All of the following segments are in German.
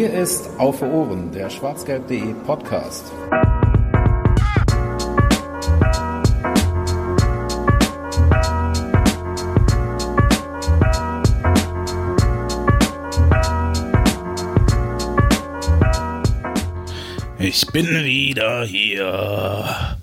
Hier ist Auf Ohren, der schwarzgelb.de Podcast. Ich bin wieder hier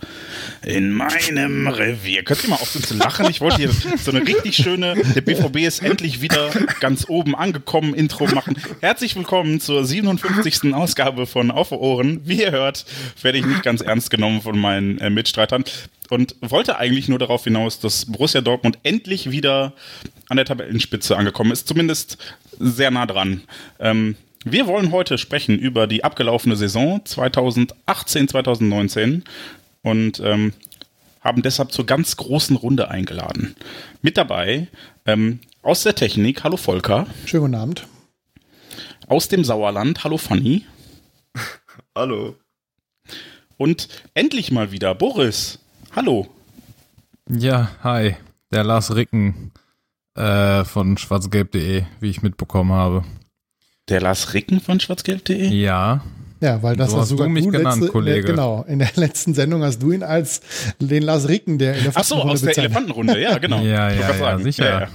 in meinem Revier. Könnt ihr mal aufhören zu lachen? Ich wollte hier so eine richtig schöne, der BVB ist endlich wieder ganz oben angekommen, Intro machen. Herzlich willkommen zur 57. Ausgabe von Auf Ohren. Wie ihr hört, werde ich nicht ganz ernst genommen von meinen äh, Mitstreitern und wollte eigentlich nur darauf hinaus, dass Borussia Dortmund endlich wieder an der Tabellenspitze angekommen ist. Zumindest sehr nah dran. Ähm, wir wollen heute sprechen über die abgelaufene Saison 2018, 2019 und ähm, haben deshalb zur ganz großen Runde eingeladen. Mit dabei ähm, aus der Technik, hallo Volker. Schönen guten Abend. Aus dem Sauerland, hallo Fanny. hallo. Und endlich mal wieder Boris. Hallo. Ja, hi. Der Lars Ricken äh, von schwarzgelb.de, wie ich mitbekommen habe. Der Lars Ricken von schwarzgelb.de? Ja. Ja, weil das so hast hast sogar du mich du genannt, letzte, Kollege. Genau, in der letzten Sendung hast du ihn als den Lars Ricken der Ach so, aus der Elefantenrunde, ja, genau. Ja, ja, ja, sicher. Ja, ja.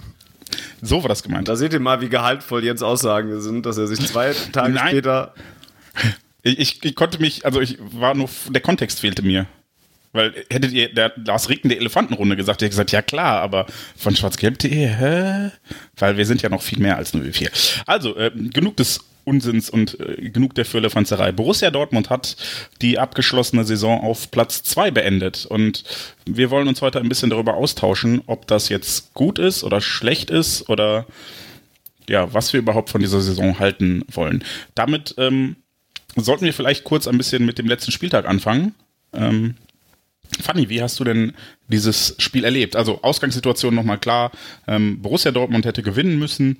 So war das gemeint. Da seht ihr mal, wie gehaltvoll Jens Aussagen sind, dass er sich zwei Tage Nein. später. Ich, ich, ich konnte mich, also ich war nur, der Kontext fehlte mir. Weil hättet ihr der Lars Ricken der Elefantenrunde gesagt, hätte ich gesagt, ja klar, aber von schwarzgelb.de, hä? Weil wir sind ja noch viel mehr als nur wir vier. Also, äh, genug des Unsinns und äh, genug der Fürlefanzerei. Borussia Dortmund hat die abgeschlossene Saison auf Platz zwei beendet und wir wollen uns heute ein bisschen darüber austauschen, ob das jetzt gut ist oder schlecht ist oder ja, was wir überhaupt von dieser Saison halten wollen. Damit ähm, sollten wir vielleicht kurz ein bisschen mit dem letzten Spieltag anfangen. Ähm, Fanny, wie hast du denn dieses Spiel erlebt? Also Ausgangssituation nochmal klar. Ähm, Borussia Dortmund hätte gewinnen müssen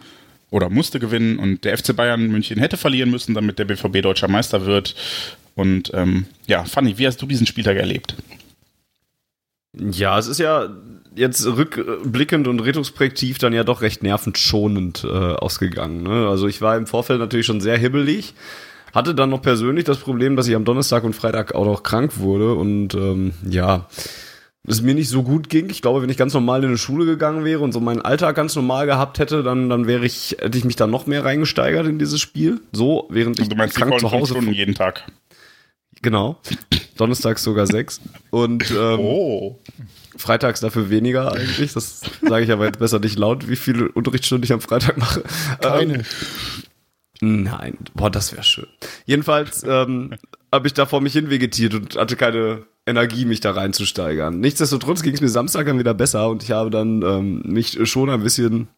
oder musste gewinnen und der FC Bayern München hätte verlieren müssen, damit der BVB deutscher Meister wird. Und ähm, ja, Fanny, wie hast du diesen Spieltag erlebt? Ja, es ist ja jetzt rückblickend und retrospektiv dann ja doch recht nervenschonend äh, ausgegangen. Ne? Also ich war im Vorfeld natürlich schon sehr hibbelig. Hatte dann noch persönlich das Problem, dass ich am Donnerstag und Freitag auch noch krank wurde und ähm, ja, es mir nicht so gut ging. Ich glaube, wenn ich ganz normal in eine Schule gegangen wäre und so meinen Alltag ganz normal gehabt hätte, dann, dann wäre ich, hätte ich mich dann noch mehr reingesteigert in dieses Spiel. So, während ich Also Du meinst krank zu Hause Stunden jeden Tag? Genau. Donnerstags sogar sechs. Und ähm, Oh. freitags dafür weniger eigentlich. Das sage ich aber jetzt besser nicht laut, wie viele Unterrichtsstunden ich am Freitag mache. Keine. Ähm, nein, boah, das wäre schön. Jedenfalls ähm, habe ich da vor mich hin vegetiert und hatte keine Energie, mich da reinzusteigern. Nichtsdestotrotz ging es mir Samstag dann wieder besser und ich habe dann ähm, mich schon ein bisschen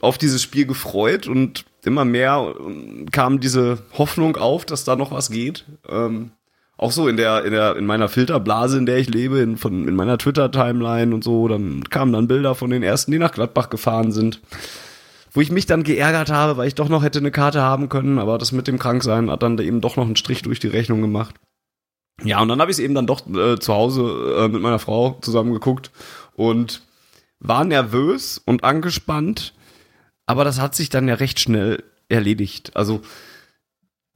auf dieses Spiel gefreut und immer mehr ähm, kam diese Hoffnung auf, dass da noch was geht. Ähm, auch so in der, in der, in meiner Filterblase, in der ich lebe, in, von, in meiner Twitter-Timeline und so, dann kamen dann Bilder von den ersten, die nach Gladbach gefahren sind. Wo ich mich dann geärgert habe, weil ich doch noch hätte eine Karte haben können, aber das mit dem Kranksein hat dann eben doch noch einen Strich durch die Rechnung gemacht. Ja, und dann habe ich es eben dann doch äh, zu Hause äh, mit meiner Frau zusammen geguckt und war nervös und angespannt, aber das hat sich dann ja recht schnell erledigt. Also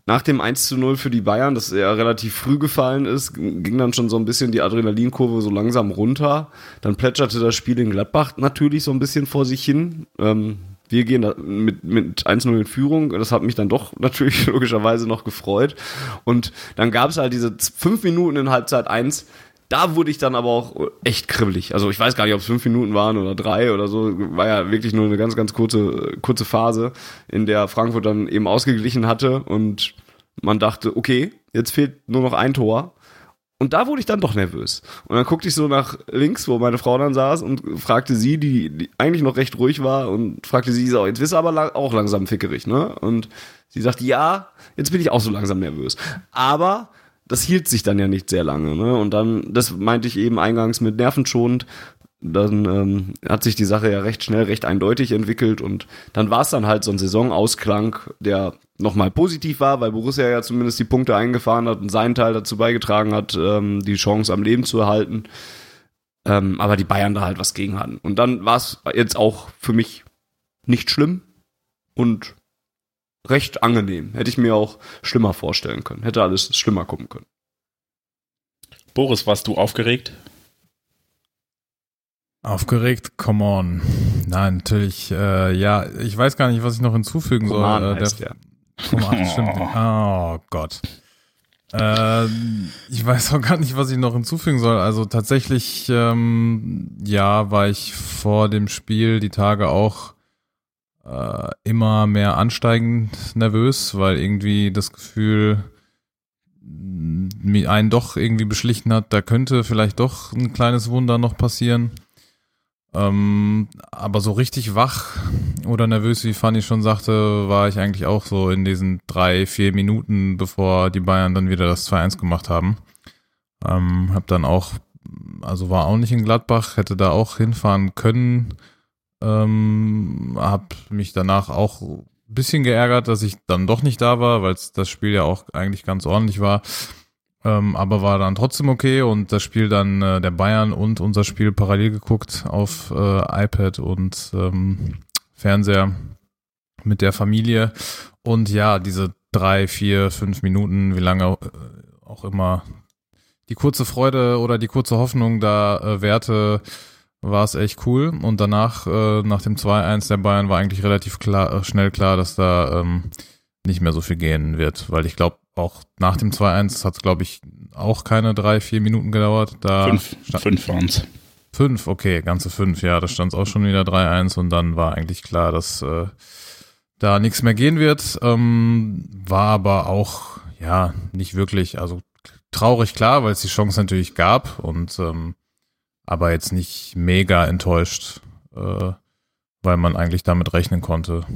nach dem 1 zu 0 für die Bayern, das ja relativ früh gefallen ist, ging dann schon so ein bisschen die Adrenalinkurve so langsam runter. Dann plätscherte das Spiel in Gladbach natürlich so ein bisschen vor sich hin. Ähm, wir gehen da mit, mit 1-0 in Führung. Das hat mich dann doch natürlich logischerweise noch gefreut. Und dann gab es halt diese fünf Minuten in Halbzeit 1. Da wurde ich dann aber auch echt kribbelig. Also ich weiß gar nicht, ob es fünf Minuten waren oder drei oder so. War ja wirklich nur eine ganz, ganz kurze, kurze Phase, in der Frankfurt dann eben ausgeglichen hatte und man dachte, okay, jetzt fehlt nur noch ein Tor. Und da wurde ich dann doch nervös. Und dann guckte ich so nach links, wo meine Frau dann saß und fragte sie, die, die eigentlich noch recht ruhig war, und fragte sie, so, jetzt bist du aber lang, auch langsam fickerig, ne? Und sie sagte, ja, jetzt bin ich auch so langsam nervös. Aber das hielt sich dann ja nicht sehr lange, ne? Und dann, das meinte ich eben eingangs mit nervenschonend, dann ähm, hat sich die Sache ja recht schnell, recht eindeutig entwickelt und dann war es dann halt so ein Saisonausklang, der nochmal positiv war, weil Borussia ja zumindest die Punkte eingefahren hat und seinen Teil dazu beigetragen hat, ähm, die Chance am Leben zu erhalten. Ähm, aber die Bayern da halt was gegen hatten. Und dann war es jetzt auch für mich nicht schlimm und recht angenehm. Hätte ich mir auch schlimmer vorstellen können. Hätte alles schlimmer kommen können. Boris, warst du aufgeregt? Aufgeregt? Come on. Nein, natürlich, äh, ja, ich weiß gar nicht, was ich noch hinzufügen Coman soll. Äh, heißt der. Coman, stimmt. Oh Gott. Äh, ich weiß auch gar nicht, was ich noch hinzufügen soll. Also tatsächlich, ähm, ja, war ich vor dem Spiel die Tage auch äh, immer mehr ansteigend nervös, weil irgendwie das Gefühl mir einen doch irgendwie beschlichen hat, da könnte vielleicht doch ein kleines Wunder noch passieren. Ähm, aber so richtig wach oder nervös, wie Fanny schon sagte, war ich eigentlich auch so in diesen drei, vier Minuten, bevor die Bayern dann wieder das 2-1 gemacht haben. Ähm, hab dann auch, also war auch nicht in Gladbach, hätte da auch hinfahren können. Ähm, hab mich danach auch ein bisschen geärgert, dass ich dann doch nicht da war, weil das Spiel ja auch eigentlich ganz ordentlich war. Ähm, aber war dann trotzdem okay und das Spiel dann äh, der Bayern und unser Spiel parallel geguckt auf äh, iPad und ähm, Fernseher mit der Familie. Und ja, diese drei, vier, fünf Minuten, wie lange äh, auch immer die kurze Freude oder die kurze Hoffnung da äh, Werte war es echt cool. Und danach, äh, nach dem 2-1 der Bayern, war eigentlich relativ klar, äh, schnell klar, dass da ähm, nicht mehr so viel gehen wird, weil ich glaube, auch nach dem 2-1 hat es, glaube ich, auch keine drei, vier Minuten gedauert. Da Fünf, fünf waren's. Fünf, okay, ganze fünf, ja, da stand es auch schon wieder 3-1 und dann war eigentlich klar, dass äh, da nichts mehr gehen wird. Ähm, war aber auch, ja, nicht wirklich, also traurig klar, weil es die Chance natürlich gab und ähm, aber jetzt nicht mega enttäuscht, äh, weil man eigentlich damit rechnen konnte.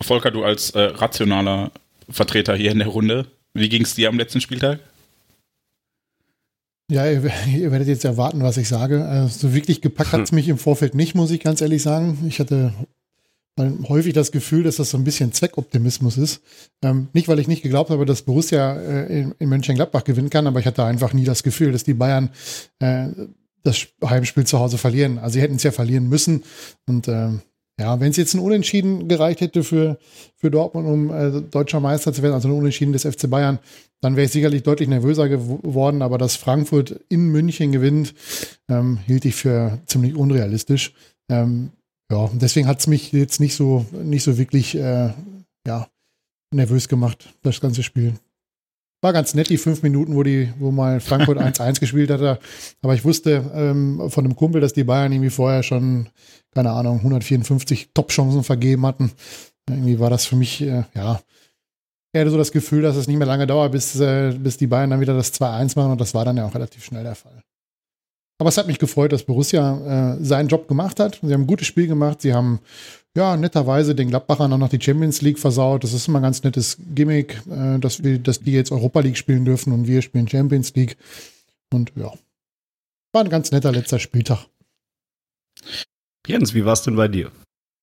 Volker, du als äh, rationaler Vertreter hier in der Runde, wie ging's dir am letzten Spieltag? Ja, ihr, ihr werdet jetzt erwarten, was ich sage. Also, so wirklich gepackt hat es mich im Vorfeld nicht, muss ich ganz ehrlich sagen. Ich hatte häufig das Gefühl, dass das so ein bisschen Zweckoptimismus ist. Ähm, nicht, weil ich nicht geglaubt habe, dass Borussia äh, in, in Mönchengladbach gewinnen kann, aber ich hatte einfach nie das Gefühl, dass die Bayern äh, das Heimspiel zu Hause verlieren. Also sie hätten es ja verlieren müssen. Und ähm, ja, wenn es jetzt ein Unentschieden gereicht hätte für, für Dortmund, um äh, deutscher Meister zu werden, also ein Unentschieden des FC Bayern, dann wäre ich sicherlich deutlich nervöser geworden. Aber dass Frankfurt in München gewinnt, ähm, hielt ich für ziemlich unrealistisch. Ähm, ja, deswegen hat es mich jetzt nicht so, nicht so wirklich äh, ja, nervös gemacht, das ganze Spiel. War ganz nett, die fünf Minuten, wo, die, wo mal Frankfurt 1-1 gespielt hatte. Aber ich wusste ähm, von einem Kumpel, dass die Bayern irgendwie vorher schon, keine Ahnung, 154 Top-Chancen vergeben hatten. Irgendwie war das für mich, äh, ja, eher so das Gefühl, dass es nicht mehr lange dauert, bis, äh, bis die Bayern dann wieder das 2-1 machen. Und das war dann ja auch relativ schnell der Fall. Aber es hat mich gefreut, dass Borussia äh, seinen Job gemacht hat. Sie haben ein gutes Spiel gemacht. Sie haben ja netterweise den Gladbachern auch noch die Champions League versaut. Das ist immer ein ganz nettes Gimmick, äh, dass wir, dass die jetzt Europa League spielen dürfen und wir spielen Champions League. Und ja, war ein ganz netter letzter Spieltag. Jens, wie war's denn bei dir?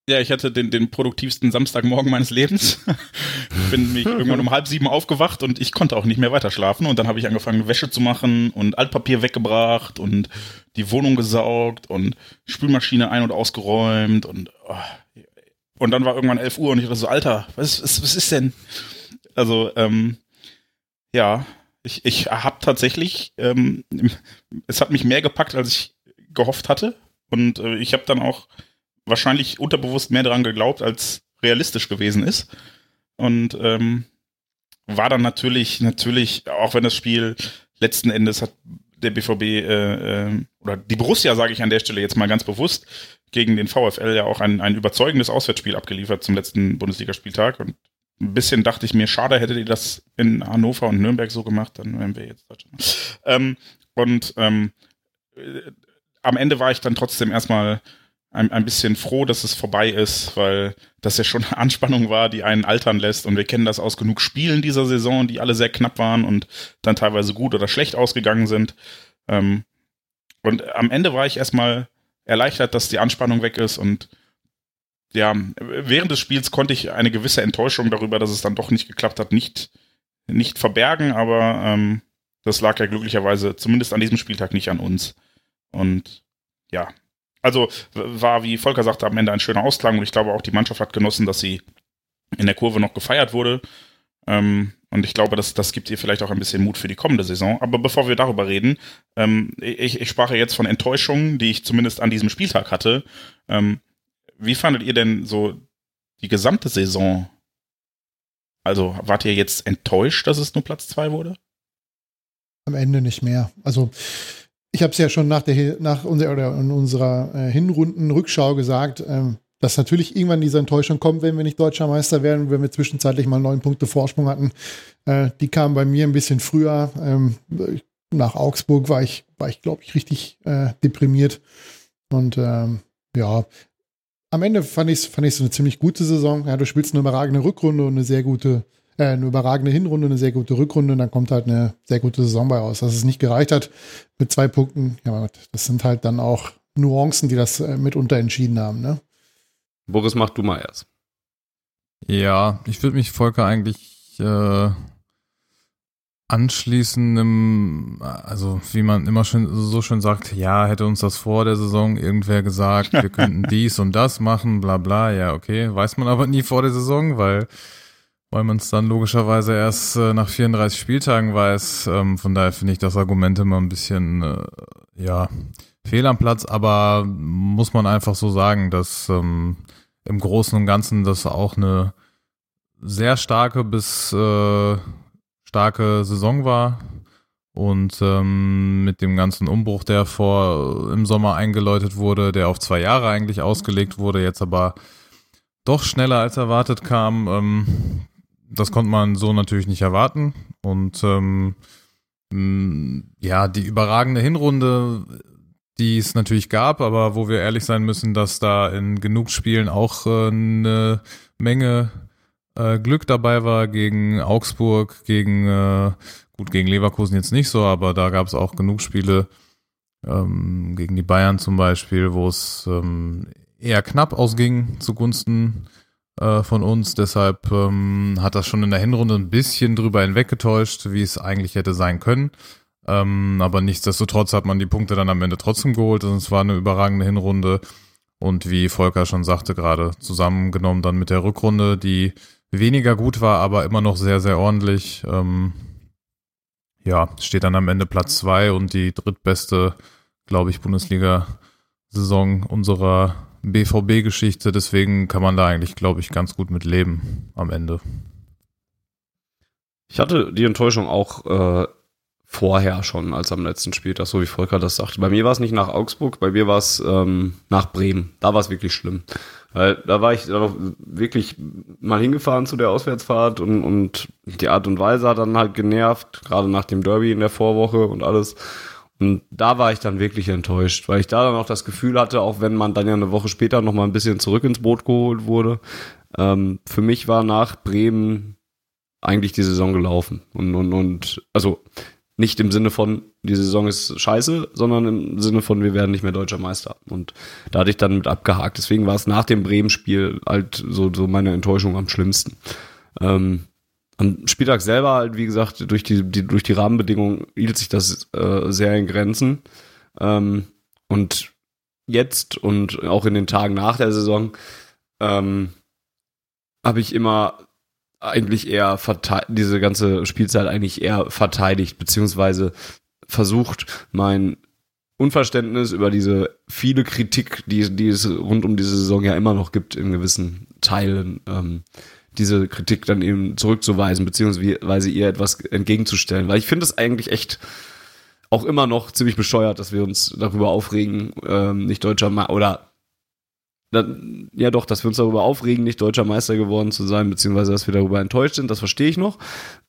Ja, ich hatte den, den produktivsten Samstagmorgen meines Lebens. Bin mich irgendwann um halb sieben aufgewacht und ich konnte auch nicht mehr weiter schlafen. Und dann habe ich angefangen, Wäsche zu machen und Altpapier weggebracht und die Wohnung gesaugt und Spülmaschine ein- und ausgeräumt und oh. Und dann war irgendwann 11 Uhr und ich dachte so, Alter, was, was, was ist denn? Also, ähm, ja, ich, ich habe tatsächlich, ähm, es hat mich mehr gepackt, als ich gehofft hatte. Und äh, ich habe dann auch wahrscheinlich unterbewusst mehr daran geglaubt, als realistisch gewesen ist. Und ähm, war dann natürlich, natürlich, auch wenn das Spiel letzten Endes hat der BVB äh, äh, oder die Borussia, sage ich an der Stelle jetzt mal ganz bewusst, gegen den VfL ja auch ein, ein überzeugendes Auswärtsspiel abgeliefert zum letzten Bundesligaspieltag. Und ein bisschen dachte ich mir, schade, hättet ihr das in Hannover und Nürnberg so gemacht, dann wären wir jetzt Deutschland. Ähm, und ähm, äh, am Ende war ich dann trotzdem erstmal ein, ein bisschen froh, dass es vorbei ist, weil das ja schon eine Anspannung war, die einen altern lässt. Und wir kennen das aus genug Spielen dieser Saison, die alle sehr knapp waren und dann teilweise gut oder schlecht ausgegangen sind. Ähm, und am Ende war ich erstmal erleichtert, dass die Anspannung weg ist und ja, während des Spiels konnte ich eine gewisse Enttäuschung darüber, dass es dann doch nicht geklappt hat, nicht, nicht verbergen, aber ähm, das lag ja glücklicherweise zumindest an diesem Spieltag nicht an uns. Und ja, also war, wie Volker sagte, am Ende ein schöner Ausklang und ich glaube auch die Mannschaft hat genossen, dass sie in der Kurve noch gefeiert wurde. Ähm, und ich glaube, das, das gibt ihr vielleicht auch ein bisschen Mut für die kommende Saison. Aber bevor wir darüber reden, ähm, ich, ich sprach jetzt von Enttäuschungen, die ich zumindest an diesem Spieltag hatte. Ähm, wie fandet ihr denn so die gesamte Saison? Also wart ihr jetzt enttäuscht, dass es nur Platz zwei wurde? Am Ende nicht mehr. Also ich habe es ja schon nach der nach unserer oder in unserer äh, Hinrunden-Rückschau gesagt, ähm, dass natürlich irgendwann diese Enttäuschung kommt, wenn wir nicht deutscher Meister werden, wenn wir zwischenzeitlich mal neun Punkte Vorsprung hatten. Äh, die kam bei mir ein bisschen früher. Ähm, nach Augsburg war ich, war ich, glaube ich, richtig äh, deprimiert. Und ähm, ja, am Ende fand ich es fand eine ziemlich gute Saison. Ja, du spielst eine überragende Rückrunde und eine sehr gute, äh, eine überragende Hinrunde, eine sehr gute Rückrunde und dann kommt halt eine sehr gute Saison bei raus. Dass es nicht gereicht hat mit zwei Punkten, ja, das sind halt dann auch Nuancen, die das äh, mitunter entschieden haben, ne? Boris, mach du mal erst. Ja, ich würde mich Volker eigentlich äh, anschließen also wie man immer schön so schön sagt, ja, hätte uns das vor der Saison irgendwer gesagt, wir könnten dies und das machen, bla bla, ja, okay, weiß man aber nie vor der Saison, weil weil man es dann logischerweise erst äh, nach 34 Spieltagen weiß. Ähm, von daher finde ich das Argument immer ein bisschen, äh, ja, fehl am Platz, aber muss man einfach so sagen, dass ähm, im Großen und Ganzen das auch eine sehr starke bis äh, starke Saison war. Und ähm, mit dem ganzen Umbruch, der vor im Sommer eingeläutet wurde, der auf zwei Jahre eigentlich ausgelegt wurde, jetzt aber doch schneller als erwartet kam, ähm, das konnte man so natürlich nicht erwarten. Und ähm, ja, die überragende Hinrunde die es natürlich gab, aber wo wir ehrlich sein müssen, dass da in genug Spielen auch äh, eine Menge äh, Glück dabei war gegen Augsburg, gegen äh, gut gegen Leverkusen jetzt nicht so, aber da gab es auch genug Spiele ähm, gegen die Bayern zum Beispiel, wo es ähm, eher knapp ausging zugunsten äh, von uns. Deshalb ähm, hat das schon in der Hinrunde ein bisschen drüber hinweggetäuscht, wie es eigentlich hätte sein können. Ähm, aber nichtsdestotrotz hat man die Punkte dann am Ende trotzdem geholt. Und es war eine überragende Hinrunde. Und wie Volker schon sagte, gerade zusammengenommen dann mit der Rückrunde, die weniger gut war, aber immer noch sehr, sehr ordentlich. Ähm, ja, steht dann am Ende Platz zwei und die drittbeste, glaube ich, Bundesliga-Saison unserer BVB-Geschichte. Deswegen kann man da eigentlich, glaube ich, ganz gut mit leben am Ende. Ich hatte die Enttäuschung auch äh, vorher schon als am letzten Spieltag, so wie Volker das sagte. Bei mir war es nicht nach Augsburg, bei mir war es ähm, nach Bremen. Da war es wirklich schlimm. Weil da war ich da wirklich mal hingefahren zu der Auswärtsfahrt und, und die Art und Weise hat dann halt genervt, gerade nach dem Derby in der Vorwoche und alles. Und da war ich dann wirklich enttäuscht, weil ich da dann auch das Gefühl hatte, auch wenn man dann ja eine Woche später noch mal ein bisschen zurück ins Boot geholt wurde, ähm, für mich war nach Bremen eigentlich die Saison gelaufen. Und, und, und also nicht im Sinne von, die Saison ist scheiße, sondern im Sinne von, wir werden nicht mehr deutscher Meister. Und da hatte ich dann mit abgehakt. Deswegen war es nach dem Bremen-Spiel halt so, so meine Enttäuschung am schlimmsten. Ähm, am Spieltag selber halt, wie gesagt, durch die, die, durch die Rahmenbedingungen hielt sich das äh, sehr in Grenzen. Ähm, und jetzt und auch in den Tagen nach der Saison ähm, habe ich immer eigentlich eher diese ganze Spielzeit eigentlich eher verteidigt, beziehungsweise versucht, mein Unverständnis über diese viele Kritik, die, die es rund um diese Saison ja immer noch gibt in gewissen Teilen, ähm, diese Kritik dann eben zurückzuweisen, beziehungsweise ihr etwas entgegenzustellen. Weil ich finde es eigentlich echt auch immer noch ziemlich bescheuert, dass wir uns darüber aufregen, ähm, nicht deutscher Ma oder dann, ja doch, dass wir uns darüber aufregen, nicht deutscher Meister geworden zu sein, beziehungsweise dass wir darüber enttäuscht sind, das verstehe ich noch.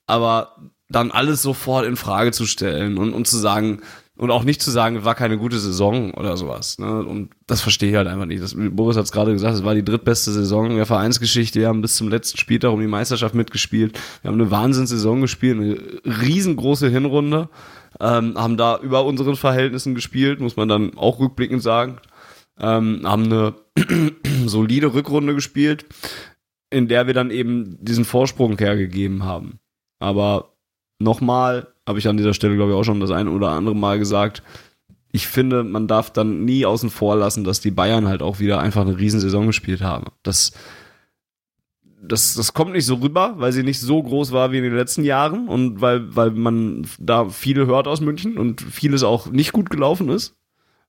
Aber dann alles sofort in Frage zu stellen und, und zu sagen, und auch nicht zu sagen, war keine gute Saison oder sowas. Ne? Und das verstehe ich halt einfach nicht. Das, Boris hat es gerade gesagt, es war die drittbeste Saison der Vereinsgeschichte. Wir haben bis zum letzten Spieltag um die Meisterschaft mitgespielt. Wir haben eine Wahnsinnssaison gespielt, eine riesengroße Hinrunde. Ähm, haben da über unseren Verhältnissen gespielt, muss man dann auch rückblickend sagen ähm, haben eine solide Rückrunde gespielt, in der wir dann eben diesen Vorsprung hergegeben haben. Aber nochmal, habe ich an dieser Stelle, glaube ich, auch schon das eine oder andere Mal gesagt, ich finde, man darf dann nie außen vor lassen, dass die Bayern halt auch wieder einfach eine Riesensaison gespielt haben. Das, das, das kommt nicht so rüber, weil sie nicht so groß war wie in den letzten Jahren und weil, weil man da viel hört aus München und vieles auch nicht gut gelaufen ist.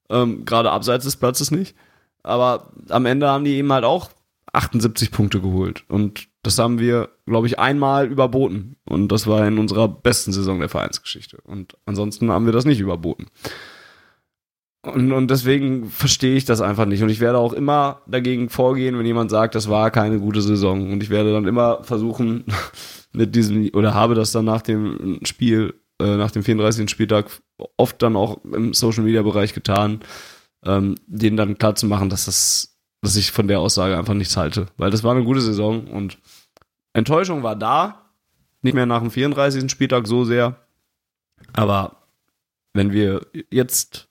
Ähm, Gerade abseits des Platzes nicht. Aber am Ende haben die eben halt auch 78 Punkte geholt. Und das haben wir, glaube ich, einmal überboten. Und das war in unserer besten Saison der Vereinsgeschichte. Und ansonsten haben wir das nicht überboten. Und, und deswegen verstehe ich das einfach nicht. Und ich werde auch immer dagegen vorgehen, wenn jemand sagt, das war keine gute Saison. Und ich werde dann immer versuchen, mit diesem, oder habe das dann nach dem Spiel, äh, nach dem 34. Spieltag oft dann auch im Social Media Bereich getan, ähm, denen dann klar zu machen, dass das, dass ich von der Aussage einfach nichts halte. Weil das war eine gute Saison und Enttäuschung war da. Nicht mehr nach dem 34. Spieltag so sehr. Aber wenn wir jetzt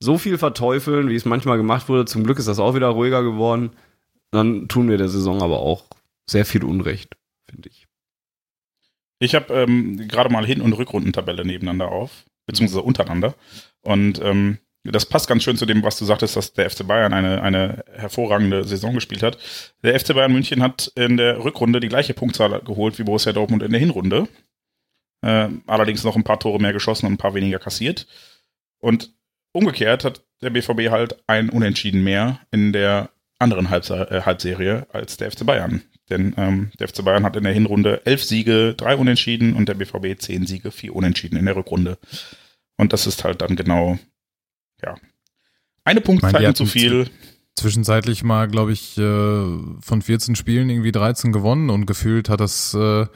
so viel verteufeln, wie es manchmal gemacht wurde. Zum Glück ist das auch wieder ruhiger geworden. Dann tun wir der Saison aber auch sehr viel Unrecht, finde ich. Ich habe ähm, gerade mal Hin- und Rückrundentabelle nebeneinander auf, beziehungsweise untereinander. Und ähm, das passt ganz schön zu dem, was du sagtest, dass der FC Bayern eine, eine hervorragende Saison gespielt hat. Der FC Bayern München hat in der Rückrunde die gleiche Punktzahl geholt wie Borussia Dortmund in der Hinrunde. Äh, allerdings noch ein paar Tore mehr geschossen und ein paar weniger kassiert. Und Umgekehrt hat der BVB halt ein Unentschieden mehr in der anderen Halbse äh, Halbserie als der FC Bayern. Denn ähm, der FC Bayern hat in der Hinrunde elf Siege, drei Unentschieden und der BVB zehn Siege, vier Unentschieden in der Rückrunde. Und das ist halt dann genau, ja, eine Punktzahl zu viel. Zwischenzeitlich mal, glaube ich, äh, von 14 Spielen irgendwie 13 gewonnen und gefühlt hat das äh,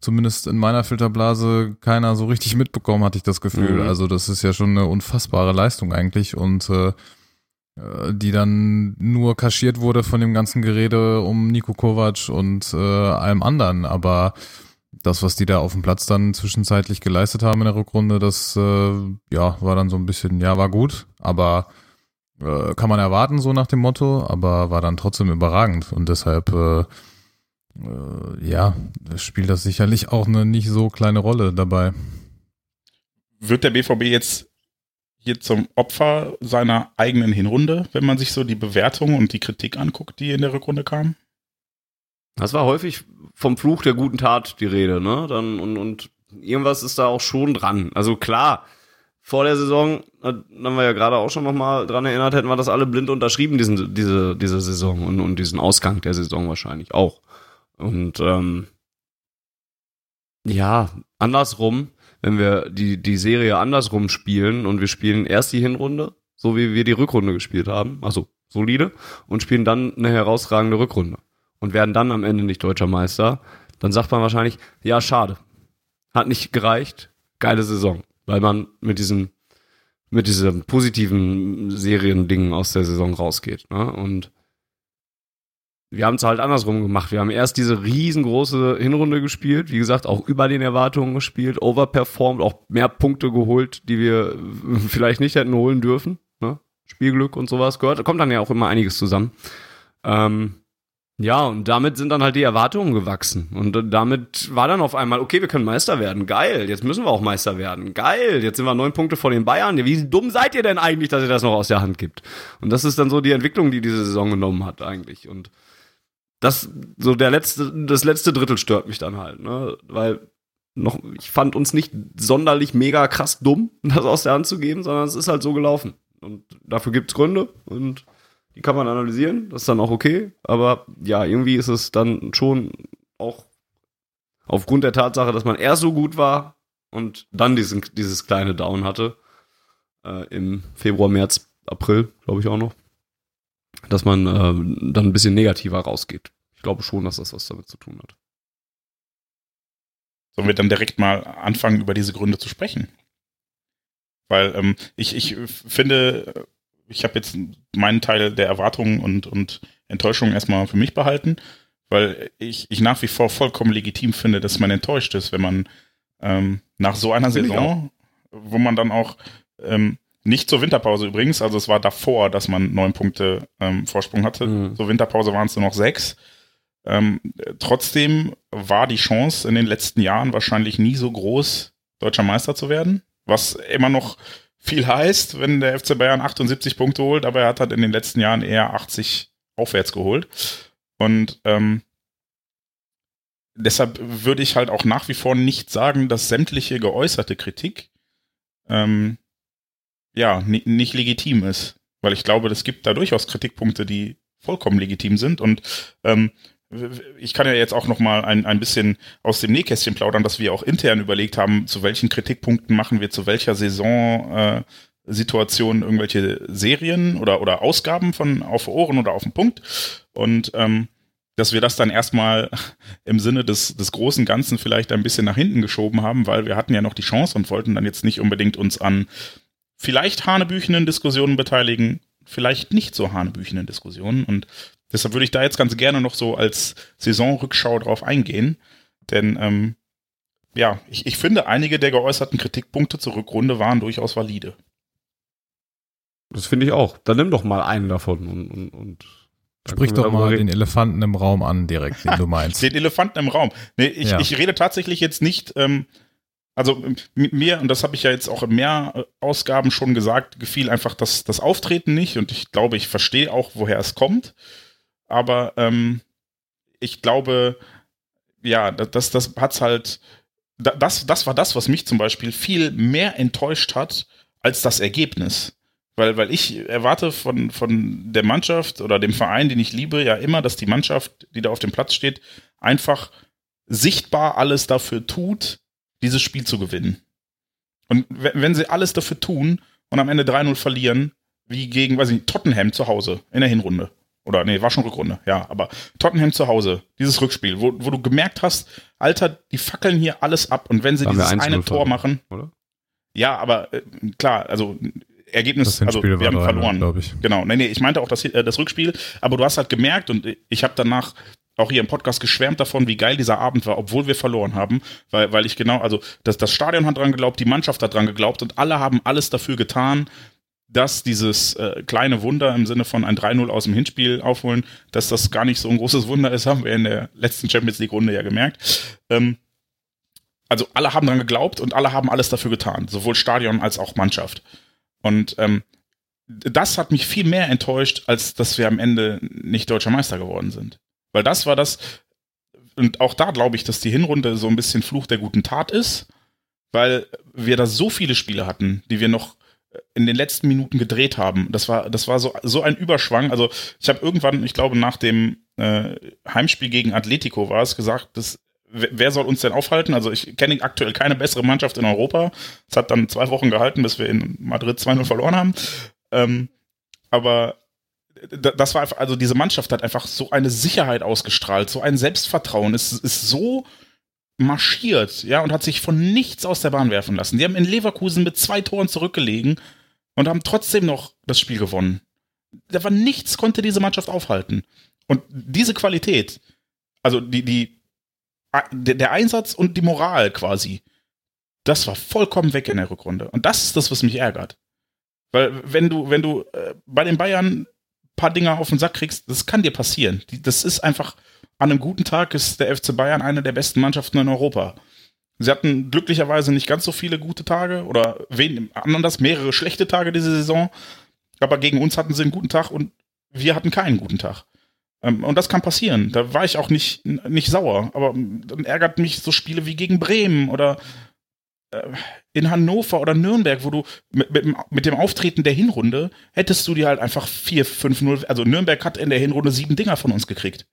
zumindest in meiner Filterblase keiner so richtig mitbekommen, hatte ich das Gefühl. Mhm. Also das ist ja schon eine unfassbare Leistung eigentlich und äh, äh, die dann nur kaschiert wurde von dem ganzen Gerede um Nico Kovac und äh, allem anderen. Aber das, was die da auf dem Platz dann zwischenzeitlich geleistet haben in der Rückrunde, das äh, ja war dann so ein bisschen, ja, war gut, aber äh, kann man erwarten, so nach dem Motto, aber war dann trotzdem überragend und deshalb äh, äh, ja, spielt das sicherlich auch eine nicht so kleine Rolle dabei. Wird der BVB jetzt hier zum Opfer seiner eigenen Hinrunde, wenn man sich so die Bewertung und die Kritik anguckt, die in der Rückrunde kam? Das war häufig vom Fluch der guten Tat die Rede, ne? Dann, und, und irgendwas ist da auch schon dran. Also klar, vor der Saison, haben wir ja gerade auch schon nochmal dran erinnert, hätten wir das alle blind unterschrieben, diesen, diese, diese Saison und, und diesen Ausgang der Saison wahrscheinlich auch. Und ähm, ja, andersrum, wenn wir die, die Serie andersrum spielen und wir spielen erst die Hinrunde, so wie wir die Rückrunde gespielt haben, also solide, und spielen dann eine herausragende Rückrunde und werden dann am Ende nicht deutscher Meister, dann sagt man wahrscheinlich, ja, schade. Hat nicht gereicht, geile Saison, weil man mit diesem mit diesem positiven Seriendingen aus der Saison rausgeht. Ne? Und wir haben es halt andersrum gemacht. Wir haben erst diese riesengroße Hinrunde gespielt, wie gesagt, auch über den Erwartungen gespielt, overperformed, auch mehr Punkte geholt, die wir vielleicht nicht hätten holen dürfen. Ne? Spielglück und sowas gehört. Da kommt dann ja auch immer einiges zusammen. Ähm, ja, und damit sind dann halt die Erwartungen gewachsen. Und damit war dann auf einmal, okay, wir können Meister werden. Geil, jetzt müssen wir auch Meister werden. Geil, jetzt sind wir neun Punkte vor den Bayern. Wie dumm seid ihr denn eigentlich, dass ihr das noch aus der Hand gibt? Und das ist dann so die Entwicklung, die diese Saison genommen hat eigentlich. Und das so der letzte, das letzte Drittel stört mich dann halt, ne? Weil noch, ich fand uns nicht sonderlich mega krass dumm, das aus der Hand zu geben, sondern es ist halt so gelaufen. Und dafür gibt's Gründe und die kann man analysieren, das ist dann auch okay. Aber ja, irgendwie ist es dann schon auch aufgrund der Tatsache, dass man erst so gut war und dann diesen, dieses kleine Down hatte, äh, im Februar, März, April, glaube ich auch noch, dass man äh, dann ein bisschen negativer rausgeht glaube schon, dass das was damit zu tun hat. Sollen wir dann direkt mal anfangen, über diese Gründe zu sprechen? Weil ähm, ich, ich finde, ich habe jetzt meinen Teil der Erwartungen und, und Enttäuschungen erstmal für mich behalten, weil ich, ich nach wie vor vollkommen legitim finde, dass man enttäuscht ist, wenn man ähm, nach so einer Saison, wo man dann auch ähm, nicht zur Winterpause übrigens, also es war davor, dass man neun Punkte ähm, Vorsprung hatte. Mhm. Zur Winterpause waren es nur noch sechs. Ähm, trotzdem war die Chance in den letzten Jahren wahrscheinlich nie so groß, deutscher Meister zu werden, was immer noch viel heißt, wenn der FC Bayern 78 Punkte holt, aber er hat halt in den letzten Jahren eher 80 aufwärts geholt. Und ähm, deshalb würde ich halt auch nach wie vor nicht sagen, dass sämtliche geäußerte Kritik ähm, ja nicht legitim ist. Weil ich glaube, es gibt da durchaus Kritikpunkte, die vollkommen legitim sind. Und ähm, ich kann ja jetzt auch noch mal ein, ein bisschen aus dem Nähkästchen plaudern, dass wir auch intern überlegt haben, zu welchen Kritikpunkten machen wir zu welcher Saison äh, Situation irgendwelche Serien oder, oder Ausgaben von auf Ohren oder auf den Punkt. Und ähm, dass wir das dann erstmal im Sinne des, des großen Ganzen vielleicht ein bisschen nach hinten geschoben haben, weil wir hatten ja noch die Chance und wollten dann jetzt nicht unbedingt uns an vielleicht hanebüchenden Diskussionen beteiligen, vielleicht nicht so hanebüchenden Diskussionen. Und deshalb würde ich da jetzt ganz gerne noch so als Saisonrückschau drauf eingehen. Denn ähm, ja, ich, ich finde, einige der geäußerten Kritikpunkte zur Rückrunde waren durchaus valide. Das finde ich auch. Dann nimm doch mal einen davon und, und, und Sprich doch mal reden. den Elefanten im Raum an, direkt, den du meinst. den Elefanten im Raum. Nee, ich, ja. ich rede tatsächlich jetzt nicht, ähm, also mit mir, und das habe ich ja jetzt auch in mehr Ausgaben schon gesagt, gefiel einfach das, das Auftreten nicht und ich glaube, ich verstehe auch, woher es kommt. Aber ähm, ich glaube, ja, das, das hat's halt, das, das war das, was mich zum Beispiel viel mehr enttäuscht hat als das Ergebnis. Weil, weil ich erwarte von, von der Mannschaft oder dem Verein, den ich liebe, ja immer, dass die Mannschaft, die da auf dem Platz steht, einfach sichtbar alles dafür tut, dieses Spiel zu gewinnen. Und wenn sie alles dafür tun und am Ende 3-0 verlieren, wie gegen, weiß ich nicht, Tottenham zu Hause in der Hinrunde. Oder nee, war schon Rückrunde, ja, aber Tottenham zu Hause, dieses Rückspiel, wo, wo du gemerkt hast, Alter, die fackeln hier alles ab und wenn sie Waren dieses eine Tor machen, oder? Ja, aber äh, klar, also Ergebnis, also wir haben verloren, glaube ich. Genau, nee, nee, ich meinte auch das, äh, das Rückspiel, aber du hast halt gemerkt und ich habe danach auch hier im Podcast geschwärmt davon, wie geil dieser Abend war, obwohl wir verloren haben, weil, weil ich genau, also das, das Stadion hat dran geglaubt, die Mannschaft hat dran geglaubt und alle haben alles dafür getan, dass dieses äh, kleine Wunder im Sinne von ein 3-0 aus dem Hinspiel aufholen, dass das gar nicht so ein großes Wunder ist, haben wir in der letzten Champions League Runde ja gemerkt. Ähm, also alle haben dran geglaubt und alle haben alles dafür getan, sowohl Stadion als auch Mannschaft. Und ähm, das hat mich viel mehr enttäuscht, als dass wir am Ende nicht deutscher Meister geworden sind. Weil das war das, und auch da glaube ich, dass die Hinrunde so ein bisschen Fluch der guten Tat ist, weil wir da so viele Spiele hatten, die wir noch in den letzten Minuten gedreht haben. Das war, das war so, so ein Überschwang. Also ich habe irgendwann, ich glaube, nach dem äh, Heimspiel gegen Atletico war es gesagt, dass wer soll uns denn aufhalten? Also ich kenne aktuell keine bessere Mannschaft in Europa. Es hat dann zwei Wochen gehalten, bis wir in Madrid 2-0 verloren haben. Ähm, aber das war einfach, also diese Mannschaft hat einfach so eine Sicherheit ausgestrahlt, so ein Selbstvertrauen. Es ist so marschiert, ja, und hat sich von nichts aus der Bahn werfen lassen. Die haben in Leverkusen mit zwei Toren zurückgelegen und haben trotzdem noch das Spiel gewonnen. Da war nichts, konnte diese Mannschaft aufhalten. Und diese Qualität, also die, die der Einsatz und die Moral quasi, das war vollkommen weg in der Rückrunde. Und das ist das, was mich ärgert. Weil wenn du, wenn du äh, bei den Bayern ein paar Dinger auf den Sack kriegst, das kann dir passieren. das ist einfach, an einem guten Tag ist der FC Bayern eine der besten Mannschaften in Europa. Sie hatten glücklicherweise nicht ganz so viele gute Tage oder wen, anders mehrere schlechte Tage diese Saison. Aber gegen uns hatten sie einen guten Tag und wir hatten keinen guten Tag. Ähm, und das kann passieren. Da war ich auch nicht, nicht sauer. Aber dann ärgert mich so Spiele wie gegen Bremen oder äh, in Hannover oder Nürnberg, wo du mit, mit, mit, dem Auftreten der Hinrunde hättest du dir halt einfach 4, 5, 0, also Nürnberg hat in der Hinrunde sieben Dinger von uns gekriegt.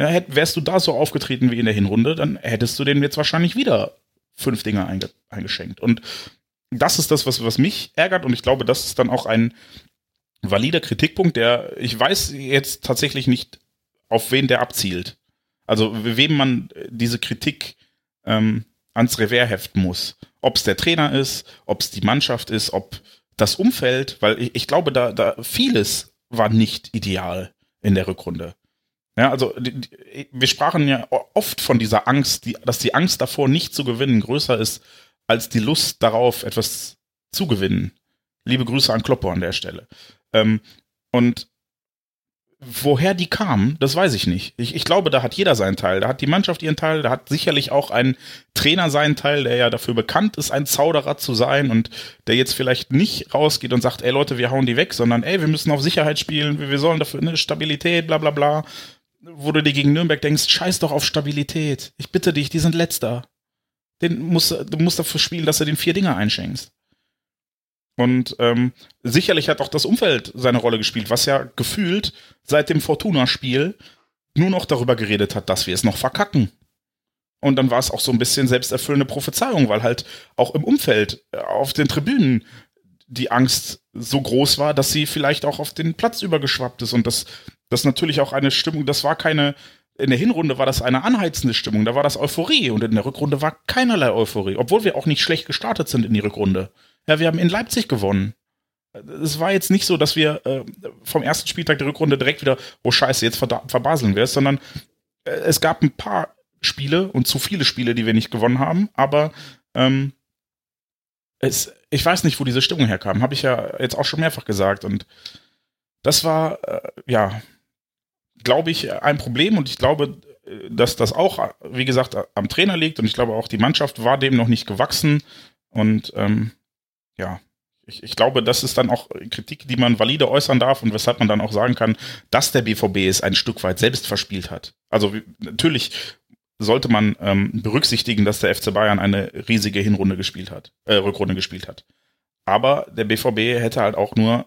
Ja, hätt, wärst du da so aufgetreten wie in der Hinrunde, dann hättest du denen jetzt wahrscheinlich wieder fünf Dinger einge, eingeschenkt. Und das ist das, was, was mich ärgert und ich glaube, das ist dann auch ein, valider Kritikpunkt, der, ich weiß jetzt tatsächlich nicht, auf wen der abzielt. Also wem man diese Kritik ähm, ans Revers heften muss. Ob es der Trainer ist, ob es die Mannschaft ist, ob das Umfeld, weil ich, ich glaube, da, da vieles war nicht ideal in der Rückrunde. Ja, also die, die, wir sprachen ja oft von dieser Angst, die, dass die Angst davor, nicht zu gewinnen, größer ist als die Lust darauf, etwas zu gewinnen. Liebe Grüße an Kloppo an der Stelle. Ähm, und woher die kamen, das weiß ich nicht. Ich, ich glaube, da hat jeder seinen Teil. Da hat die Mannschaft ihren Teil, da hat sicherlich auch ein Trainer seinen Teil, der ja dafür bekannt ist, ein Zauderer zu sein und der jetzt vielleicht nicht rausgeht und sagt, ey Leute, wir hauen die weg, sondern ey, wir müssen auf Sicherheit spielen, wir, wir sollen dafür eine Stabilität, bla bla bla. Wo du dir gegen Nürnberg denkst, scheiß doch auf Stabilität. Ich bitte dich, die sind letzter. Den musst, du musst dafür spielen, dass du den vier Dinger einschenkst. Und ähm, sicherlich hat auch das Umfeld seine Rolle gespielt, was ja gefühlt seit dem Fortuna-Spiel nur noch darüber geredet hat, dass wir es noch verkacken. Und dann war es auch so ein bisschen selbsterfüllende Prophezeiung, weil halt auch im Umfeld, äh, auf den Tribünen, die Angst so groß war, dass sie vielleicht auch auf den Platz übergeschwappt ist. Und das, das natürlich auch eine Stimmung, das war keine, in der Hinrunde war das eine anheizende Stimmung, da war das Euphorie und in der Rückrunde war keinerlei Euphorie, obwohl wir auch nicht schlecht gestartet sind in die Rückrunde. Ja, wir haben in Leipzig gewonnen. Es war jetzt nicht so, dass wir äh, vom ersten Spieltag der Rückrunde direkt wieder, oh Scheiße, jetzt verbaseln wir es, sondern äh, es gab ein paar Spiele und zu viele Spiele, die wir nicht gewonnen haben, aber ähm, es, ich weiß nicht, wo diese Stimmung herkam, habe ich ja jetzt auch schon mehrfach gesagt. Und das war, äh, ja, glaube ich, ein Problem. Und ich glaube, äh, dass das auch, wie gesagt, am Trainer liegt. Und ich glaube auch, die Mannschaft war dem noch nicht gewachsen. Und ähm, ja, ich, ich, glaube, das ist dann auch Kritik, die man valide äußern darf und weshalb man dann auch sagen kann, dass der BVB es ein Stück weit selbst verspielt hat. Also natürlich sollte man ähm, berücksichtigen, dass der FC Bayern eine riesige Hinrunde gespielt hat, äh, Rückrunde gespielt hat. Aber der BVB hätte halt auch nur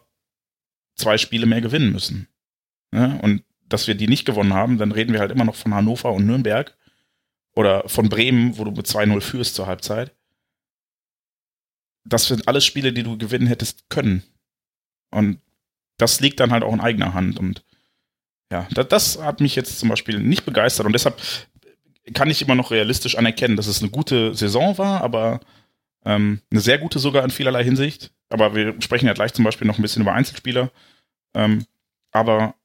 zwei Spiele mehr gewinnen müssen. Ja, und dass wir die nicht gewonnen haben, dann reden wir halt immer noch von Hannover und Nürnberg oder von Bremen, wo du mit 2-0 führst zur Halbzeit das sind alles Spiele, die du gewinnen hättest können. Und das liegt dann halt auch in eigener Hand. Und ja, das hat mich jetzt zum Beispiel nicht begeistert. Und deshalb kann ich immer noch realistisch anerkennen, dass es eine gute Saison war, aber ähm, eine sehr gute sogar in vielerlei Hinsicht. Aber wir sprechen ja gleich zum Beispiel noch ein bisschen über Einzelspieler. Ähm, aber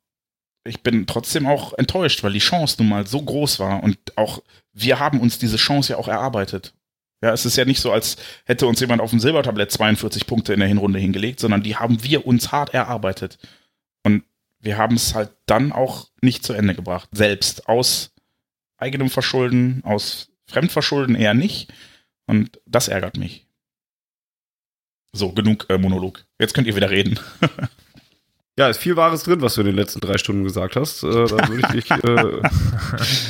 ich bin trotzdem auch enttäuscht, weil die Chance nun mal so groß war und auch wir haben uns diese Chance ja auch erarbeitet. Ja, es ist ja nicht so, als hätte uns jemand auf dem Silbertablett 42 Punkte in der Hinrunde hingelegt, sondern die haben wir uns hart erarbeitet. Und wir haben es halt dann auch nicht zu Ende gebracht. Selbst aus eigenem Verschulden, aus Fremdverschulden eher nicht. Und das ärgert mich. So, genug äh, Monolog. Jetzt könnt ihr wieder reden. ja, ist viel Wahres drin, was du in den letzten drei Stunden gesagt hast. Äh, da würde ich dich äh,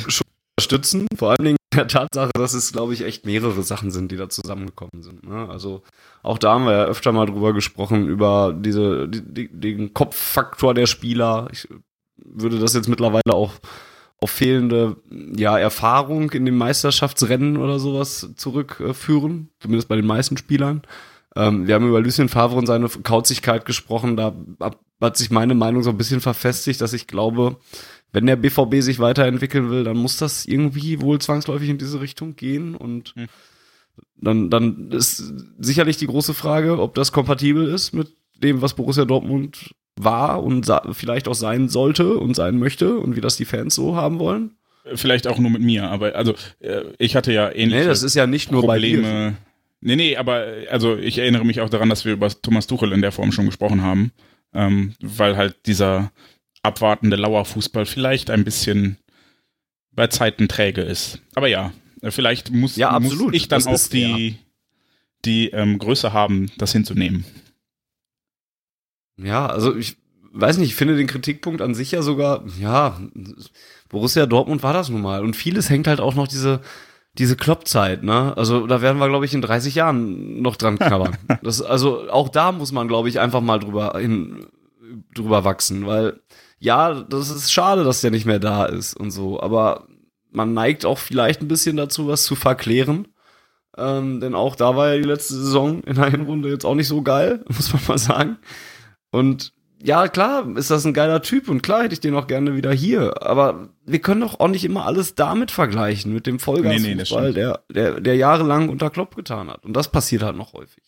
schon unterstützen. Vor allen Dingen der Tatsache, dass es, glaube ich, echt mehrere Sachen sind, die da zusammengekommen sind. Ne? Also auch da haben wir ja öfter mal drüber gesprochen, über diese, die, den Kopffaktor der Spieler. Ich würde das jetzt mittlerweile auch auf fehlende ja, Erfahrung in den Meisterschaftsrennen oder sowas zurückführen, zumindest bei den meisten Spielern. Ähm, wir haben über Lucien Favre und seine Kauzigkeit gesprochen, da hat sich meine Meinung so ein bisschen verfestigt, dass ich glaube, wenn der BVB sich weiterentwickeln will, dann muss das irgendwie wohl zwangsläufig in diese Richtung gehen und hm. dann, dann ist sicherlich die große Frage, ob das kompatibel ist mit dem, was Borussia Dortmund war und vielleicht auch sein sollte und sein möchte und wie das die Fans so haben wollen. Vielleicht auch nur mit mir, aber also äh, ich hatte ja ähnliche Nee, das ist ja nicht nur Probleme. bei dir. Nee, nee, aber also ich erinnere mich auch daran, dass wir über Thomas Tuchel in der Form schon gesprochen haben, ähm, weil halt dieser abwartende Lauerfußball vielleicht ein bisschen bei Zeiten träge ist. Aber ja, vielleicht muss, ja, muss ich dann das auch die, ja. die ähm, Größe haben, das hinzunehmen. Ja, also ich weiß nicht, ich finde den Kritikpunkt an sich ja sogar, ja, Borussia Dortmund war das nun mal. Und vieles hängt halt auch noch diese, diese Kloppzeit, ne? Also da werden wir, glaube ich, in 30 Jahren noch dran knabbern. das, also auch da muss man, glaube ich, einfach mal drüber hin, drüber wachsen, weil ja, das ist schade, dass der nicht mehr da ist und so, aber man neigt auch vielleicht ein bisschen dazu, was zu verklären. Ähm, denn auch da war ja die letzte Saison in der Hinrunde jetzt auch nicht so geil, muss man mal sagen. Und ja, klar, ist das ein geiler Typ und klar hätte ich den auch gerne wieder hier. Aber wir können doch auch nicht immer alles damit vergleichen, mit dem Vollgasfußball, nee, nee, der, der, der jahrelang unter Klopp getan hat. Und das passiert halt noch häufig.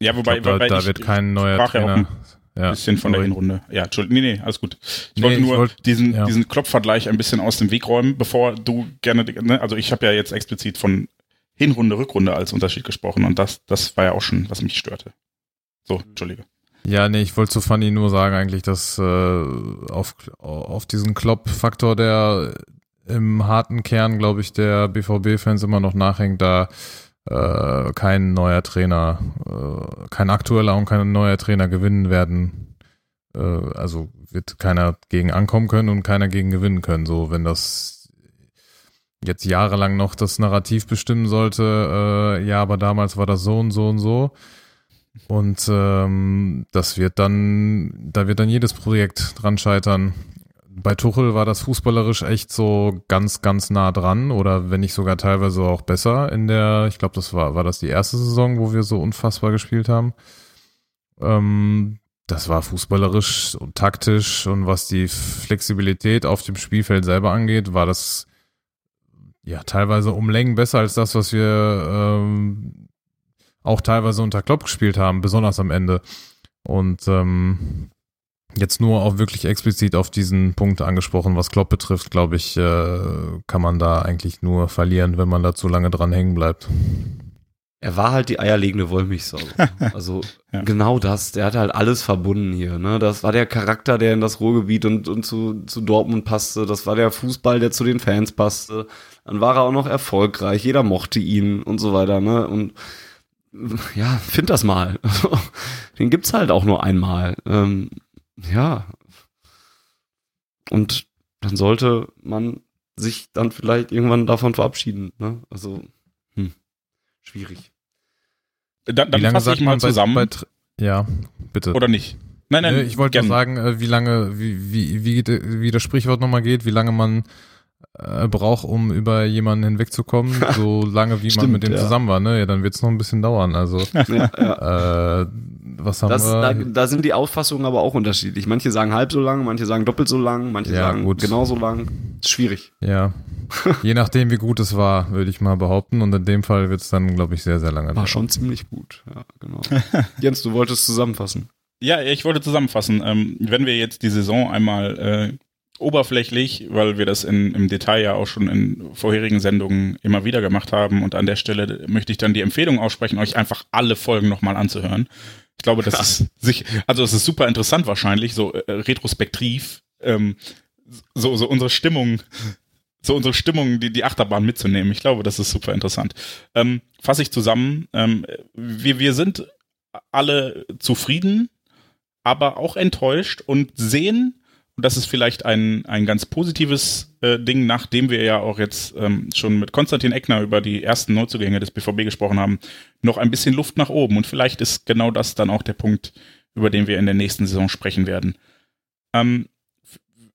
Ja, wobei, glaub, da, da wird kein neuer Trainer. Ja ja. Bisschen von der Hinrunde. Ja, Entschuldigung. Nee, nee, alles gut. Ich nee, wollte nur wollt, diesen, ja. diesen Klopfvergleich ein bisschen aus dem Weg räumen, bevor du gerne, ne, also ich habe ja jetzt explizit von Hinrunde, Rückrunde als Unterschied gesprochen und das, das war ja auch schon, was mich störte. So, Entschuldige. Ja, nee, ich wollte zu Fanny nur sagen eigentlich, dass äh, auf, auf diesen Klopp-Faktor, der im harten Kern, glaube ich, der BVB-Fans immer noch nachhängt, da äh, kein neuer Trainer, äh, kein aktueller und kein neuer Trainer gewinnen werden äh, also wird keiner gegen ankommen können und keiner gegen gewinnen können. So, wenn das jetzt jahrelang noch das Narrativ bestimmen sollte, äh, ja, aber damals war das so und so und so. Und ähm, das wird dann, da wird dann jedes Projekt dran scheitern. Bei Tuchel war das fußballerisch echt so ganz, ganz nah dran oder wenn nicht sogar teilweise auch besser in der, ich glaube, das war, war das die erste Saison, wo wir so unfassbar gespielt haben. Ähm, das war fußballerisch und taktisch und was die Flexibilität auf dem Spielfeld selber angeht, war das ja teilweise um Längen besser als das, was wir ähm, auch teilweise unter Klopp gespielt haben, besonders am Ende. Und ähm, jetzt nur auch wirklich explizit auf diesen Punkt angesprochen, was Klopp betrifft, glaube ich, äh, kann man da eigentlich nur verlieren, wenn man da zu lange dran hängen bleibt. Er war halt die eierlegende Wollmilchsau. Also ja. genau das. Der hat halt alles verbunden hier. Ne? Das war der Charakter, der in das Ruhrgebiet und, und zu, zu Dortmund passte. Das war der Fußball, der zu den Fans passte. Dann war er auch noch erfolgreich. Jeder mochte ihn und so weiter. Ne? Und ja, find das mal. Den gibt's halt auch nur einmal. Ähm, ja. Und dann sollte man sich dann vielleicht irgendwann davon verabschieden. Ne? Also, hm, schwierig. Dann, dann fasse ich mal zusammen. Bei, ja, bitte. Oder nicht? Nein, nein. Ich wollte nur sagen, äh, wie lange, wie, wie, wie, wie das Sprichwort nochmal geht, wie lange man äh, braucht, um über jemanden hinwegzukommen, so lange wie Stimmt, man mit dem ja. zusammen war, ne? Ja, dann wird es noch ein bisschen dauern. Also ja, ja. Äh, was haben das, wir? Da, da, sind die Auffassungen aber auch unterschiedlich. Manche sagen halb so lang, manche sagen doppelt so lang, manche ja, sagen gut. genauso lang. Ist schwierig. Ja. Je nachdem, wie gut es war, würde ich mal behaupten. Und in dem Fall wird es dann, glaube ich, sehr, sehr lange. War dauern. schon ziemlich gut. Ja, genau. Jens, du wolltest zusammenfassen. Ja, ich wollte zusammenfassen. Ähm, wenn wir jetzt die Saison einmal äh, oberflächlich, weil wir das in, im Detail ja auch schon in vorherigen Sendungen immer wieder gemacht haben. Und an der Stelle möchte ich dann die Empfehlung aussprechen, euch einfach alle Folgen nochmal anzuhören. Ich glaube, das ja. ist sich, also es ist super interessant wahrscheinlich, so äh, retrospektiv, ähm, so, so unsere Stimmung, so unsere Stimmung, die, die Achterbahn mitzunehmen. Ich glaube, das ist super interessant. Ähm, Fasse ich zusammen, ähm, wir, wir sind alle zufrieden, aber auch enttäuscht und sehen, das ist vielleicht ein, ein ganz positives äh, Ding, nachdem wir ja auch jetzt ähm, schon mit Konstantin Eckner über die ersten Neuzugänge des BVB gesprochen haben, noch ein bisschen Luft nach oben. Und vielleicht ist genau das dann auch der Punkt, über den wir in der nächsten Saison sprechen werden. Ähm,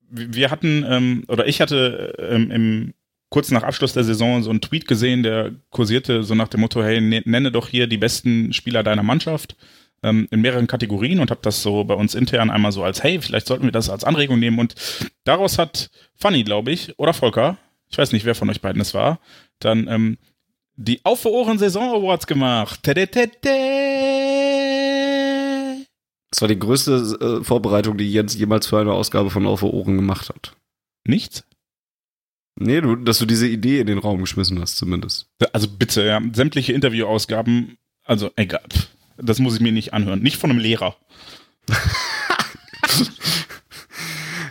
wir hatten, ähm, oder ich hatte ähm, im kurz nach Abschluss der Saison so einen Tweet gesehen, der kursierte so nach dem Motto, hey, ne, nenne doch hier die besten Spieler deiner Mannschaft ähm, in mehreren Kategorien und habe das so bei uns intern einmal so als, hey, vielleicht sollten wir das als Anregung nehmen. Und daraus hat Fanny, glaube ich, oder Volker, ich weiß nicht, wer von euch beiden es war, dann ähm, die Auf für Ohren Saison Awards gemacht. Das war die größte äh, Vorbereitung, die Jens jemals für eine Ausgabe von Auf für Ohren gemacht hat. Nichts? Nee, du, dass du diese Idee in den Raum geschmissen hast, zumindest. Also bitte, ja, sämtliche Interviewausgaben, also egal. Das muss ich mir nicht anhören. Nicht von einem Lehrer.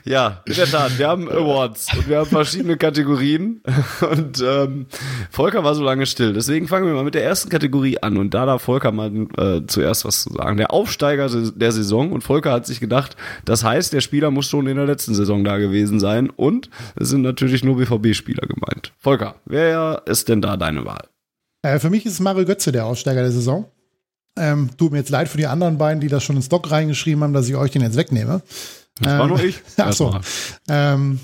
Ja, in der Tat. Wir haben Awards und wir haben verschiedene Kategorien. Und ähm, Volker war so lange still. Deswegen fangen wir mal mit der ersten Kategorie an. Und da darf Volker mal äh, zuerst was zu sagen. Der Aufsteiger der Saison. Und Volker hat sich gedacht, das heißt, der Spieler muss schon in der letzten Saison da gewesen sein. Und es sind natürlich nur BVB-Spieler gemeint. Volker, wer ist denn da deine Wahl? Äh, für mich ist Mario Götze der Aufsteiger der Saison. Ähm, tut mir jetzt leid für die anderen beiden, die das schon ins Doc reingeschrieben haben, dass ich euch den jetzt wegnehme. Das ähm, war nur ich. Ach so. Ähm,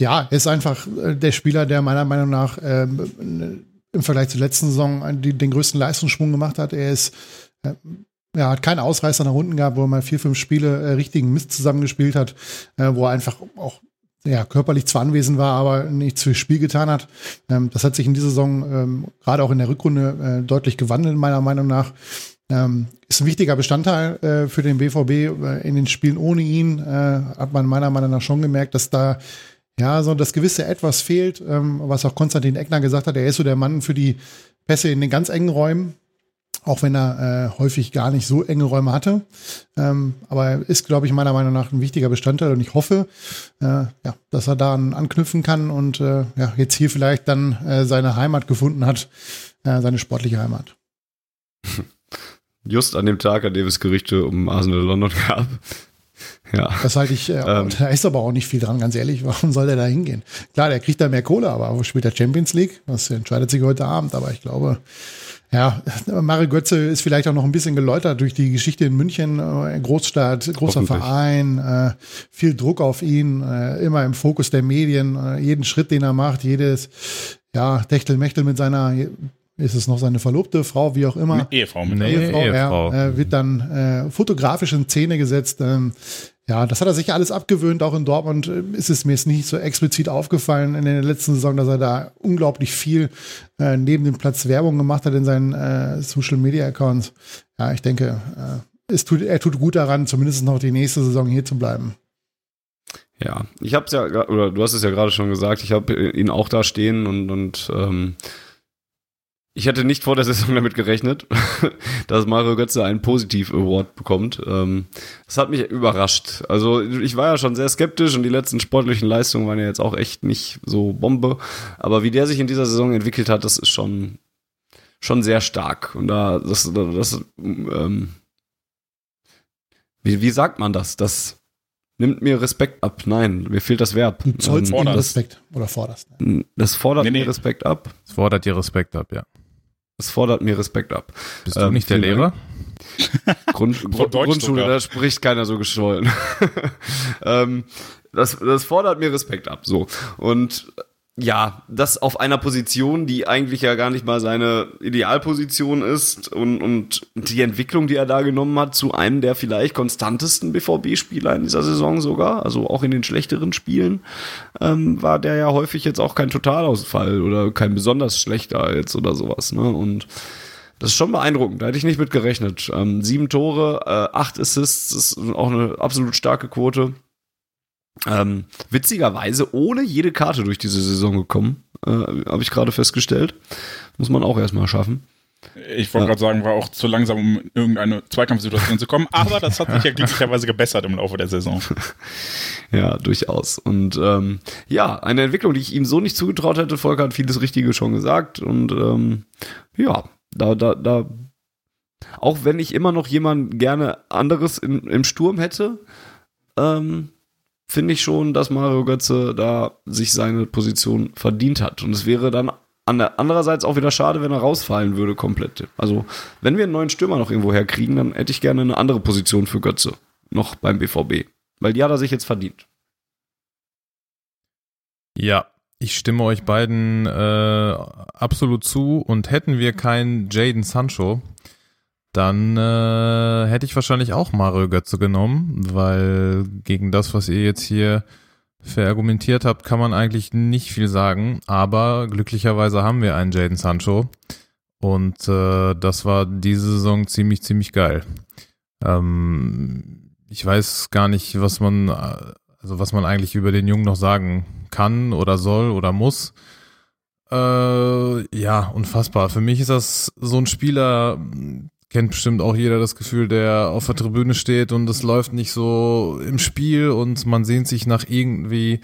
ja, ist einfach äh, der Spieler, der meiner Meinung nach ähm, im Vergleich zur letzten Saison die, den größten Leistungsschwung gemacht hat. Er ist äh, ja, hat keinen Ausreißer nach unten gehabt, wo er mal vier, fünf Spiele äh, richtigen Mist zusammengespielt hat, äh, wo er einfach auch ja, körperlich zwar anwesend war, aber nichts fürs Spiel getan hat. Ähm, das hat sich in dieser Saison ähm, gerade auch in der Rückrunde äh, deutlich gewandelt, meiner Meinung nach. Ähm, ist ein wichtiger Bestandteil äh, für den BVB. Äh, in den Spielen ohne ihn äh, hat man meiner Meinung nach schon gemerkt, dass da ja so das gewisse Etwas fehlt, ähm, was auch Konstantin Eckner gesagt hat. Er ist so der Mann für die Pässe in den ganz engen Räumen, auch wenn er äh, häufig gar nicht so enge Räume hatte. Ähm, aber er ist, glaube ich, meiner Meinung nach ein wichtiger Bestandteil und ich hoffe, äh, ja, dass er da anknüpfen kann und äh, ja, jetzt hier vielleicht dann seine Heimat gefunden hat, seine sportliche Heimat. just an dem Tag, an dem es Gerüchte um Arsenal London gab. Ja. Das halte ich, äh, Ähm. da ist aber auch nicht viel dran, ganz ehrlich. Warum soll der da hingehen? Klar, der kriegt da mehr Kohle, aber wo spielt der Champions League? Das entscheidet sich heute Abend, aber ich glaube, ja, Mario Götze ist vielleicht auch noch ein bisschen geläutert durch die Geschichte in München, äh, Großstadt, großer. Verein, äh, viel Druck auf ihn, äh, immer im Fokus der Medien, äh, jeden Schritt, den er macht, jedes, ja, Techtelmechtel mit seiner, ist es noch seine Verlobte, Frau, wie auch immer. Eine Ehefrau mit Nee. Ehefrau, Ehefrau. Ja, äh, wird dann äh, fotografisch in Szene gesetzt. Ähm, ja, das hat er sich alles abgewöhnt. Auch in Dortmund äh, ist es mir jetzt nicht so explizit aufgefallen in der letzten Saison, dass er da unglaublich viel äh, neben dem Platz Werbung gemacht hat in seinen äh, Social Media Accounts. Ja, ich denke, äh, es tut, er tut gut daran, zumindest noch die nächste Saison hier zu bleiben. Ja, ich hab's ja, oder du hast es ja gerade schon gesagt, ich habe ihn auch da stehen und, und ähm, ich hätte nicht vor der Saison damit gerechnet, dass Mario Götze einen Positiv-Award bekommt. Ähm, das hat mich überrascht. Also ich war ja schon sehr skeptisch und die letzten sportlichen Leistungen waren ja jetzt auch echt nicht so Bombe. Aber wie der sich in dieser Saison entwickelt hat, das ist schon, schon sehr stark. Und da, das, das, ähm, wie, wie sagt man das? Das nimmt mir Respekt ab. Nein, mir fehlt das Verb. Du zollst Ähm, ihm. Respekt oder forderst. das fordert Nee, nee. mir Respekt ab. Das fordert dir Respekt ab, ja. Das fordert mir Respekt ab. Bist du Ähm, nicht der Lehrer? Grund, Grund, Grundschule, sogar. da spricht keiner so geschwollen. ähm, das, das fordert mir Respekt ab. So. Und ja, das auf einer Position, die eigentlich ja gar nicht mal seine Idealposition ist und, und die Entwicklung, die er da genommen hat, zu einem der vielleicht konstantesten BVB-Spieler in dieser Saison sogar, also auch in den schlechteren Spielen, ähm, war der ja häufig jetzt auch kein Totalausfall oder kein besonders schlechter jetzt oder sowas. Ne? Und das ist schon beeindruckend, da hätte ich nicht mit gerechnet. Ähm, sieben Tore, äh, acht Assists, ist auch eine absolut starke Quote. Ähm, witzigerweise ohne jede Karte durch diese Saison gekommen, äh, habe ich gerade festgestellt. Muss man auch erstmal schaffen. Ich wollte Ja. gerade sagen, war auch zu langsam, um in irgendeine Zweikampfsituation zu kommen, aber das hat sich ja glücklicherweise gebessert im Laufe der Saison. Ja, durchaus. Und ähm, ja, eine Entwicklung, die ich ihm so nicht zugetraut hätte. Volker hat vieles Richtige schon gesagt. Und ähm, ja, da, da, da, auch wenn ich immer noch jemand gerne anderes im, im Sturm hätte, ähm, finde ich schon, dass Mario Götze da sich seine Position verdient hat. Und es wäre dann an der, andererseits auch wieder schade, wenn er rausfallen würde komplett. Also, wenn wir einen neuen Stürmer noch irgendwo herkriegen, dann hätte ich gerne eine andere Position für Götze. Noch beim BVB. Weil die hat er sich jetzt verdient. Ja, ich stimme euch beiden äh, absolut zu und hätten wir keinen Jaden Sancho, dann äh, hätte ich wahrscheinlich auch Mario Götze genommen, weil gegen das, was ihr jetzt hier verargumentiert habt, kann man eigentlich nicht viel sagen, aber glücklicherweise haben wir einen Jaden Sancho und äh, das war diese Saison ziemlich, ziemlich geil. Ähm, ich weiß gar nicht, was man, also was man eigentlich über den Jungen noch sagen kann oder soll oder muss. Äh, ja, unfassbar. Für mich ist das so ein Spieler, kennt bestimmt auch jeder das Gefühl, der auf der Tribüne steht und es läuft nicht so im Spiel und man sehnt sich nach irgendwie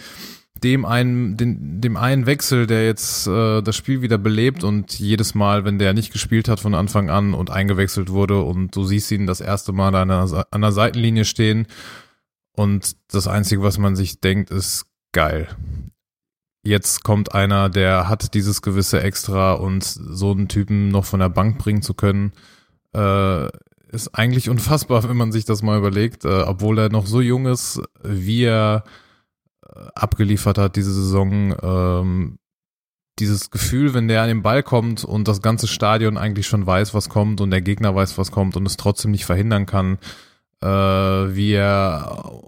dem einen, den, dem einen Wechsel, der jetzt äh, das Spiel wieder belebt und jedes Mal, wenn der nicht gespielt hat von Anfang an und eingewechselt wurde und du siehst ihn das erste Mal an der, an der Seitenlinie stehen und das Einzige, was man sich denkt, ist geil. Jetzt kommt einer, der hat dieses gewisse Extra und so einen Typen noch von der Bank bringen zu können, äh, ist eigentlich unfassbar, wenn man sich das mal überlegt, äh, obwohl er noch so jung ist, wie er äh, abgeliefert hat diese Saison. Ähm, dieses Gefühl, wenn der an den Ball kommt und das ganze Stadion eigentlich schon weiß, was kommt und der Gegner weiß, was kommt und es trotzdem nicht verhindern kann, äh, wie er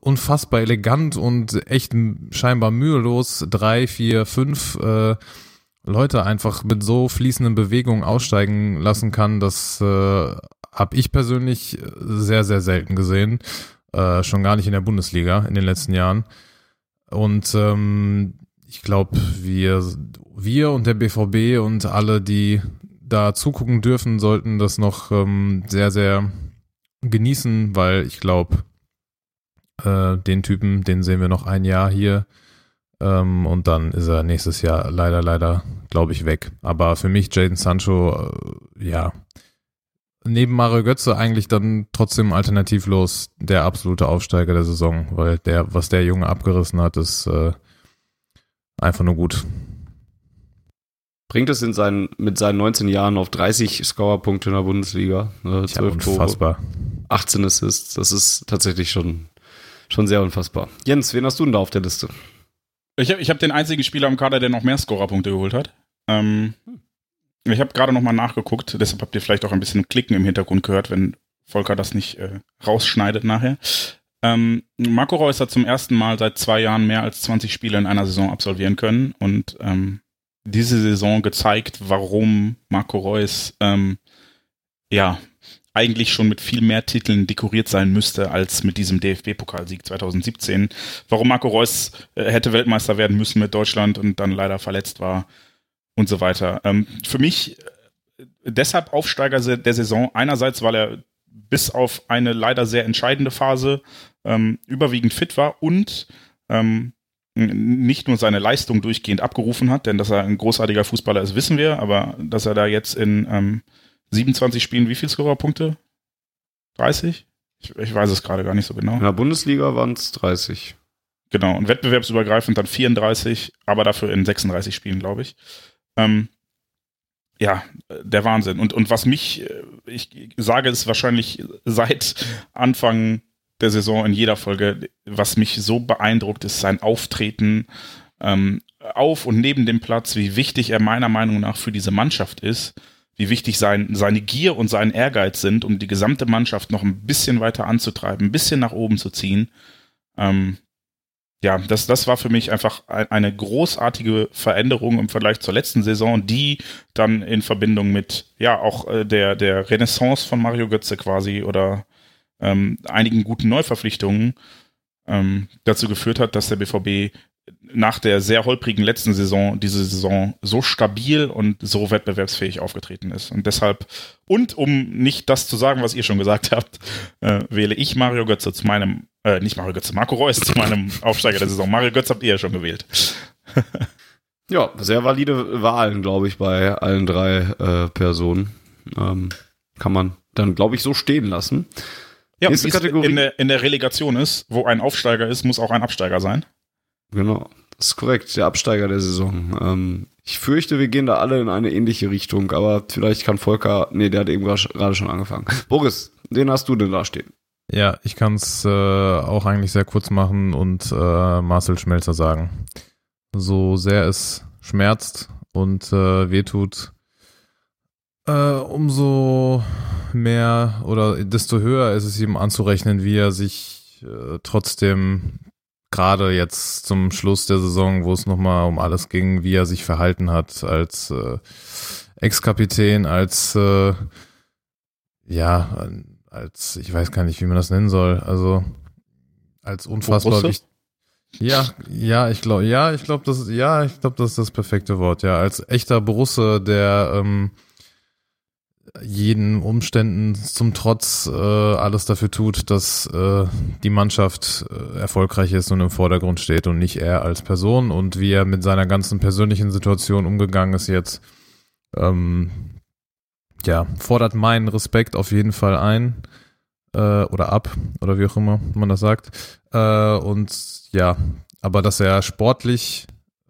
unfassbar elegant und echt scheinbar mühelos drei, vier, fünf äh, Leute einfach mit so fließenden Bewegungen aussteigen lassen kann, das äh, habe ich persönlich sehr, sehr selten gesehen. Äh, schon gar nicht in der Bundesliga in den letzten Jahren. Und ähm, ich glaube, wir, wir und der BVB und alle, die da zugucken dürfen, sollten das noch ähm, sehr, sehr genießen, weil ich glaube, äh, den Typen, den sehen wir noch ein Jahr hier. Ähm, und dann ist er nächstes Jahr leider, leider, glaube ich, weg. Aber für mich Jaden Sancho, äh, ja, neben Mario Götze eigentlich dann trotzdem alternativlos der absolute Aufsteiger der Saison, weil der, was der Junge abgerissen hat, ist äh, einfach nur gut. Bringt es in seinen, mit seinen 19 Jahren auf 30 Scorerpunkte in der Bundesliga. Äh, 12 Ja, unfassbar. Tore, 18 Assists. Das ist tatsächlich schon, schon sehr unfassbar. Jens, wen hast du denn da auf der Liste? Ich habe ich hab den einzigen Spieler im Kader, der noch mehr Scorerpunkte geholt hat. Ähm, ich habe gerade nochmal nachgeguckt, deshalb habt ihr vielleicht auch ein bisschen Klicken im Hintergrund gehört, wenn Volker das nicht äh, rausschneidet nachher. Ähm, Marco Reus hat zum ersten Mal seit zwei Jahren mehr als 20 Spiele in einer Saison absolvieren können und ähm, diese Saison gezeigt, warum Marco Reus ähm, ja eigentlich schon mit viel mehr Titeln dekoriert sein müsste als mit diesem DFB-Pokalsieg 2017. Warum Marco Reus äh, hätte Weltmeister werden müssen mit Deutschland und dann leider verletzt war und so weiter. Ähm, für mich äh, deshalb Aufsteiger der Saison. Einerseits, weil er bis auf eine leider sehr entscheidende Phase ähm, überwiegend fit war und ähm, nicht nur seine Leistung durchgehend abgerufen hat, denn dass er ein großartiger Fußballer ist, wissen wir, aber dass er da jetzt in ähm, 27 Spielen wie viel Scorerpunkte? 30? Ich, ich weiß es gerade gar nicht so genau. In der Bundesliga waren es 30. Genau, und wettbewerbsübergreifend dann 34, aber dafür in 36 Spielen, glaube ich. Ähm, ja, der Wahnsinn. Und, und was mich, äh, ich sage es wahrscheinlich seit Anfang der Saison in jeder Folge, was mich so beeindruckt, ist sein Auftreten ähm, auf und neben dem Platz, wie wichtig er meiner Meinung nach für diese Mannschaft ist, wie wichtig sein, seine Gier und sein Ehrgeiz sind, um die gesamte Mannschaft noch ein bisschen weiter anzutreiben, ein bisschen nach oben zu ziehen. Ähm, ja, das, das war für mich einfach ein, eine großartige Veränderung im Vergleich zur letzten Saison, die dann in Verbindung mit, ja, auch äh, der, der Renaissance von Mario Götze quasi oder ähm, einigen guten Neuverpflichtungen ähm, dazu geführt hat, dass der BVB nach der sehr holprigen letzten Saison diese Saison so stabil und so wettbewerbsfähig aufgetreten ist. Und deshalb, und um nicht das zu sagen, was ihr schon gesagt habt, äh, wähle ich Mario Götze zu meinem, äh, nicht Mario Götze, Marco Reus zu meinem Aufsteiger der Saison. Mario Götze habt ihr ja schon gewählt. Ja, sehr valide Wahlen, glaube ich, bei allen drei äh, Personen. Ähm, kann man dann, glaube ich, so stehen lassen. Ja, Nächste Kategorie. In der, in der Relegation ist, wo ein Aufsteiger ist, muss auch ein Absteiger sein. Genau, das ist korrekt, der Absteiger der Saison. Ähm, ich fürchte, wir gehen da alle in eine ähnliche Richtung, aber vielleicht kann Volker, nee, der hat eben gerade schon angefangen. Boris, den hast du denn da stehen? Ja, ich kann es äh, auch eigentlich sehr kurz machen und äh, Marcel Schmelzer sagen. So sehr es schmerzt und äh, wehtut, äh, umso mehr oder desto höher ist es ihm anzurechnen, wie er sich äh, trotzdem gerade jetzt zum Schluss der Saison, wo es nochmal um alles ging, wie er sich verhalten hat als äh, Ex-Kapitän, als äh, ja, als ich weiß gar nicht, wie man das nennen soll, also als unfassbar wichtig. Ja, ja, ich glaube, ja, ich glaube, das, ja, ich glaube, das ist das perfekte Wort. Ja, als echter Borusse, der ähm, jeden Umständen zum Trotz äh, alles dafür tut, dass äh, die Mannschaft äh, erfolgreich ist und im Vordergrund steht und nicht er als Person und wie er mit seiner ganzen persönlichen Situation umgegangen ist jetzt, ähm, ja, fordert meinen Respekt auf jeden Fall ein äh, oder ab oder wie auch immer man das sagt. Äh, und ja, aber dass er sportlich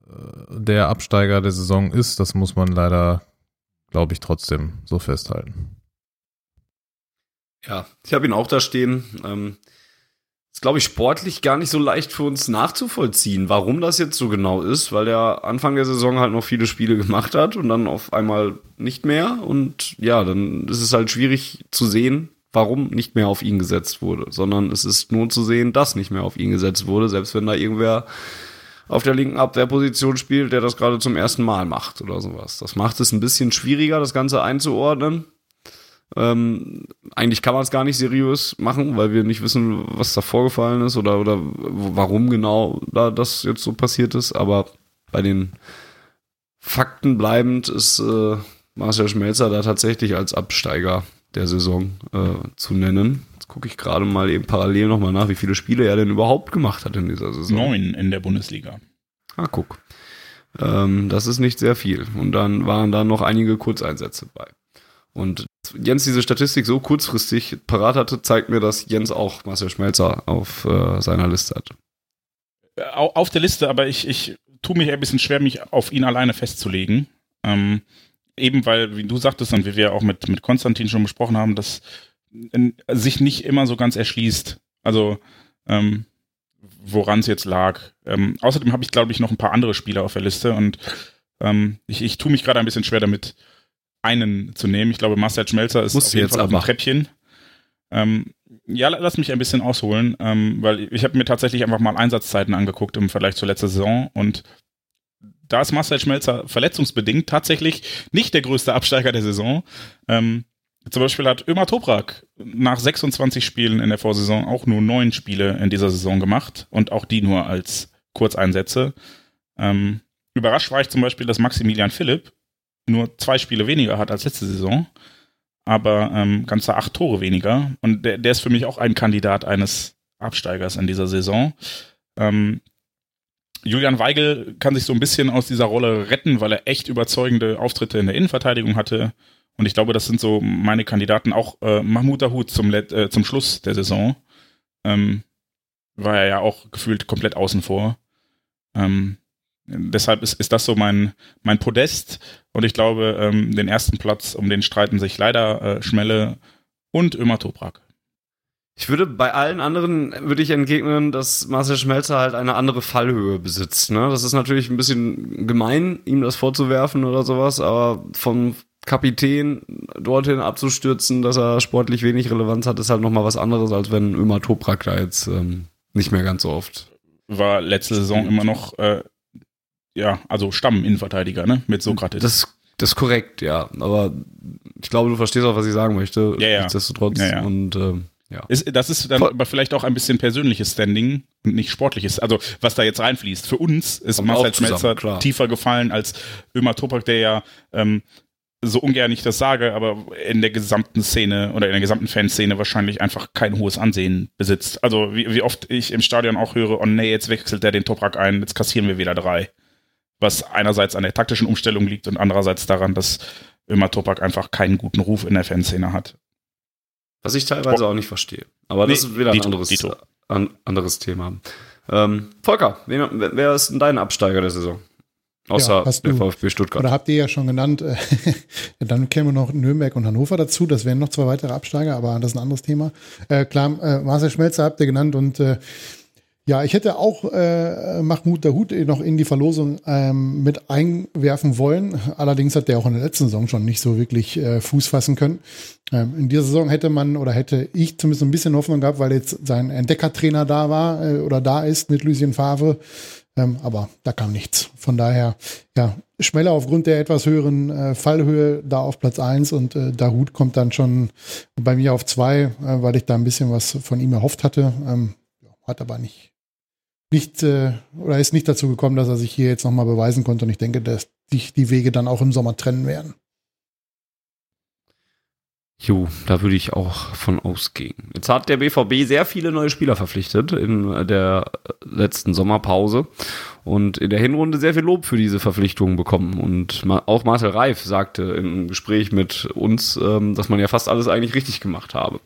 äh, der Absteiger der Saison ist, das muss man leider glaube ich, trotzdem so festhalten. Ja, ich habe ihn auch da stehen. Ähm, ist, glaube ich, sportlich gar nicht so leicht für uns nachzuvollziehen, warum das jetzt so genau ist, weil er Anfang der Saison halt noch viele Spiele gemacht hat und dann auf einmal nicht mehr. Und ja, dann ist es halt schwierig zu sehen, warum nicht mehr auf ihn gesetzt wurde, sondern es ist nur zu sehen, dass nicht mehr auf ihn gesetzt wurde, selbst wenn da irgendwer auf der linken Abwehrposition spielt, der das gerade zum ersten Mal macht oder sowas. Das macht es ein bisschen schwieriger, das Ganze einzuordnen. Ähm, eigentlich kann man es gar nicht seriös machen, weil wir nicht wissen, was da vorgefallen ist oder, oder warum genau da das jetzt so passiert ist. Aber bei den Fakten bleibend ist äh, Marcel Schmelzer da tatsächlich als Absteiger der Saison äh, zu nennen. Gucke ich gerade mal eben parallel nochmal nach, wie viele Spiele er denn überhaupt gemacht hat in dieser Saison. Neun in der Bundesliga. Ah, guck. Ähm, das ist nicht sehr viel. Und dann waren da noch einige Kurzeinsätze bei. Und Jens diese Statistik so kurzfristig parat hatte, zeigt mir, dass Jens auch Marcel Schmelzer auf äh, seiner Liste hat. Auf der Liste, aber ich, ich tue mich ein bisschen schwer, mich auf ihn alleine festzulegen. Ähm, eben weil, wie du sagtest und wie wir auch mit, mit Konstantin schon besprochen haben, dass sich nicht immer so ganz erschließt. Also, ähm, woran es jetzt lag. Ähm, außerdem habe ich, glaube ich, noch ein paar andere Spieler auf der Liste und ähm, ich, ich tue mich gerade ein bisschen schwer damit, einen zu nehmen. Ich glaube, Marcel Schmelzer ist Musst auf jeden jetzt Fall auf dem. Treppchen. Ähm, ja, lass mich ein bisschen ausholen, ähm, weil ich habe mir tatsächlich einfach mal Einsatzzeiten angeguckt im Vergleich zur letzten Saison und da ist Marcel Schmelzer verletzungsbedingt tatsächlich nicht der größte Absteiger der Saison. Ähm, zum Beispiel hat Ömer Toprak nach 26 Spielen in der Vorsaison auch nur neun Spiele in dieser Saison gemacht und auch die nur als Kurzeinsätze. Ähm, überrascht war ich zum Beispiel, dass Maximilian Philipp nur zwei Spiele weniger hat als letzte Saison, aber ähm, ganze acht Tore weniger. Und der, der ist für mich auch ein Kandidat eines Absteigers in dieser Saison. Ähm, Julian Weigel kann sich so ein bisschen aus dieser Rolle retten, weil er echt überzeugende Auftritte in der Innenverteidigung hatte. Und ich glaube, das sind so meine Kandidaten. Auch äh, Mahmoud Dahoud zum, Let äh, zum Schluss der Saison ähm, war er ja auch gefühlt komplett außen vor. Ähm, deshalb ist, ist das so mein, mein Podest. Und ich glaube, ähm, den ersten Platz, um den streiten sich leider äh, Schmelle und Ömer Toprak. Ich würde bei allen anderen würde ich entgegnen, dass Marcel Schmelzer halt eine andere Fallhöhe besitzt. Ne? Das ist natürlich ein bisschen gemein, ihm das vorzuwerfen oder sowas, aber vom Kapitän dorthin abzustürzen, dass er sportlich wenig Relevanz hat, ist halt nochmal was anderes, als wenn Ömer Toprak da jetzt ähm, nicht mehr ganz so oft. War letzte Saison immer noch, äh, ja, also Stamm-Innenverteidiger, ne? Mit Sokrates. Das, das ist korrekt, ja. Aber ich glaube, du verstehst auch, was ich sagen möchte. Ja, ja. Nichtsdestotrotz. Ja, ja. Und ähm, ja. Ist, das ist dann aber vielleicht auch ein bisschen persönliches Standing und nicht sportliches. Also was da jetzt reinfließt. Für uns ist Marcel Schmelzer tiefer gefallen als Ömer Topak, der ja ähm, so ungern ich das sage, aber in der gesamten Szene oder in der gesamten Fanszene wahrscheinlich einfach kein hohes Ansehen besitzt. Also wie, wie oft ich im Stadion auch höre, oh nee, jetzt wechselt der den Toprak ein, jetzt kassieren wir wieder drei. Was einerseits an der taktischen Umstellung liegt und andererseits daran, dass Ömer Topak einfach keinen guten Ruf in der Fanszene hat. Was ich teilweise auch nicht verstehe. Aber das Nee, ist wieder ein Dito, anderes, Dito. an, anderes Thema. Ähm, Volker, wer wer ist denn dein Absteiger der Saison? Außer Ja, der VfB Stuttgart. Oder habt ihr ja schon genannt, äh, dann kämen noch Nürnberg und Hannover dazu. Das wären noch zwei weitere Absteiger, aber das ist ein anderes Thema. Äh, klar, äh, Marcel Schmelzer habt ihr genannt und äh, ja, ich hätte auch äh, Mahmoud Dahoud noch in die Verlosung ähm, mit einwerfen wollen. Allerdings hat der auch in der letzten Saison schon nicht so wirklich äh, Fuß fassen können. Ähm, in dieser Saison hätte man oder hätte ich zumindest ein bisschen Hoffnung gehabt, weil jetzt sein Entdeckertrainer da war äh, oder da ist mit Lucien Favre. Ähm, aber da kam nichts. Von daher, ja, Schmeller aufgrund der etwas höheren äh, Fallhöhe da auf Platz 1 und äh, Dahut kommt dann schon bei mir auf 2, äh, weil ich da ein bisschen was von ihm erhofft hatte. Ähm, hat aber nicht, nicht äh, oder ist nicht dazu gekommen, dass er sich hier jetzt nochmal beweisen konnte. Und ich denke, dass sich die Wege dann auch im Sommer trennen werden. Jo, da würde ich auch von ausgehen. Jetzt hat der BVB sehr viele neue Spieler verpflichtet in der letzten Sommerpause und in der Hinrunde sehr viel Lob für diese Verpflichtungen bekommen. Und auch Marcel Reif sagte im Gespräch mit uns, ähm, dass man ja fast alles eigentlich richtig gemacht habe.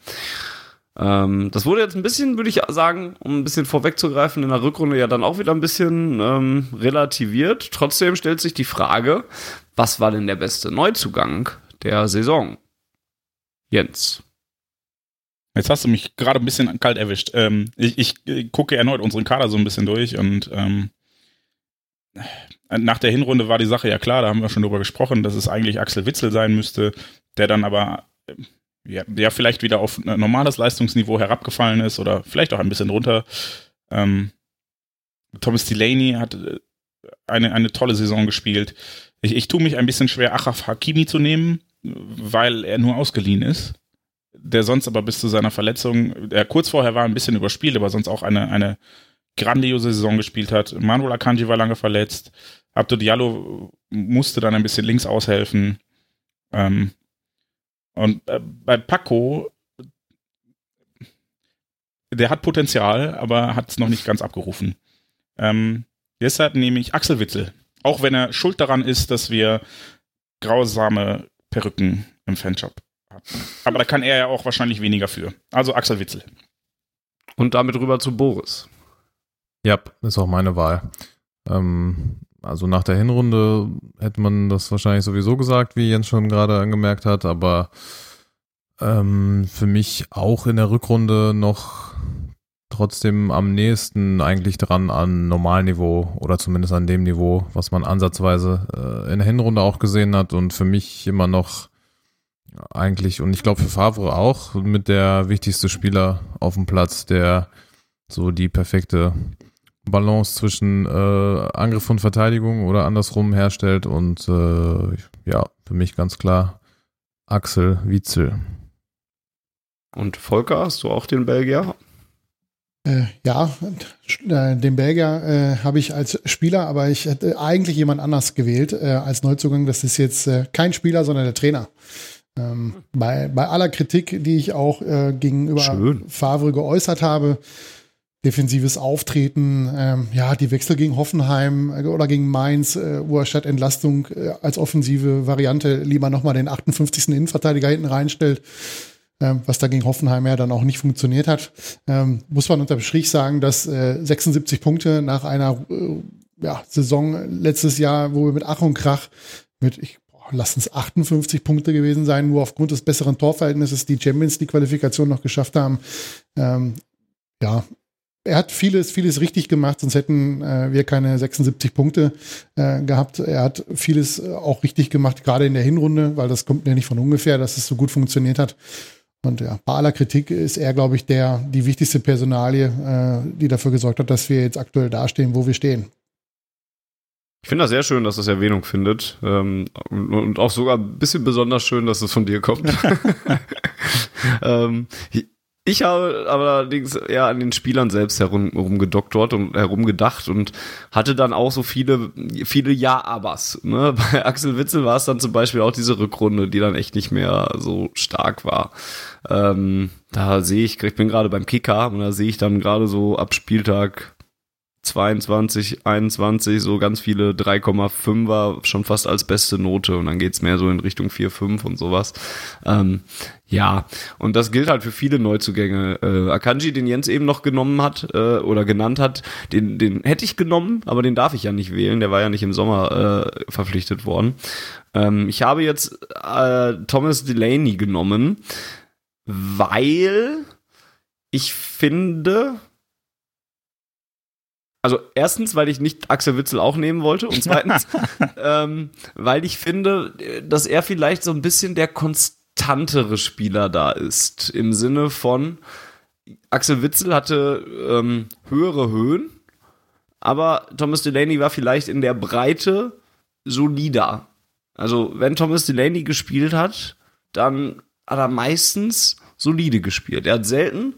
Ähm, das wurde jetzt ein bisschen, würde ich sagen, um ein bisschen vorwegzugreifen, in der Rückrunde ja dann auch wieder ein bisschen ähm, relativiert. Trotzdem stellt sich die Frage, was war denn der beste Neuzugang der Saison? Jens. Jetzt hast du mich gerade ein bisschen kalt erwischt. Ähm, ich, ich äh, gucke erneut unseren Kader so ein bisschen durch und ähm, nach der Hinrunde war die Sache ja klar, da haben wir schon drüber gesprochen, dass es eigentlich Axel Witzel sein müsste, der dann aber äh, ja, ja vielleicht wieder auf ein normales Leistungsniveau herabgefallen ist oder vielleicht auch ein bisschen runter. Ähm, Thomas Delaney hat äh, eine, eine tolle Saison gespielt. Ich, ich tue mich ein bisschen schwer, Achraf Hakimi zu nehmen, weil er nur ausgeliehen ist der sonst aber bis zu seiner Verletzung, der kurz vorher war ein bisschen überspielt, aber sonst auch eine, eine grandiose Saison gespielt hat. Manuel Akanji war lange verletzt. Abdo Diallo musste dann ein bisschen links aushelfen. Ähm, und äh, bei Paco, der hat Potenzial, aber hat es noch nicht ganz abgerufen. Ähm, deshalb nehme ich Axel Witzel. Auch wenn er schuld daran ist, dass wir grausame Perücken im Fanshop hat. Aber da kann er ja auch wahrscheinlich weniger für. Also Axel Witzel. Und damit rüber zu Boris. Ja, ist auch meine Wahl. Ähm, also nach der Hinrunde hätte man das wahrscheinlich sowieso gesagt, wie Jens schon gerade angemerkt hat, aber ähm, für mich auch in der Rückrunde noch trotzdem am nächsten eigentlich dran an Normalniveau oder zumindest an dem Niveau, was man ansatzweise äh, in der Hinrunde auch gesehen hat und für mich immer noch eigentlich und ich glaube für Favre auch mit der wichtigste Spieler auf dem Platz, der so die perfekte Balance zwischen äh, Angriff und Verteidigung oder andersrum herstellt und äh, ja, für mich ganz klar Axel Witzel. Und Volker, hast du auch den Belgier? Äh, ja, äh, den Belgier äh, habe ich als Spieler, aber ich hätte eigentlich jemand anders gewählt äh, als Neuzugang. Das ist jetzt äh, kein Spieler, sondern der Trainer. Ähm, bei, bei aller Kritik, die ich auch äh, gegenüber Schön. Favre geäußert habe, defensives Auftreten, ähm, ja, die Wechsel gegen Hoffenheim oder gegen Mainz, äh, wo er statt Entlastung als offensive Variante lieber nochmal den 58. Innenverteidiger hinten reinstellt, was da gegen Hoffenheim ja dann auch nicht funktioniert hat. Ähm, muss man unterm Strich sagen, dass äh, 76 Punkte nach einer äh, ja, Saison letztes Jahr, wo wir mit Ach und Krach mit, ich lass uns 58 Punkte gewesen sein, nur aufgrund des besseren Torverhältnisses die Champions League Qualifikation noch geschafft haben. Ähm, ja, er hat vieles, vieles richtig gemacht, sonst hätten äh, wir keine 76 Punkte äh, gehabt. Er hat vieles äh, auch richtig gemacht, gerade in der Hinrunde, weil das kommt ja nicht von ungefähr, dass es so gut funktioniert hat. Und ja, bei aller Kritik ist er, glaube ich, der die wichtigste Personalie, äh, die dafür gesorgt hat, dass wir jetzt aktuell dastehen, wo wir stehen. Ich finde das sehr schön, dass das Erwähnung findet. Ähm, und, und auch sogar ein bisschen besonders schön, dass es von dir kommt. ähm, ich habe allerdings eher an den Spielern selbst herum, herumgedoktort und herumgedacht und hatte dann auch so viele, viele Ja-Abers. Ne? Bei Axel Witzel war es dann zum Beispiel auch diese Rückrunde, die dann echt nicht mehr so stark war. Ähm, da sehe ich, ich bin gerade beim Kicker und da sehe ich dann gerade so ab Spieltag 22, 21 so ganz viele 3,5er schon fast als beste Note und dann geht's mehr so in Richtung 4, 5 und sowas. Ähm, ja, und das gilt halt für viele Neuzugänge. Äh, Akanji, den Jens eben noch genommen hat äh, oder genannt hat, den, den hätte ich genommen, aber den darf ich ja nicht wählen, der war ja nicht im Sommer äh, verpflichtet worden. Ähm, ich habe jetzt äh, Thomas Delaney genommen, weil ich finde, also erstens, weil ich nicht Axel Witzel auch nehmen wollte und zweitens, ähm, weil ich finde, dass er vielleicht so ein bisschen der konstantere Spieler da ist. Im Sinne von, Axel Witzel hatte ähm, höhere Höhen, aber Thomas Delaney war vielleicht in der Breite solider. Also wenn Thomas Delaney gespielt hat, dann hat er meistens solide gespielt. Er hat selten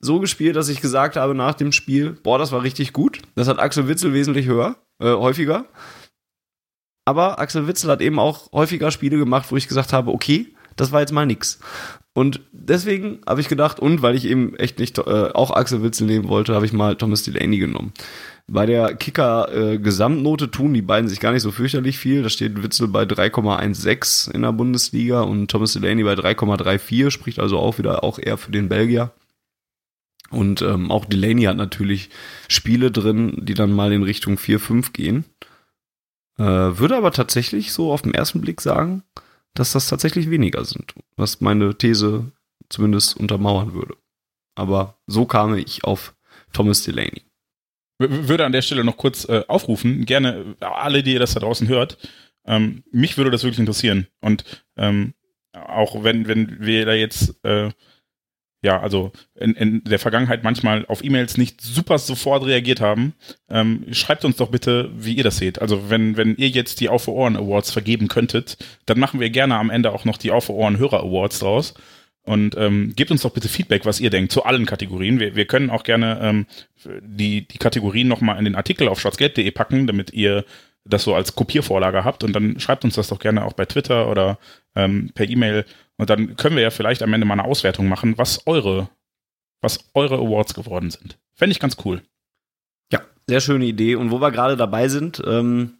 so gespielt, dass ich gesagt habe nach dem Spiel, boah, das war richtig gut. Das hat Axel Witzel wesentlich höher, äh, häufiger. Aber Axel Witzel hat eben auch häufiger Spiele gemacht, wo ich gesagt habe, okay, das war jetzt mal nix. Und deswegen habe ich gedacht, und weil ich eben echt nicht äh, auch Axel Witzel nehmen wollte, habe ich mal Thomas Delaney genommen. Bei der Kicker-Gesamtnote äh, tun die beiden sich gar nicht so fürchterlich viel. Da steht Witzel bei 3,16 in der Bundesliga und Thomas Delaney bei 3,34, spricht also auch wieder auch eher für den Belgier. Und ähm, auch Delaney hat natürlich Spiele drin, die dann mal in Richtung 4, 5 gehen. Äh, würde aber tatsächlich so auf den ersten Blick sagen, dass das tatsächlich weniger sind, was meine These zumindest untermauern würde. Aber so kam ich auf Thomas Delaney. Würde an der Stelle noch kurz äh, aufrufen, gerne alle, die ihr das da draußen hört, ähm, mich würde das wirklich interessieren. Und ähm, auch wenn, wenn wir da jetzt äh, ja, also in, in der Vergangenheit manchmal auf E-Mails nicht super sofort reagiert haben, ähm, schreibt uns doch bitte, wie ihr das seht. Also wenn, wenn ihr jetzt die Auf Ohren Awards vergeben könntet, dann machen wir gerne am Ende auch noch die Auf Ohren Hörer Awards draus. Und ähm, gebt uns doch bitte Feedback, was ihr denkt zu allen Kategorien. Wir, wir können auch gerne ähm, die, die Kategorien nochmal in den Artikel auf schwarzgelb.de packen, damit ihr das so als Kopiervorlage habt. Und dann schreibt uns das doch gerne auch bei Twitter oder ähm, per E-Mail und dann können wir ja vielleicht am Ende mal eine Auswertung machen, was eure, was eure Awards geworden sind. Fände ich ganz cool. Ja, sehr schöne Idee. Und wo wir gerade dabei sind, ähm,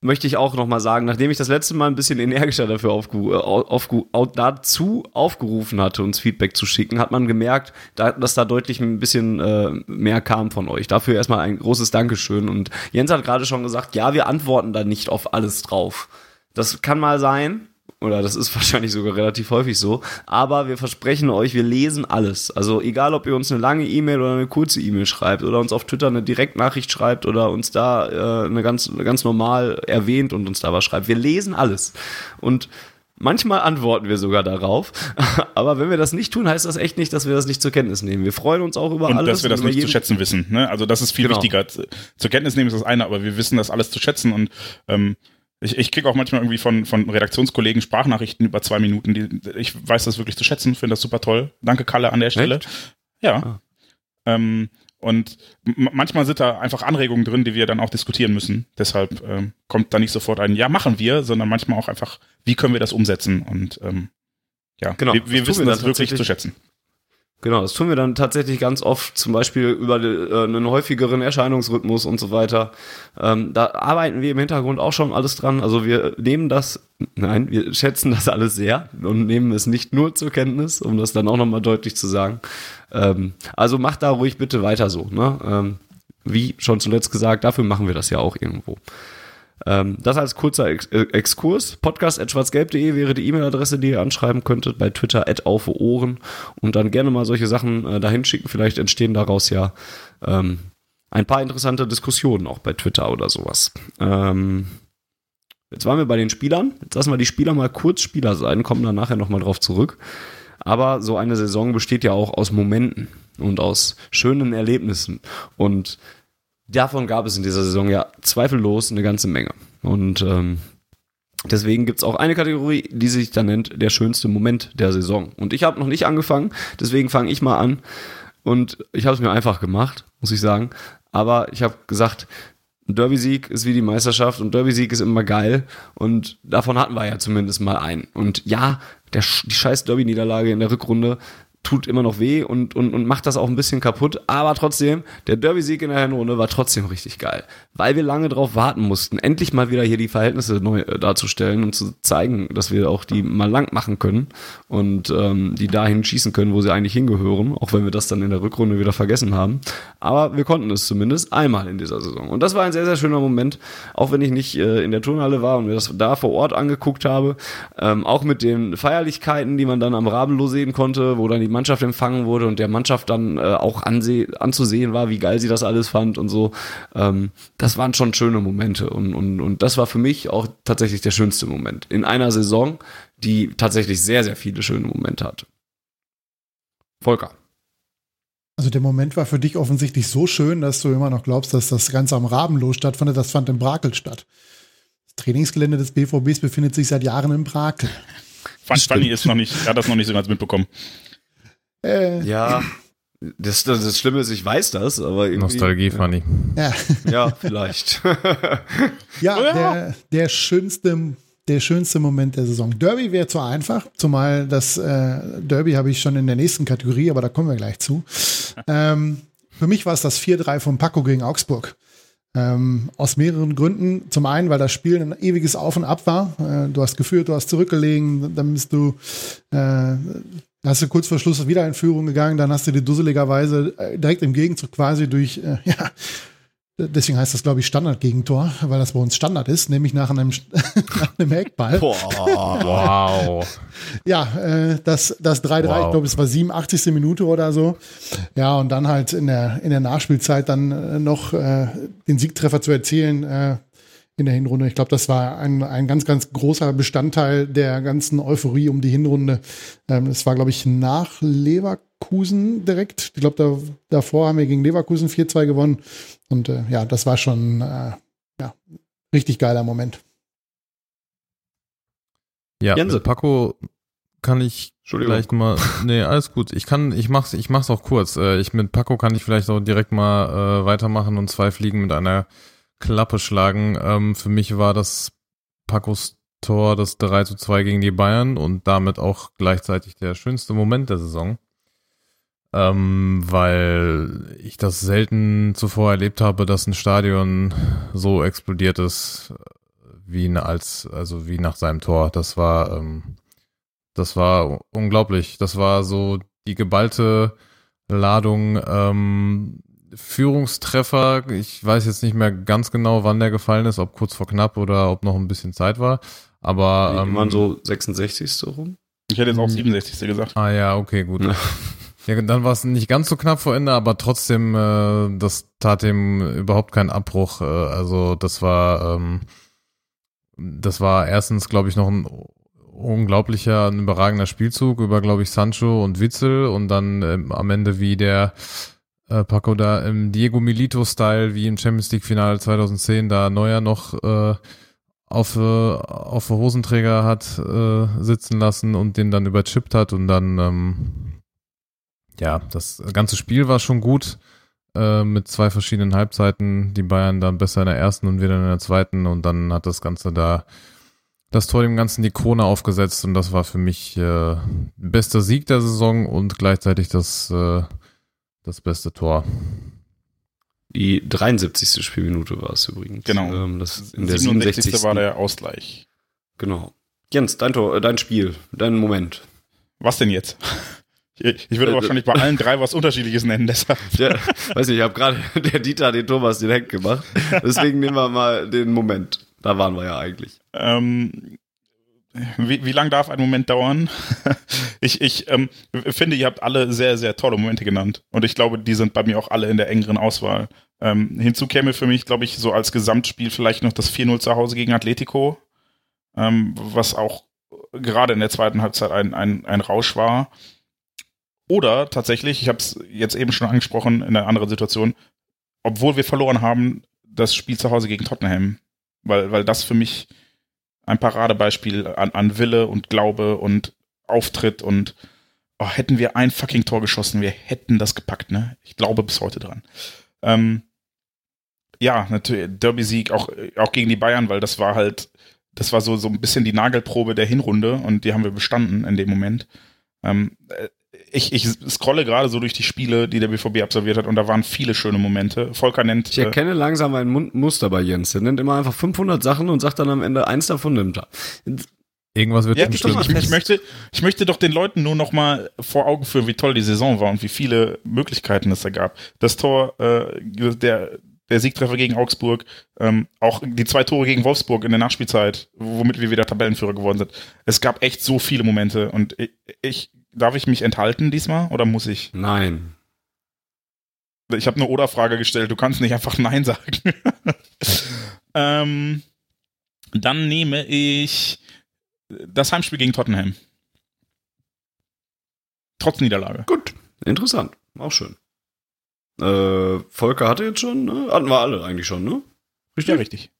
möchte ich auch nochmal sagen, nachdem ich das letzte Mal ein bisschen energischer dafür aufgeru aufgeru dazu aufgerufen hatte, uns Feedback zu schicken, hat man gemerkt, da, dass da deutlich ein bisschen äh, mehr kam von euch. Dafür erstmal ein großes Dankeschön. Und Jens hat gerade schon gesagt, ja, wir antworten da nicht auf alles drauf. Das kann mal sein, oder das ist wahrscheinlich sogar relativ häufig so, aber wir versprechen euch, wir lesen alles. Also egal, ob ihr uns eine lange E-Mail oder eine kurze E-Mail schreibt oder uns auf Twitter eine Direktnachricht schreibt oder uns da äh, eine ganz, ganz normal erwähnt und uns da was schreibt. Wir lesen alles. Und Manchmal antworten wir sogar darauf. Aber wenn wir das nicht tun, heißt das echt nicht, dass wir das nicht zur Kenntnis nehmen. Wir freuen uns auch über und alles. dass wir das nicht zu schätzen wissen. Ne? Also das ist viel Genau. wichtiger. Zur Kenntnis nehmen ist das eine, aber wir wissen das alles zu schätzen und ähm, ich, ich kriege auch manchmal irgendwie von, von Redaktionskollegen Sprachnachrichten über zwei Minuten. Die, ich weiß das wirklich zu schätzen, finde das super toll. Danke, Kalle, an der Stelle. Ja. Ah. Ähm, und manchmal sind da einfach Anregungen drin, die wir dann auch diskutieren müssen. Deshalb ähm, kommt da nicht sofort ein, ja, machen wir, sondern manchmal auch einfach, wie können wir das umsetzen? Und ähm, ja, Genau, wir, wir wissen wir das wirklich zu schätzen. Genau, das tun wir dann tatsächlich ganz oft, zum Beispiel über äh, einen häufigeren Erscheinungsrhythmus und so weiter. Ähm, da arbeiten wir im Hintergrund auch schon alles dran. Also wir nehmen das, nein, wir schätzen das alles sehr und nehmen es nicht nur zur Kenntnis, um das dann auch nochmal deutlich zu sagen. Ähm, also macht da ruhig bitte weiter so. Ne? Ähm, wie schon zuletzt gesagt, dafür machen wir das ja auch irgendwo. Ähm, das als kurzer Ex äh, Exkurs. Podcast.schwarzgelb.de wäre die E-Mail-Adresse, die ihr anschreiben könntet. Bei Twitter auf Ohren und dann gerne mal solche Sachen äh, dahin schicken. Vielleicht entstehen daraus ja ähm, ein paar interessante Diskussionen auch bei Twitter oder sowas. Ähm, jetzt waren wir bei den Spielern. Jetzt lassen wir die Spieler mal kurz Spieler sein, kommen dann nachher nochmal drauf zurück. Aber so eine Saison besteht ja auch aus Momenten und aus schönen Erlebnissen. Und davon gab es in dieser Saison ja zweifellos eine ganze Menge. Und ähm, deswegen gibt's auch eine Kategorie, die sich da nennt der schönste Moment der Saison. Und ich habe noch nicht angefangen, deswegen fange ich mal an. Und ich habe es mir einfach gemacht, muss ich sagen. Aber ich habe gesagt, Derby-Sieg ist wie die Meisterschaft und Derby-Sieg ist immer geil. Und davon hatten wir ja zumindest mal einen. Und ja, der, die scheiß Derby-Niederlage in der Rückrunde tut immer noch weh und, und, und macht das auch ein bisschen kaputt. Aber trotzdem, der Derby-Sieg in der Hinrunde war trotzdem richtig geil. Weil wir lange drauf warten mussten, endlich mal wieder hier die Verhältnisse neu äh, darzustellen und zu zeigen, dass wir auch die mal lang machen können und ähm, die dahin schießen können, wo sie eigentlich hingehören, auch wenn wir das dann in der Rückrunde wieder vergessen haben. Aber wir konnten es zumindest einmal in dieser Saison. Und das war ein sehr, sehr schöner Moment, auch wenn ich nicht äh, in der Turnhalle war und mir das da vor Ort angeguckt habe. Ähm, auch mit den Feierlichkeiten, die man dann am Rabenloh sehen konnte, wo dann die Mannschaft empfangen wurde und der Mannschaft dann äh, auch anzusehen war, wie geil sie das alles fand und so. Ähm, das waren schon schöne Momente und, und, und das war für mich auch tatsächlich der schönste Moment in einer Saison, die tatsächlich sehr, sehr viele schöne Momente hatte. Volker. Also der Moment war für dich offensichtlich so schön, dass du immer noch glaubst, dass das Ganze am Rabenloh stattfindet. Das fand in Brakel statt. Das Trainingsgelände des BVBs befindet sich seit Jahren in Brakel. Fanny ist noch nicht, hat das noch nicht so ganz mitbekommen. Äh, Ja, das, das, das Schlimme ist, ich weiß das, aber irgendwie. Nostalgie, Fanny. ja, Ja, vielleicht. ja, Ja. Der, der schönste, der schönste Moment der Saison. Derby wäre zu einfach, zumal das äh, Derby habe ich schon in der nächsten Kategorie, aber da kommen wir gleich zu. Ähm, für mich war es das 4-3 von Paco gegen Augsburg. Ähm, aus mehreren Gründen. Zum einen, weil das Spiel ein ewiges Auf und Ab war. Äh, du hast geführt, du hast zurückgelegen, dann bist du, äh, hast du kurz vor Schluss wieder in Führung gegangen, dann hast du die dusseligerweise äh, direkt im Gegenzug quasi durch, äh, ja, deswegen heißt das, glaube ich, Standard-Gegentor, weil das bei uns Standard ist, nämlich nach einem, nach einem Eckball. Boah. Wow. Ja, äh, das, das 3-3, Wow. ich glaube, es war 87. Minute oder so. Ja, und dann halt in der, in der Nachspielzeit dann äh, noch äh, den Siegtreffer zu erzielen äh, in der Hinrunde. Ich glaube, das war ein, ein ganz, ganz großer Bestandteil der ganzen Euphorie um die Hinrunde. Ähm, es war, glaube ich, nach Leverkusen direkt. Ich glaube, da, davor haben wir gegen Leverkusen 4-2 gewonnen. Und äh, ja, das war schon äh, ja, richtig geiler Moment. Ja, Jense. mit Paco kann ich vielleicht mal. Nee, alles gut. Ich kann, ich mach's, ich mach's auch kurz. Äh, Ich mit Paco kann ich vielleicht auch direkt mal äh, weitermachen und zwei Fliegen mit einer Klappe schlagen. Ähm, für mich war das Pacos Tor das 3 zu 2 gegen die Bayern und damit auch gleichzeitig der schönste Moment der Saison. Ähm, weil ich das selten zuvor erlebt habe, dass ein Stadion so explodiert ist, wie als, also wie nach seinem Tor. Das war, ähm, das war unglaublich. Das war so die geballte Ladung ähm, Führungstreffer. Ich weiß jetzt nicht mehr ganz genau, wann der gefallen ist, ob kurz vor knapp oder ob noch ein bisschen Zeit war. Aber ähm, waren so 66 so rum. Ich hätte jetzt auch 67. gesagt. Ah ja, okay, gut. Ja, dann war es nicht ganz so knapp vor Ende, aber trotzdem, äh, das tat ihm überhaupt keinen Abbruch. Äh, also das war, ähm, das war erstens, glaube ich, noch ein unglaublicher, ein überragender Spielzug über, glaube ich, Sancho und Witzel und dann ähm, am Ende wie der äh, Paco da im Diego Milito-Style, wie im Champions League-Finale 2010, da Neuer noch äh, auf, äh, auf Hosenträger hat äh, sitzen lassen und den dann überchippt hat und dann ähm, ja, das ganze Spiel war schon gut äh, mit zwei verschiedenen Halbzeiten. Die Bayern dann besser in der ersten und wieder in der zweiten und dann hat das Ganze da das Tor dem Ganzen die Krone aufgesetzt und das war für mich äh, bester Sieg der Saison und gleichzeitig das, äh, das beste Tor. Die 73. Spielminute war es übrigens. Genau. Ähm, das in der 67. 67. war der Ausgleich. Genau. Jens, dein Tor, äh, dein Spiel, dein Moment. Was denn jetzt? Ich, würde äh, wahrscheinlich bei allen drei was Unterschiedliches nennen, deshalb. Ja, weiß nicht, ich habe gerade der Dieter den Thomas den Heck gemacht. Deswegen nehmen wir mal den Moment. Da waren wir ja eigentlich. Ähm, wie, wie lang darf ein Moment dauern? ich ich ähm, finde, ihr habt alle sehr, sehr tolle Momente genannt. Und ich glaube, die sind bei mir auch alle in der engeren Auswahl. Ähm, hinzu käme für mich, glaube ich, so als Gesamtspiel vielleicht noch das 4-0 zu Hause gegen Atletico, ähm, was auch gerade in der zweiten Halbzeit ein, ein, ein Rausch war. Oder tatsächlich, ich habe es jetzt eben schon angesprochen in einer anderen Situation, obwohl wir verloren haben, das Spiel zu Hause gegen Tottenham. Weil, weil das für mich ein Paradebeispiel an, an Wille und Glaube und Auftritt und oh, hätten wir ein fucking Tor geschossen, wir hätten das gepackt, ne? Ich glaube bis heute dran. Ähm, ja, natürlich, Derby-Sieg auch, auch gegen die Bayern, weil das war halt, das war so, so ein bisschen die Nagelprobe der Hinrunde und die haben wir bestanden in dem Moment. Ähm, äh, ich, ich scrolle gerade so durch die Spiele, die der BVB absolviert hat, und da waren viele schöne Momente. Volker nennt. Ich erkenne äh, langsam ein Muster bei Jens. Er nennt immer einfach 500 Sachen und sagt dann am Ende, eins davon nimmt er. Irgendwas wird ja, ich, ich, ich, möchte, ich möchte doch den Leuten nur noch mal vor Augen führen, wie toll die Saison war und wie viele Möglichkeiten es da gab. Das Tor, äh, der, der Siegtreffer gegen Augsburg, ähm, auch die zwei Tore gegen Wolfsburg in der Nachspielzeit, womit wir wieder Tabellenführer geworden sind. Es gab echt so viele Momente und ich, ich Darf ich mich enthalten diesmal oder muss ich? Nein. Ich habe eine Oder-Frage gestellt. Du kannst nicht einfach Nein sagen. ähm, dann nehme ich das Heimspiel gegen Tottenham. Trotz Niederlage. Gut, interessant. Auch schön. Äh, Volker hatte jetzt schon, ne? Hatten wir alle eigentlich schon, ne? Richtig? Ja, richtig.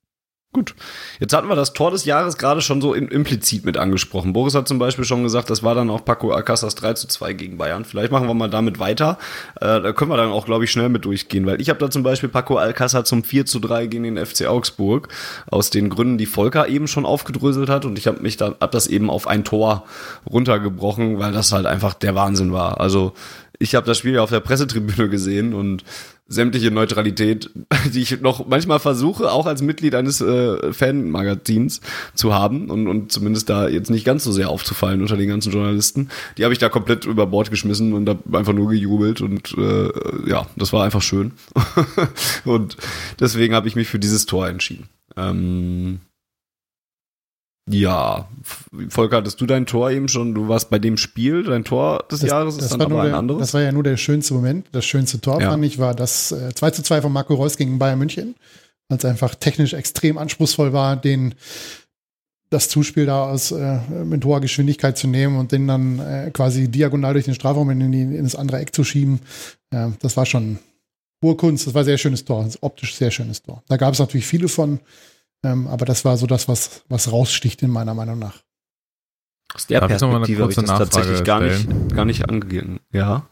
Gut. Jetzt hatten wir das Tor des Jahres gerade schon so implizit mit angesprochen. Boris hat zum Beispiel schon gesagt, das war dann auch Paco Alcázars 3 zu 2 gegen Bayern. Vielleicht machen wir mal damit weiter. Äh, da können wir dann auch, glaube ich, schnell mit durchgehen, weil ich habe da zum Beispiel Paco Alcázar zum 4 zu 3 gegen den FC Augsburg. Aus den Gründen, die Volker eben schon aufgedröselt hat. Und ich habe mich da, hab das eben auf ein Tor runtergebrochen, weil das halt einfach der Wahnsinn war. Also ich habe das Spiel ja auf der Pressetribüne gesehen und sämtliche Neutralität, die ich noch manchmal versuche, auch als Mitglied eines äh, Fanmagazins zu haben und, und zumindest da jetzt nicht ganz so sehr aufzufallen unter den ganzen Journalisten, die habe ich da komplett über Bord geschmissen und habe einfach nur gejubelt und äh, ja, das war einfach schön. und deswegen habe ich mich für dieses Tor entschieden. Ähm, ja, Volker, hattest du dein Tor eben schon? Du warst bei dem Spiel, dein Tor des das, Jahres ist dann aber ein der, anderes? Das war ja nur der schönste Moment. Das schönste Tor, ja. fand ich, war das äh, 2 zu 2 von Marco Reus gegen Bayern München, weil es einfach technisch extrem anspruchsvoll war, den das Zuspiel da aus äh, mit hoher Geschwindigkeit zu nehmen und den dann äh, quasi diagonal durch den Strafraum in, die, in das andere Eck zu schieben. Ja, das war schon hohe Kunst. Das war ein sehr schönes Tor, optisch sehr schönes Tor. Da gab es natürlich viele von. Ähm, aber das war so das, was, was raussticht in meiner Meinung nach. Aus der Darf Perspektive habe ich das tatsächlich gar nicht, gar nicht angegeben. Ja.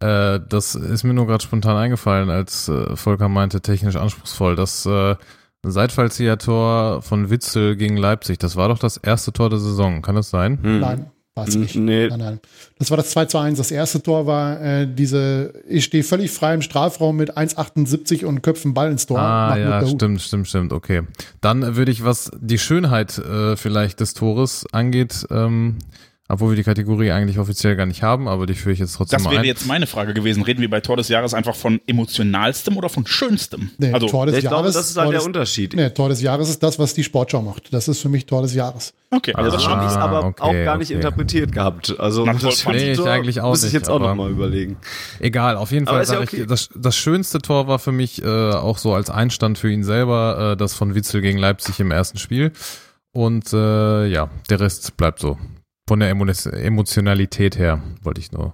Äh, das ist mir nur gerade spontan eingefallen, als äh, Volker meinte, technisch anspruchsvoll. Das äh, Seitfallzieher-Tor von Witzel gegen Leipzig, das war doch das erste Tor der Saison, kann das sein? Hm. Nein. War es nicht. nee. Nein, nein. Das war das 2 zu 1. Das erste Tor war äh, diese, ich stehe völlig frei im Strafraum mit 1,78 und köpfe einen Ball ins Tor. Ah, ja, stimmt, stimmt, stimmt, okay. Dann würde ich, was die Schönheit äh, vielleicht des Tores angeht, ähm, obwohl wir die Kategorie eigentlich offiziell gar nicht haben, aber die führe ich jetzt trotzdem Das mal wäre ein. jetzt meine Frage gewesen. Reden wir bei Tor des Jahres einfach von emotionalstem oder von schönstem? Nee, also, Tor des Ich glaube, Jahres. das ist halt Tor der Unterschied. Nee, Tor des Jahres ist das, was die Sportschau macht. Das ist für mich Tor des Jahres. okay, also Also das so schon. habe ich Ah, aber okay, auch gar nicht okay. interpretiert gehabt. Also Na, das fand ich Tor eigentlich auch muss ich nicht, jetzt auch aber- noch mal überlegen. Egal, auf jeden Fall ist ja sage okay. ich, das, das schönste Tor war für mich äh, auch so als Einstand für ihn selber, äh, das von Witzel gegen Leipzig im ersten Spiel. Und äh, ja, der Rest bleibt so. Von der Emo Emotionalität her, wollte ich nur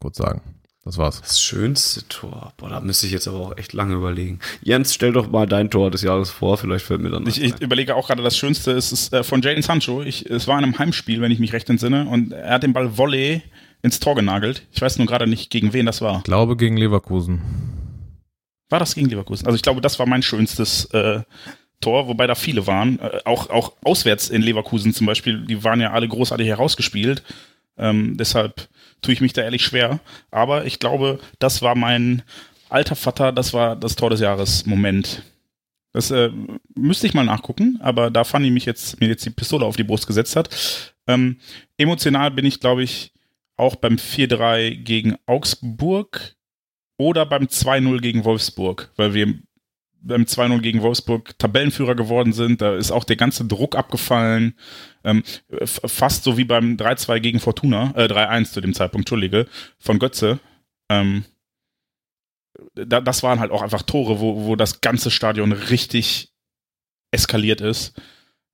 kurz sagen. Das war's. Das schönste Tor. Boah, da müsste ich jetzt aber auch echt lange überlegen. Jens, stell doch mal dein Tor des Jahres vor, vielleicht fällt mir dann Ich, ich überlege auch gerade, das Schönste ist, ist äh, von Jaden Sancho. Ich, es war in einem Heimspiel, wenn ich mich recht entsinne, und er hat den Ball Volley ins Tor genagelt. Ich weiß nur gerade nicht, gegen wen das war. Glaube gegen Leverkusen. War das gegen Leverkusen? Also ich glaube, das war mein schönstes äh, Tor, wobei da viele waren. Äh, auch, auch auswärts in Leverkusen zum Beispiel, die waren ja alle großartig herausgespielt. Ähm, deshalb tue ich mich da ehrlich schwer. Aber ich glaube, das war mein alter Vater, das war das Tor des Jahres Moment. Das äh, müsste ich mal nachgucken, aber da Fanny mich jetzt, mir jetzt die Pistole auf die Brust gesetzt hat. Ähm, emotional bin ich, glaube ich, auch beim 4-3 gegen Augsburg oder beim 2-0 gegen Wolfsburg, weil wir beim 2-0 gegen Wolfsburg Tabellenführer geworden sind. Da ist auch der ganze Druck abgefallen. Ähm, fast so wie beim 3-2 gegen Fortuna, äh, 3-1 zu dem Zeitpunkt, Entschuldige, von Götze. Ähm, da, das waren halt auch einfach Tore, wo, wo das ganze Stadion richtig eskaliert ist.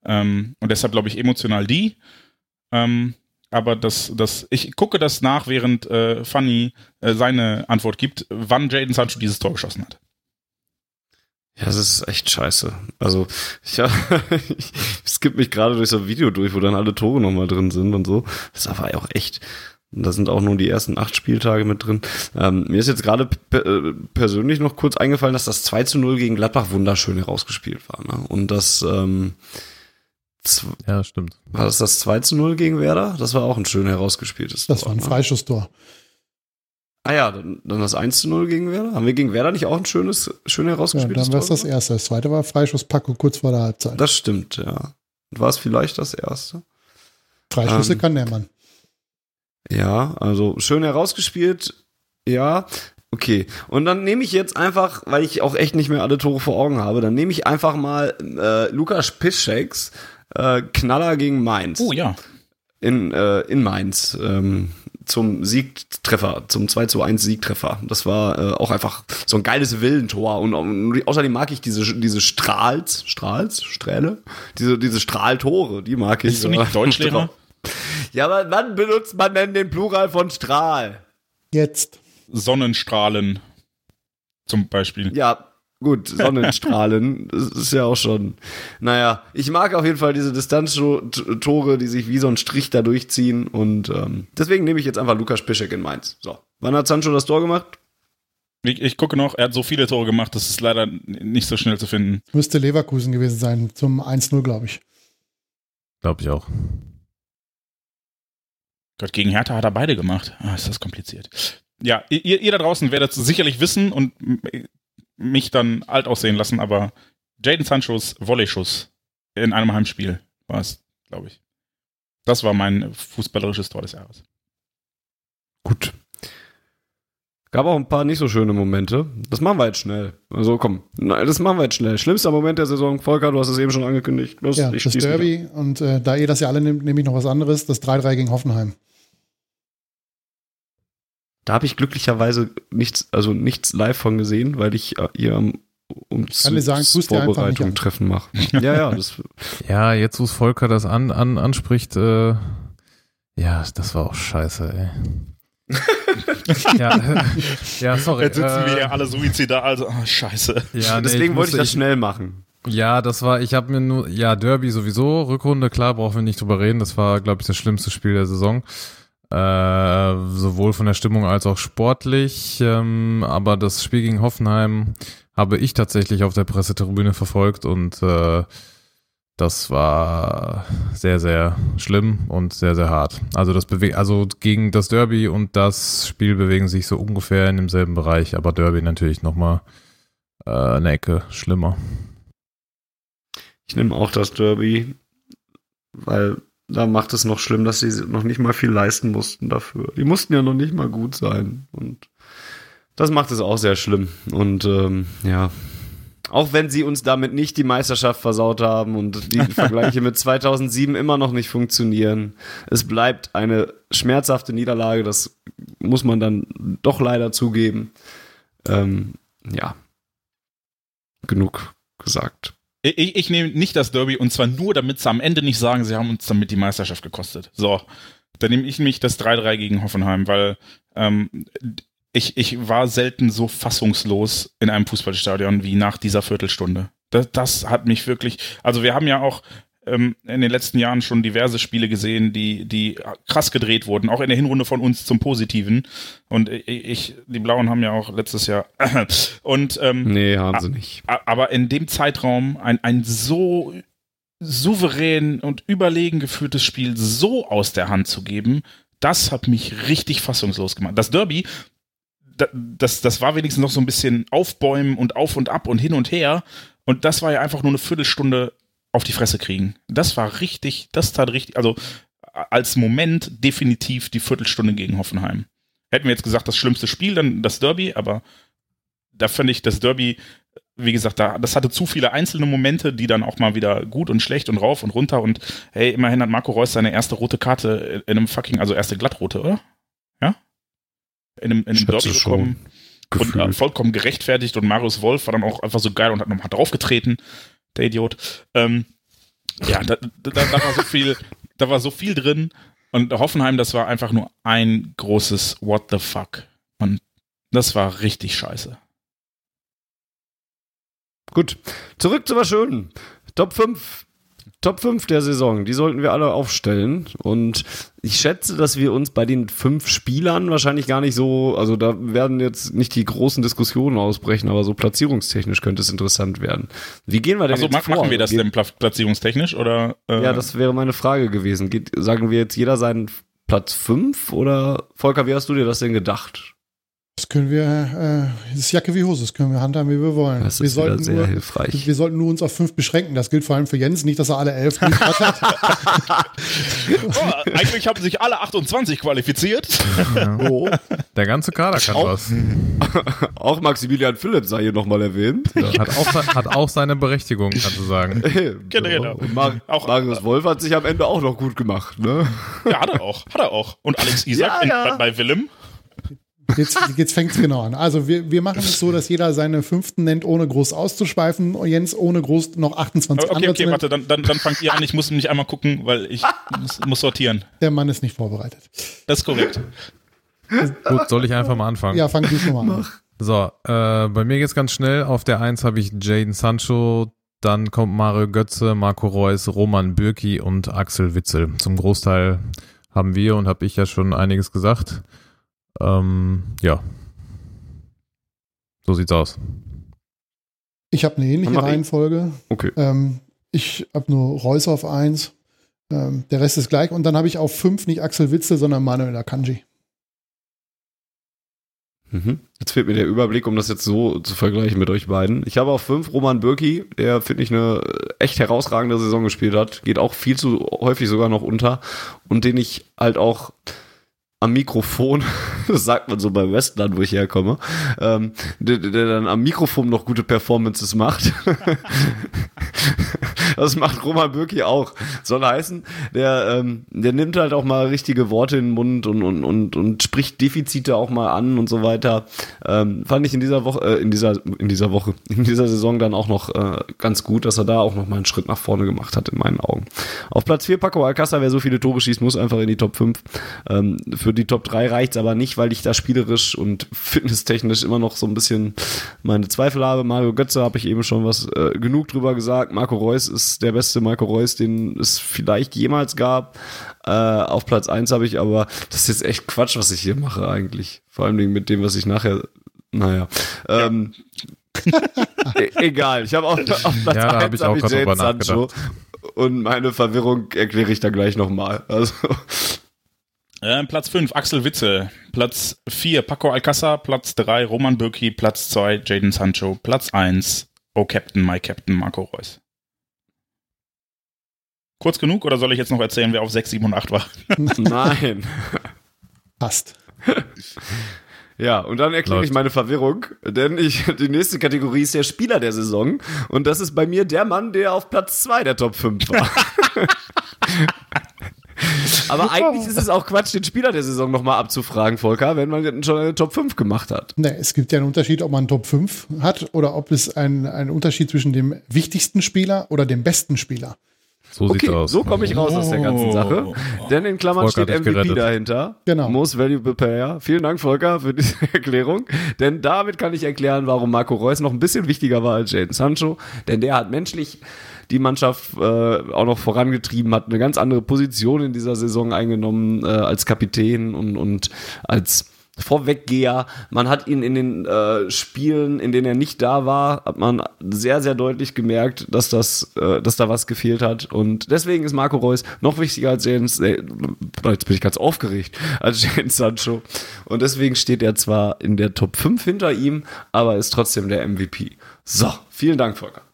Ähm, und deshalb glaube ich emotional die. Ähm, aber das, das, ich gucke das nach, während äh, Fanny äh, seine Antwort gibt, wann Jaden Sancho dieses Tor geschossen hat. Ja, das ist echt scheiße. Also, ich, ich skippe mich gerade durch so ein Video durch, wo dann alle Tore nochmal drin sind und so. Das ist aber auch echt. Da sind auch nur die ersten acht Spieltage mit drin. Ähm, mir ist jetzt gerade pe- äh, persönlich noch kurz eingefallen, dass das 2 zu 0 gegen Gladbach wunderschön herausgespielt war. Ne? Und das, ähm, Ja, stimmt. war das das 2 zu 0 gegen Werder? Das war auch ein schön herausgespieltes Das Tor, war ein ne? Ah ja, dann, dann das 1 zu 0 gegen Werder. Haben wir gegen Werder nicht auch ein schönes, schön Ja, herausgespieltes dann war es das erste. Das zweite war Freischuss Paco kurz vor der Halbzeit. Das stimmt, ja. Und War es vielleicht das erste? Freischüsse ähm, kann der Mann. Ja, also schön herausgespielt. Ja, okay. Und dann nehme ich jetzt einfach, weil ich auch echt nicht mehr alle Tore vor Augen habe, dann nehme ich einfach mal äh, Lukas Piszczeks äh, Knaller gegen Mainz. Oh ja. In, äh, in Mainz. Ähm, zum Siegtreffer, zum 2 zu 1 Siegtreffer. Das war äh, auch einfach so ein geiles Willentor. Und, und außerdem mag ich diese, diese Strahls, Strahls, Strähle, diese, diese Strahltore, die mag ich. Bist du nicht Deutschlehrer? Ja, aber wann benutzt man denn den Plural von Strahl? Jetzt. Sonnenstrahlen zum Beispiel. Ja, gut, Sonnenstrahlen, das ist ja auch schon. Naja, ich mag auf jeden Fall diese Distanztore, die sich wie so ein Strich da durchziehen und ähm, deswegen nehme ich jetzt einfach Lukas Piszek in Mainz. So, wann hat Sancho das Tor gemacht? Ich, ich gucke noch, er hat so viele Tore gemacht, das ist leider nicht so schnell zu finden. Müsste Leverkusen gewesen sein. Zum 1-0, glaube ich. Glaube ich auch. Gott, gegen Hertha hat er beide gemacht. Ah, ist das kompliziert. Ja, ihr, ihr da draußen werdet es sicherlich wissen und mich dann alt aussehen lassen, aber Jaden Sanchos Volley-Schuss in einem Heimspiel war es, glaube ich. Das war mein fußballerisches Tor des Jahres. Gut. Gab auch ein paar nicht so schöne Momente. Das machen wir jetzt schnell. Also komm, nein, das machen wir jetzt schnell. Schlimmster Moment der Saison, Volker, du hast es eben schon angekündigt. Los, Ja, ich das Derby. Und äh, da ihr das ja alle nehmt, nehme ich noch was anderes. Das 3-3 gegen Hoffenheim. Da habe ich glücklicherweise nichts, also nichts live von gesehen, weil ich äh, ihr am um Kann dir sagen, Vorbereitung treffen mache. Ja, ja, das Ja, jetzt wo es Volker das an, an, anspricht, äh, ja, das war auch scheiße, ey. ja, äh, ja, sorry. Jetzt sitzen wir äh, hier alle suizidal, also ah, scheiße. ja, nee, deswegen wollte ich das schnell machen. Ja, das war, ich habe mir nur, ja, Derby sowieso, Rückrunde, klar, brauchen wir nicht drüber reden. Das war, glaube ich, das schlimmste Spiel der Saison. Äh, sowohl von der Stimmung als auch sportlich. Ähm, aber das Spiel gegen Hoffenheim habe ich tatsächlich auf der Pressetribüne verfolgt und äh, das war sehr, sehr schlimm und sehr, sehr hart. Also das bewegt, also gegen das Derby und das Spiel bewegen sich so ungefähr in demselben Bereich, aber Derby natürlich nochmal äh, eine Ecke schlimmer. Ich nehme auch das Derby, weil da macht es noch schlimm, dass sie noch nicht mal viel leisten mussten dafür. Die mussten ja noch nicht mal gut sein. Und das macht es auch sehr schlimm. Und ähm, ja, auch wenn sie uns damit nicht die Meisterschaft versaut haben und die Vergleiche mit 2007 immer noch nicht funktionieren. Es bleibt eine schmerzhafte Niederlage, das muss man dann doch leider zugeben. Ähm, ja, genug gesagt. Ich, ich nehme nicht das Derby und zwar nur, damit sie am Ende nicht sagen, sie haben uns damit die Meisterschaft gekostet. So, dann nehme ich nämlich das 3-3 gegen Hoffenheim, weil ähm, ich, ich war selten so fassungslos in einem Fußballstadion wie nach dieser Viertelstunde. Das, das hat mich wirklich, also wir haben ja auch ähm, in den letzten Jahren schon diverse Spiele gesehen, die, die krass gedreht wurden, auch in der Hinrunde von uns zum Positiven. Und ich, die Blauen haben ja auch letztes Jahr und ähm, nee, haben sie nicht. Aber in dem Zeitraum ein, ein so souverän und überlegen geführtes Spiel so aus der Hand zu geben, das hat mich richtig fassungslos gemacht. Das Derby, das, das war wenigstens noch so ein bisschen aufbäumen und auf und ab und hin und her. Und das war ja einfach nur eine Viertelstunde auf die Fresse kriegen. Das war richtig, das tat richtig, also als Moment definitiv die Viertelstunde gegen Hoffenheim. Hätten wir jetzt gesagt, das schlimmste Spiel, dann das Derby, aber da fand ich das Derby, wie gesagt, da, das hatte zu viele einzelne Momente, die dann auch mal wieder gut und schlecht und rauf und runter und hey, immerhin hat Marco Reus seine erste rote Karte in einem fucking, also erste glattrote, oder? Ja? In einem, in einem Derby bekommen. Und äh, vollkommen gerechtfertigt und Marius Wolf war dann auch einfach so geil und hat nochmal draufgetreten der Idiot. Ähm, ja, da, da, da war so viel, da war so viel drin. Und Hoffenheim, das war einfach nur ein großes What the fuck. Und das war richtig scheiße. Gut, zurück zu was Schönen. Top 5 Top 5 der Saison, die sollten wir alle aufstellen. Und ich schätze, dass wir uns bei den fünf Spielern wahrscheinlich gar nicht so, also da werden jetzt nicht die großen Diskussionen ausbrechen, aber so platzierungstechnisch könnte es interessant werden. Wie gehen wir denn also, jetzt machen vor? wir das denn platzierungstechnisch oder? Äh? Ja, das wäre meine Frage gewesen. Geht, sagen wir jetzt jeder seinen Platz 5 oder Volker, wie hast du dir das denn gedacht? Das können wir, äh, das ist Jacke wie Hose, das können wir handhaben, wie wir wollen. Das wir ist sollten sehr nur, hilfreich. Wir sollten nur uns auf fünf beschränken. Das gilt vor allem für Jens, nicht, dass er alle elf hat. oh, eigentlich haben sich alle 28 qualifiziert. oh. Der ganze Kader kann auch, was. auch Maximilian Philipp sei hier nochmal erwähnt. Ja, hat, auch, hat auch seine Berechtigung, kannst du sagen. genau, genau. Und Mar auch, Marius Wolf hat sich am Ende auch noch gut gemacht, ne? Ja, hat er auch. Hat er auch. Und Alex Isaac ja, ja. In, bei Willem. Jetzt, jetzt fängt es genau an. Also wir, wir machen es so, dass jeder seine fünften nennt, ohne groß auszuschweifen. Jens ohne groß noch 28 okay, andere Okay, okay, warte, dann, dann, dann fangt ihr an. Ich muss mich einmal gucken, weil ich muss, muss sortieren. Der Mann ist nicht vorbereitet. Das ist korrekt. Gut, soll ich einfach mal anfangen? Ja, fang du schon mal an. So, äh, bei mir geht's ganz schnell. Auf der 1 habe ich Jaden Sancho, dann kommt Mario Götze, Marco Reus, Roman Bürki und Axel Witzel. Zum Großteil haben wir und habe ich ja schon einiges gesagt. Ähm, ja. So sieht's aus. Ich habe eine ähnliche Reihenfolge. Okay. Ähm, ich habe nur Reus auf 1. Ähm, der Rest ist gleich. Und dann habe ich auf 5 nicht Axel Witzel, sondern Manuel Akanji. Mhm. Jetzt fehlt mir der Überblick, um das jetzt so zu vergleichen mit euch beiden. Ich habe auf 5 Roman Bürki, der, finde ich, eine echt herausragende Saison gespielt hat. Geht auch viel zu häufig sogar noch unter. Und den ich halt auch am Mikrofon, das sagt man so bei Westland, wo ich herkomme, ähm, der, der dann am Mikrofon noch gute Performances macht. das macht Roman Bürki auch. Soll heißen, der, ähm, der nimmt halt auch mal richtige Worte in den Mund und, und, und, und spricht Defizite auch mal an und so weiter. Ähm, fand ich in dieser Woche, äh, in dieser, in dieser Woche, in dieser Saison dann auch noch äh, ganz gut, dass er da auch noch mal einen Schritt nach vorne gemacht hat, in meinen Augen. Auf Platz 4 Paco Alcázar, wer so viele Tore schießt, muss einfach in die Top 5. Ähm, für die Top 3 reicht's aber nicht, weil ich da spielerisch und fitnesstechnisch immer noch so ein bisschen meine Zweifel habe. Mario Götze habe ich eben schon was äh, genug drüber gesagt. Marco Reus ist der beste Marco Reus, den es vielleicht jemals gab. Äh, auf Platz 1 habe ich aber, das ist jetzt echt Quatsch, was ich hier mache eigentlich. Vor allem mit dem, was ich nachher, naja. Ähm, e egal, ich habe auf, auf Platz ja, 1 hab ich, hab ich Jadon Sancho Und meine Verwirrung erkläre ich dann gleich nochmal. Also, Äh, Platz 5, Axel Witzel. Platz 4, Paco Alcázar. Platz 3, Roman Bürki. Platz 2, Jaden Sancho. Platz 1, Oh Captain, My Captain, Marco Reus. Kurz genug oder soll ich jetzt noch erzählen, wer auf 6, 7 und 8 war? nein. Passt. Ja, und dann erkläre ich meine Verwirrung, denn ich, die nächste Kategorie ist der Spieler der Saison. Und das ist bei mir der Mann, der auf Platz 2 der Top 5 war. Aber eigentlich ist es auch Quatsch, den Spieler der Saison nochmal abzufragen, Volker, wenn man schon eine Top 5 gemacht hat. Ne, es gibt ja einen Unterschied, ob man Top 5 hat oder ob es einen, einen Unterschied zwischen dem wichtigsten Spieler oder dem besten Spieler. So sieht's Okay, aus. so komme ich raus aus der ganzen Sache. Denn in Klammern Volker steht MVP gerettet. dahinter. Genau. Most Valuable Player. Vielen Dank, Volker, für diese Erklärung. Denn damit kann ich erklären, warum Marco Reus noch ein bisschen wichtiger war als Jaden Sancho. Denn der hat menschlich die Mannschaft äh, auch noch vorangetrieben, hat eine ganz andere Position in dieser Saison eingenommen äh, als Kapitän und, und als Vorweggeher. Man hat ihn in den äh, Spielen, in denen er nicht da war, hat man sehr, sehr deutlich gemerkt, dass das, äh, dass da was gefehlt hat. Und deswegen ist Marco Reus noch wichtiger als James, äh, jetzt bin ich ganz aufgeregt, als James Sancho. Und deswegen steht er zwar in der Top 5 hinter ihm, aber ist trotzdem der MVP. So, vielen Dank, Volker.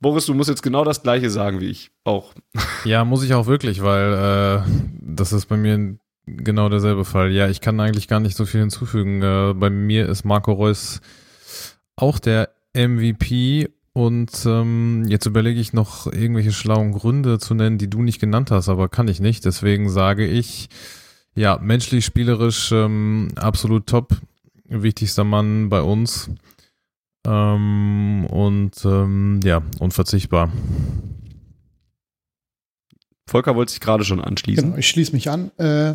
Boris, du musst jetzt genau das gleiche sagen wie ich auch. Ja, muss ich auch wirklich, weil äh, das ist bei mir genau derselbe Fall. Ja, ich kann eigentlich gar nicht so viel hinzufügen. Äh, bei mir ist Marco Reus auch der MVP und ähm, jetzt überlege ich noch irgendwelche schlauen Gründe zu nennen, die du nicht genannt hast, aber kann ich nicht. Deswegen sage ich, ja, menschlich, spielerisch ähm, absolut top. Wichtigster Mann bei uns. Ähm, und ähm, ja, unverzichtbar. Volker wollte sich gerade schon anschließen. Genau, ich schließe mich an. Äh,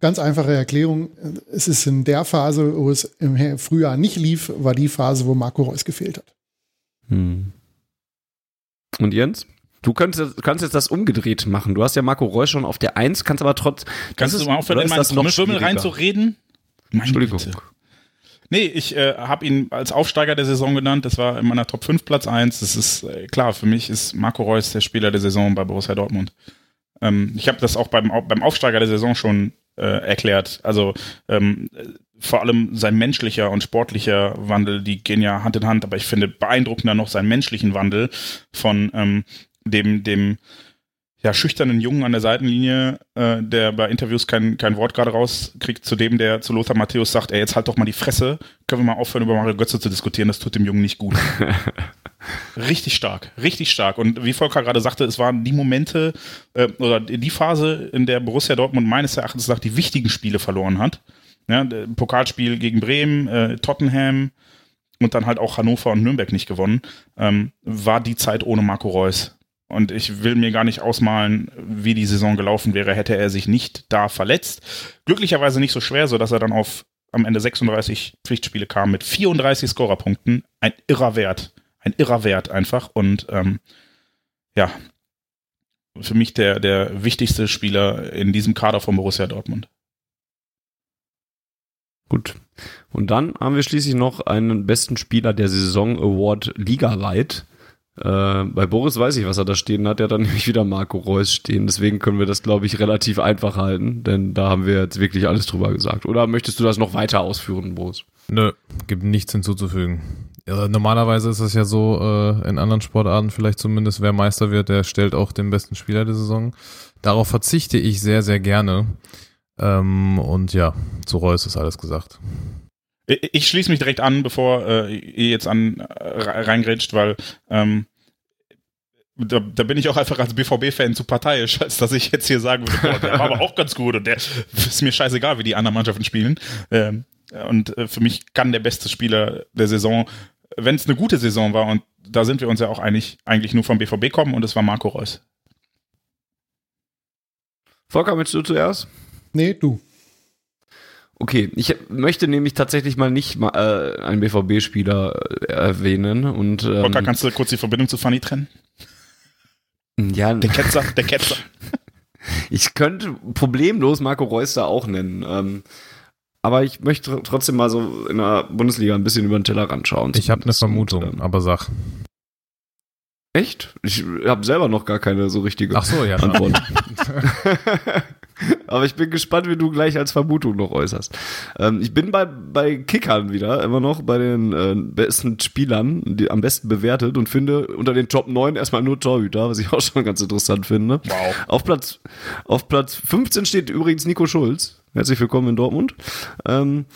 ganz einfache Erklärung. Es ist in der Phase, wo es im Frühjahr nicht lief, war die Phase, wo Marco Reus gefehlt hat. Hm. Und Jens? Du könntest, kannst jetzt das umgedreht machen. Du hast ja Marco Reus schon auf der 1, kannst aber trotz. Kannst du mal aufhören, in meinen Trommelwirbel reinzureden? Meine Entschuldigung. Güte. Nee, ich äh, habe ihn als Aufsteiger der Saison genannt. Das war in meiner Top 5 Platz 1. Das ist äh, klar, für mich ist Marco Reus der Spieler der Saison bei Borussia Dortmund. Ähm, ich habe das auch beim, beim Aufsteiger der Saison schon äh, erklärt. Also ähm, äh, vor allem sein menschlicher und sportlicher Wandel, die gehen ja Hand in Hand, aber ich finde beeindruckender noch seinen menschlichen Wandel von ähm, dem, dem ja, schüchternen Jungen an der Seitenlinie, äh, der bei Interviews kein, kein Wort gerade rauskriegt, zu dem, der zu Lothar Matthäus sagt, ey, jetzt halt doch mal die Fresse, können wir mal aufhören, über Mario Götze zu diskutieren, das tut dem Jungen nicht gut. richtig stark, richtig stark. Und wie Volker gerade sagte, es waren die Momente äh, oder die Phase, in der Borussia Dortmund meines Erachtens nach die wichtigen Spiele verloren hat. Ja, Pokalspiel gegen Bremen, äh, Tottenham und dann halt auch Hannover und Nürnberg nicht gewonnen, ähm, war die Zeit ohne Marco Reus. Und ich will mir gar nicht ausmalen, wie die Saison gelaufen wäre, hätte er sich nicht da verletzt. Glücklicherweise nicht so schwer, sodass er dann auf am Ende 36 Pflichtspiele kam mit 34 Scorerpunkten. Ein irrer Wert. Ein irrer Wert einfach. Und ähm, ja, für mich der, der wichtigste Spieler in diesem Kader von Borussia Dortmund. Gut. Und dann haben wir schließlich noch einen besten Spieler der Saison Award ligaweit. Äh, bei Boris weiß ich, was er da stehen hat. Er hat dann nämlich wieder Marco Reus stehen. Deswegen können wir das, glaube ich, relativ einfach halten, denn da haben wir jetzt wirklich alles drüber gesagt. Oder möchtest du das noch weiter ausführen, Boris? Nö, gibt nichts hinzuzufügen. Ja, normalerweise ist es ja so, äh, in anderen Sportarten vielleicht zumindest, wer Meister wird, der stellt auch den besten Spieler der Saison. Darauf verzichte ich sehr, sehr gerne. Ähm, und ja, zu Reus ist alles gesagt. Ich, schließe mich direkt an, bevor äh, ihr jetzt an äh, reingrätscht, weil ähm, da, da bin ich auch einfach als BVB-Fan zu parteiisch, als dass ich jetzt hier sagen würde, boah, der war aber auch ganz gut und der ist mir scheißegal, wie die anderen Mannschaften spielen. Ähm, und äh, für mich kann der beste Spieler der Saison, wenn es eine gute Saison war, und da sind wir uns ja auch einig, eigentlich nur vom BVB kommen und es war Marco Reus. Volker, möchtest du zuerst? Nee, du. Okay, ich möchte nämlich tatsächlich mal nicht mal, äh, einen BVB-Spieler äh, erwähnen. Und, ähm, Volker, kannst du kurz die Verbindung zu Fanny trennen? ja, Der Ketzer, der Ketzer. Ich könnte problemlos Marco Reus da auch nennen. Ähm, aber ich möchte tr- trotzdem mal so in der Bundesliga ein bisschen über den Tellerrand schauen. Ich habe eine zumindest. Und, Vermutung, ähm, aber sag. Echt? Ich habe selber noch gar keine so richtige Ach so, ja. Antwort. Aber ich bin gespannt, wie du gleich als Vermutung noch äußerst. Ähm, ich bin bei, bei Kickern wieder, immer noch bei den äh, besten Spielern, die am besten bewertet und finde unter den Top 9 erstmal nur Torhüter, was ich auch schon ganz interessant finde. Wow. Auf Platz, auf Platz 15 steht übrigens Nico Schulz. Herzlich willkommen in Dortmund. Ähm,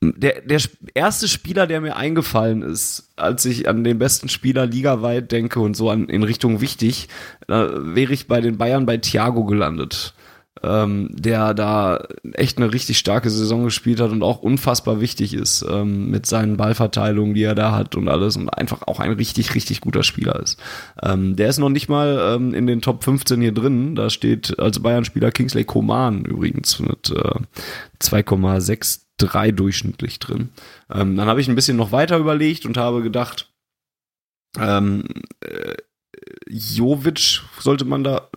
der, der erste Spieler, der mir eingefallen ist, als ich an den besten Spieler ligaweit denke und so an, in Richtung wichtig, äh, wäre ich bei den Bayern bei Thiago gelandet. Ähm, der da echt eine richtig starke Saison gespielt hat und auch unfassbar wichtig ist ähm, mit seinen Ballverteilungen, die er da hat und alles und einfach auch ein richtig, richtig guter Spieler ist. Ähm, der ist noch nicht mal ähm, in den Top 15 hier drin. Da steht als Bayern-Spieler Kingsley Coman übrigens mit äh, 2,6 drei durchschnittlich drin. Ähm, dann habe ich ein bisschen noch weiter überlegt und habe gedacht, ähm, äh, Jovic sollte man da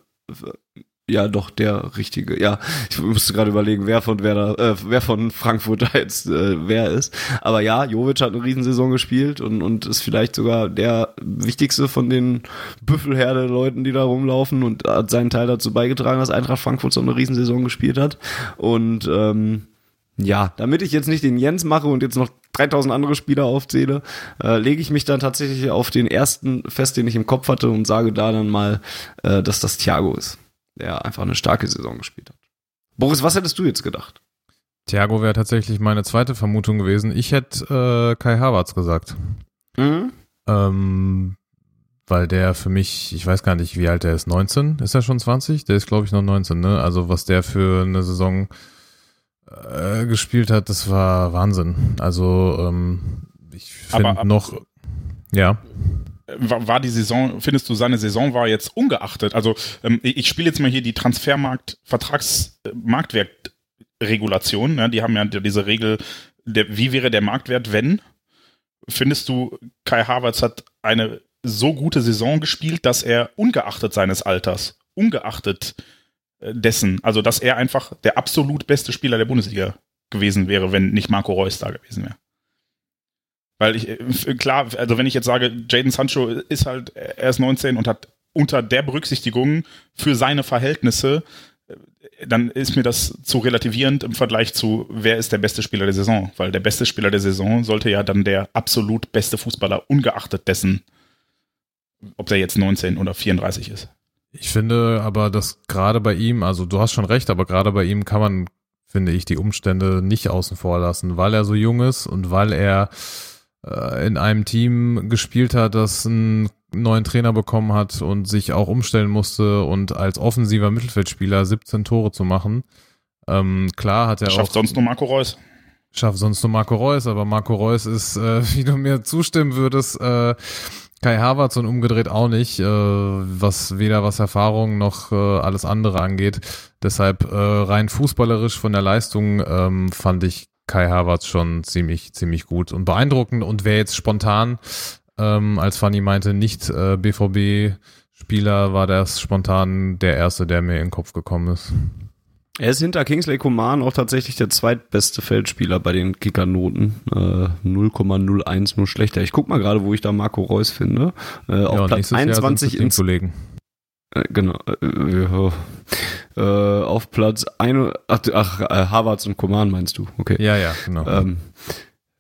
ja, doch, der richtige. Ja, ich musste gerade überlegen, wer von Werder, äh, wer von Frankfurt da jetzt äh, wer ist. Aber ja, Jovic hat eine Riesensaison gespielt und, und ist vielleicht sogar der wichtigste von den Büffelherde-Leuten, die da rumlaufen und hat seinen Teil dazu beigetragen, dass Eintracht Frankfurt so eine Riesensaison gespielt hat. Und ähm, ja, damit ich jetzt nicht den Jens mache und jetzt noch 3000 andere Spieler aufzähle, äh, lege ich mich dann tatsächlich auf den ersten fest, den ich im Kopf hatte und sage da dann mal, äh, dass das Thiago ist der einfach eine starke Saison gespielt hat. Boris, was hättest du jetzt gedacht? Thiago wäre tatsächlich meine zweite Vermutung gewesen. Ich hätte äh, Kai Havertz gesagt. Mhm. Ähm, weil der für mich, ich weiß gar nicht, wie alt er ist, 19? Ist er schon 20? Der ist, glaube ich, noch 19, ne? Also was der für eine Saison äh, gespielt hat, das war Wahnsinn. Also ähm, ich finde noch, ja war die Saison, findest du, seine Saison war jetzt ungeachtet? Also ähm, ich spiele jetzt mal hier die Transfermarkt, Vertrags, äh, Marktwertregulation. Ne? Die haben ja diese Regel, der, wie wäre der Marktwert, wenn? Findest du, Kai Havertz hat eine so gute Saison gespielt, dass er ungeachtet seines Alters, ungeachtet äh, dessen, also dass er einfach der absolut beste Spieler der Bundesliga gewesen wäre, wenn nicht Marco Reus da gewesen wäre? Weil ich, äh, klar, also wenn ich jetzt sage, Jaden Sancho ist halt, er ist 19 und hat unter der Berücksichtigung für seine Verhältnisse, äh, dann ist mir das zu relativierend im Vergleich zu, wer ist der beste Spieler der Saison? Weil der beste Spieler der Saison sollte ja dann der absolut beste Fußballer, ungeachtet dessen, ob der jetzt 19 oder 34 ist. Ich finde aber, dass gerade bei ihm, also du hast schon recht, aber gerade bei ihm kann man, finde ich, die Umstände nicht außen vor lassen, weil er so jung ist und weil er äh, in einem Team gespielt hat, das einen neuen Trainer bekommen hat und sich auch umstellen musste und als offensiver Mittelfeldspieler 17 Tore zu machen. Ähm, klar hat er Schafft auch. Schafft sonst nur Marco Reus. Schafft sonst nur Marco Reus, aber Marco Reus ist, äh, wie du mir zustimmen würdest, äh, Kai Havertz und umgedreht auch nicht, äh, was weder was Erfahrung noch äh, alles andere angeht. Deshalb äh, rein fußballerisch von der Leistung ähm, fand ich Kai Havertz schon ziemlich, ziemlich gut und beeindruckend. Und wer jetzt spontan, ähm, als Fanny meinte, nicht äh, BVB-Spieler, war das spontan der erste, der mir in den Kopf gekommen ist. Er ist hinter Kingsley Coman auch tatsächlich der zweitbeste Feldspieler bei den Kickernoten. Äh, 0,01 nur schlechter. Ich guck mal gerade, wo ich da Marco Reus finde. Äh, auf ja, Platz 21 ins Kollegen. Äh, genau. Äh, äh, auf Platz 1, ach, ach äh, Harvards und Coman meinst du, okay. Ja, ja, genau. Ähm,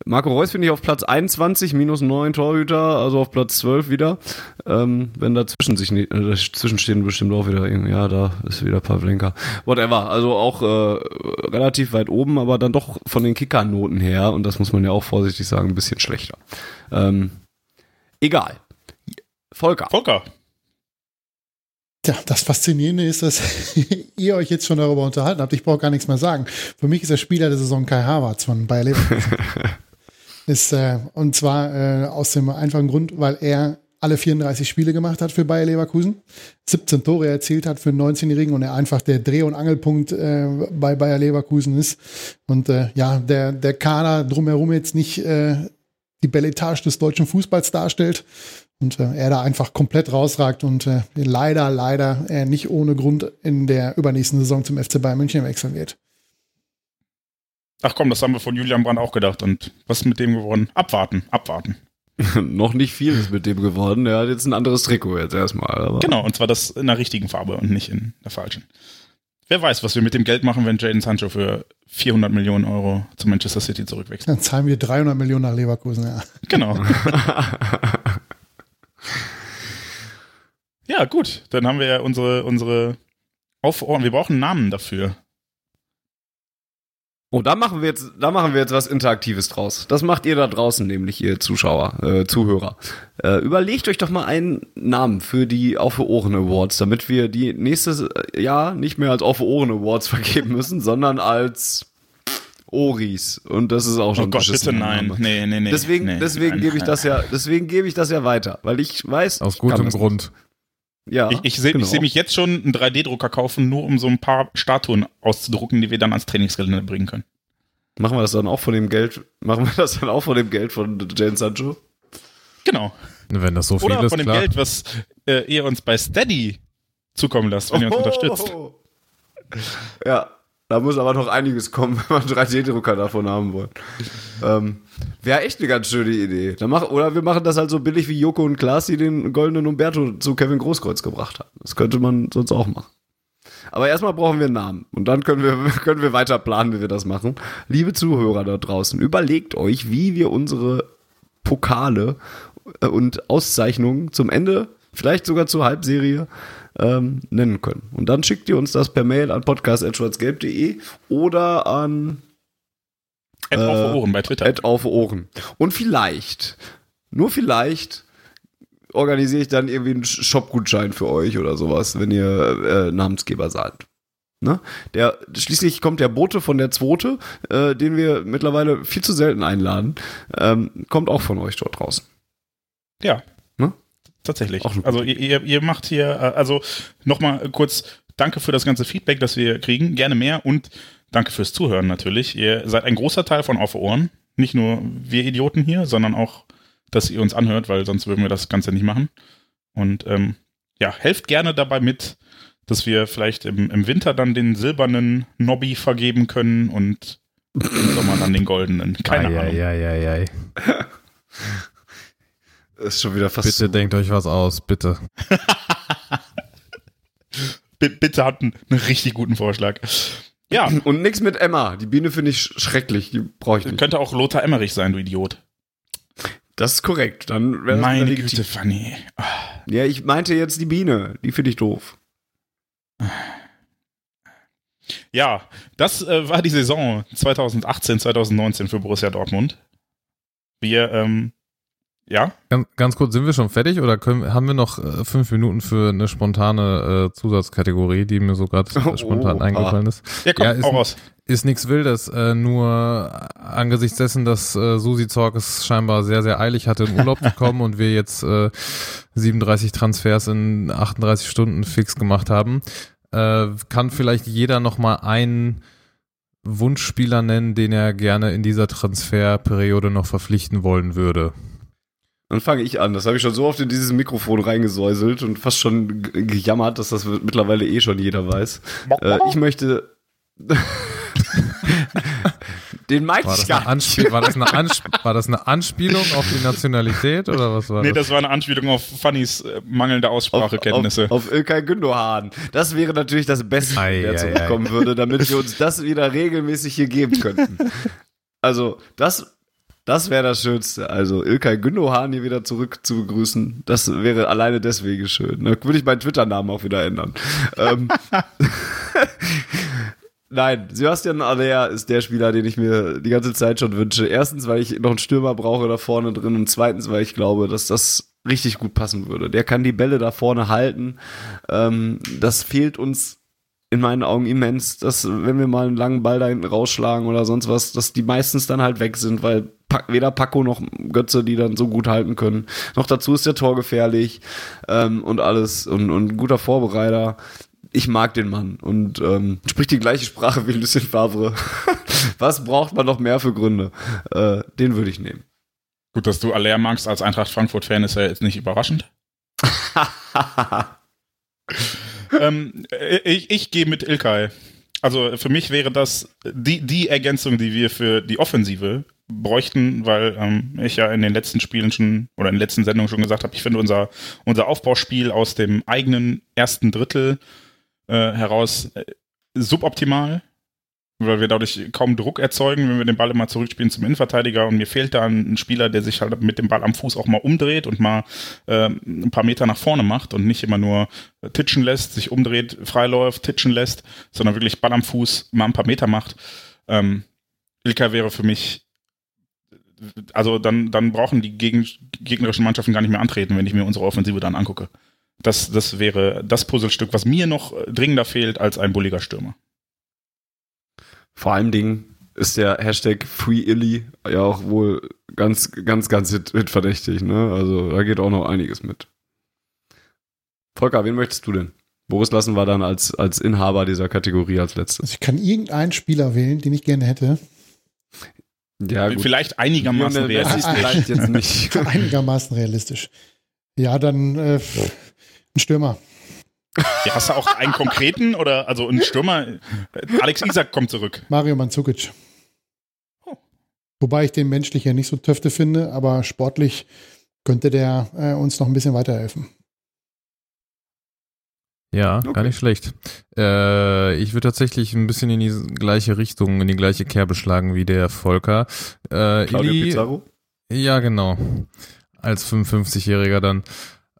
Marco Reus finde ich auf Platz 21, minus 9 Torhüter, also auf Platz 12 wieder. Ähm, wenn dazwischen sich äh, dazwischen stehen bestimmt auch wieder irgendwie, ja, da ist wieder Pavlenka. Whatever. Also auch äh, relativ weit oben, aber dann doch von den Kickernoten her, und das muss man ja auch vorsichtig sagen, ein bisschen schlechter. Ähm, egal. Volker. Volker. Ja, das Faszinierende ist, dass ihr euch jetzt schon darüber unterhalten habt. Ich brauche gar nichts mehr sagen. Für mich ist der Spieler der Saison Kai Havertz von Bayer Leverkusen. ist, äh, und zwar äh, aus dem einfachen Grund, weil er alle 34 Spiele gemacht hat für Bayer Leverkusen, 17 Tore erzielt hat für einen 19-Jährigen und er einfach der Dreh- und Angelpunkt äh, bei Bayer Leverkusen ist. Und äh, ja, der, der Kader drumherum jetzt nicht äh, die Belletage des deutschen Fußballs darstellt, und äh, er da einfach komplett rausragt und äh, leider, leider er nicht ohne Grund in der übernächsten Saison zum FC Bayern München wechseln wird. Ach komm, das haben wir von Julian Brandt auch gedacht. Und was ist mit dem geworden? Abwarten, abwarten. Noch nicht viel ist mit dem geworden. Der hat jetzt ein anderes Trikot jetzt erstmal. Aber Genau, und zwar das in der richtigen Farbe und nicht in der falschen. Wer weiß, was wir mit dem Geld machen, wenn Jaden Sancho für 400 Millionen Euro zu Manchester City zurückwechselt. Dann zahlen wir 300 Millionen nach Leverkusen. Ja. Genau. ja, gut. Dann haben wir ja unsere, unsere Aufordnung. Wir brauchen einen Namen dafür. Oh, da machen wir jetzt, da machen wir jetzt was Interaktives draus. Das macht ihr da draußen, nämlich ihr Zuschauer, äh, Zuhörer. Äh, überlegt euch doch mal einen Namen für die Auf für Ohren Awards, damit wir die nächstes Jahr nicht mehr als Auf für Ohren Awards vergeben müssen, sondern als Oris. Und das ist auch schon Oh Gott, bitte nein. Name. Nee, nee, nee. Deswegen, nee, deswegen gebe ich das ja, deswegen gebe ich das ja weiter, weil ich weiß, Aus gutem das Grund. nicht. Ja, Ich, ich sehe genau. ich seh mich jetzt schon einen 3D-Drucker kaufen, nur um so ein paar Statuen auszudrucken, die wir dann ans Trainingsgelände bringen können. Machen wir das dann auch von dem Geld, machen wir das dann auch von dem Geld von Jane Sancho? Genau. Wenn das so viel Oder ist, von dem klar. Geld, was äh, ihr uns bei Steady zukommen lasst, wenn ihr uns unterstützt. Ja, da muss aber noch einiges kommen, wenn einen 3D-Drucker davon haben wollen. Ähm, Wäre echt eine ganz schöne Idee. Dann mach, oder wir machen das halt so billig wie Joko und Klaas, die den goldenen Umberto zu Kevin Großkreuz gebracht haben. Das könnte man sonst auch machen. Aber erstmal brauchen wir einen Namen. Und dann können wir, können wir weiter planen, wie wir das machen. Liebe Zuhörer da draußen, überlegt euch, wie wir unsere Pokale äh, und Auszeichnungen zum Ende, vielleicht sogar zur Halbserie, ähm, nennen können. Und dann schickt ihr uns das per Mail an podcast.schwarzgelb.de oder an Add Äh, auf Ohren bei Twitter. Ad auf Ohren. Und vielleicht, nur vielleicht, organisiere ich dann irgendwie einen Shop-Gutschein für euch oder sowas, wenn ihr äh, Namensgeber seid. Ne? Der, schließlich kommt der Bote von der Zweite, äh, den wir mittlerweile viel zu selten einladen, ähm, kommt auch von euch dort draußen. Ja. Tatsächlich. Also ihr, ihr, ihr macht hier, äh, also nochmal kurz, danke für das ganze Feedback, das wir kriegen. Gerne mehr und danke fürs Zuhören natürlich. Ihr seid ein großer Teil von Auf Ohren. Nicht nur wir Idioten hier, sondern auch, dass ihr uns anhört, weil sonst würden wir das Ganze nicht machen. Und ähm, ja, helft gerne dabei mit, dass wir vielleicht im, im Winter dann den silbernen Nobby vergeben können und im Sommer dann den goldenen. Keine Ahnung. Eieieiei. Das ist schon wieder fast Bitte denkt euch was aus, bitte. Bitte hat einen, einen richtig guten Vorschlag. Ja, Und nix mit Emma. Die Biene finde ich sch- schrecklich. Die brauche ich nicht. könnte auch Lothar Emmerich sein, du Idiot. Das ist korrekt. Dann wäre Meine legitim. Güte, Fanny. Ja, ich meinte jetzt die Biene. Die finde ich doof. Ja, das äh, war die Saison 2018, 2019 für Borussia Dortmund. Wir, ähm, ja, Ganz, ganz kurz, sind wir schon fertig oder können, haben wir noch äh, fünf Minuten für eine spontane äh, Zusatzkategorie, die mir so gerade Oh, spontan ah. eingefallen ist? ja komm, Ja, ist auch raus. Ist nichts Wildes, äh, nur angesichts dessen, dass äh, Susi Zorc es scheinbar sehr, sehr eilig hatte, in Urlaub zu kommen und wir jetzt äh, 37 Transfers in 38 Stunden fix gemacht haben, äh, kann vielleicht jeder nochmal einen Wunschspieler nennen, den er gerne in dieser Transferperiode noch verpflichten wollen würde. Dann fange ich an. Das habe ich schon so oft in dieses Mikrofon reingesäuselt und fast schon gejammert, dass das mittlerweile eh schon jeder weiß. Äh, ich möchte den meinte War ich gar nicht. War, das war das eine Anspielung auf die Nationalität oder was war Nee, das? das war eine Anspielung auf Fannys äh, mangelnde Aussprachekenntnisse. Auf, auf Ilkay Gündogan. Das wäre natürlich das Beste, Ei, der ei, zurückkommen würde, damit wir uns das wieder regelmäßig hier geben könnten. Also, das, das wäre das Schönste. Also, Ilkay Gündogan hier wieder zurück zu begrüßen, das wäre alleine deswegen schön. Da würde ich meinen Twitter-Namen auch wieder ändern. ähm, Nein, Sebastian Aller ist der Spieler, den ich mir die ganze Zeit schon wünsche. Erstens, weil ich noch einen Stürmer brauche da vorne drin und zweitens, weil ich glaube, dass das richtig gut passen würde. Der kann die Bälle da vorne halten. Ähm, das fehlt uns in meinen Augen immens, dass wenn wir mal einen langen Ball da hinten rausschlagen oder sonst was, dass die meistens dann halt weg sind, weil weder Paco noch Götze die dann so gut halten können. Noch dazu ist der Tor gefährlich ähm, und alles und, und ein guter Vorbereiter. Ich mag den Mann und ähm, spricht die gleiche Sprache wie Lucien Favre. Was braucht man noch mehr für Gründe? Äh, den würde ich nehmen. Gut, dass du Aller magst als Eintracht Frankfurt-Fan, ist ja jetzt nicht überraschend. ähm, äh, ich ich gehe mit Ilkay. Also für mich wäre das die, die Ergänzung, die wir für die Offensive bräuchten, weil ähm, ich ja in den letzten Spielen schon oder in den letzten Sendungen schon gesagt habe, ich finde unser, unser Aufbauspiel aus dem eigenen ersten Drittel äh, heraus äh, suboptimal, weil wir dadurch kaum Druck erzeugen, wenn wir den Ball immer zurückspielen zum Innenverteidiger und mir fehlt da ein, Spieler, der sich halt mit dem Ball am Fuß auch mal umdreht und mal äh, ein paar Meter nach vorne macht und nicht immer nur titschen lässt, sich umdreht, freiläuft, titschen lässt, sondern wirklich Ball am Fuß mal ein paar Meter macht. Ähm, Ilka wäre für mich also dann, dann brauchen die gegen, gegnerischen Mannschaften gar nicht mehr antreten, wenn ich mir unsere Offensive dann angucke. Das, das wäre das Puzzlestück, was mir noch dringender fehlt als ein bulliger Stürmer. Vor allem Dingen ist der Hashtag FreeIlly ja auch wohl ganz, ganz, ganz hit, hitverdächtig, ne? Also da geht auch noch einiges mit. Volker, wen möchtest du denn? Boris Lassen war dann als, als Inhaber dieser Kategorie als letztes. Also ich kann irgendeinen Spieler wählen, den ich gerne hätte. Ja, gut. Vielleicht einigermaßen realistisch. Vielleicht jetzt nicht. einigermaßen realistisch. Ja, dann äh, ein Stürmer. Ja, hast du auch einen konkreten oder also ein Stürmer? Alex Isak kommt zurück. Mario Mandzukic. Oh. Wobei ich den menschlich ja nicht so töfte finde, aber sportlich könnte der äh, uns noch ein bisschen weiterhelfen. Ja, okay. gar nicht schlecht. Äh, ich würde tatsächlich ein bisschen in die gleiche Richtung, in die gleiche Kerbe schlagen wie der Volker. Äh, Claudio Ili, Pizarro? Ja, genau. Als 55-Jähriger dann.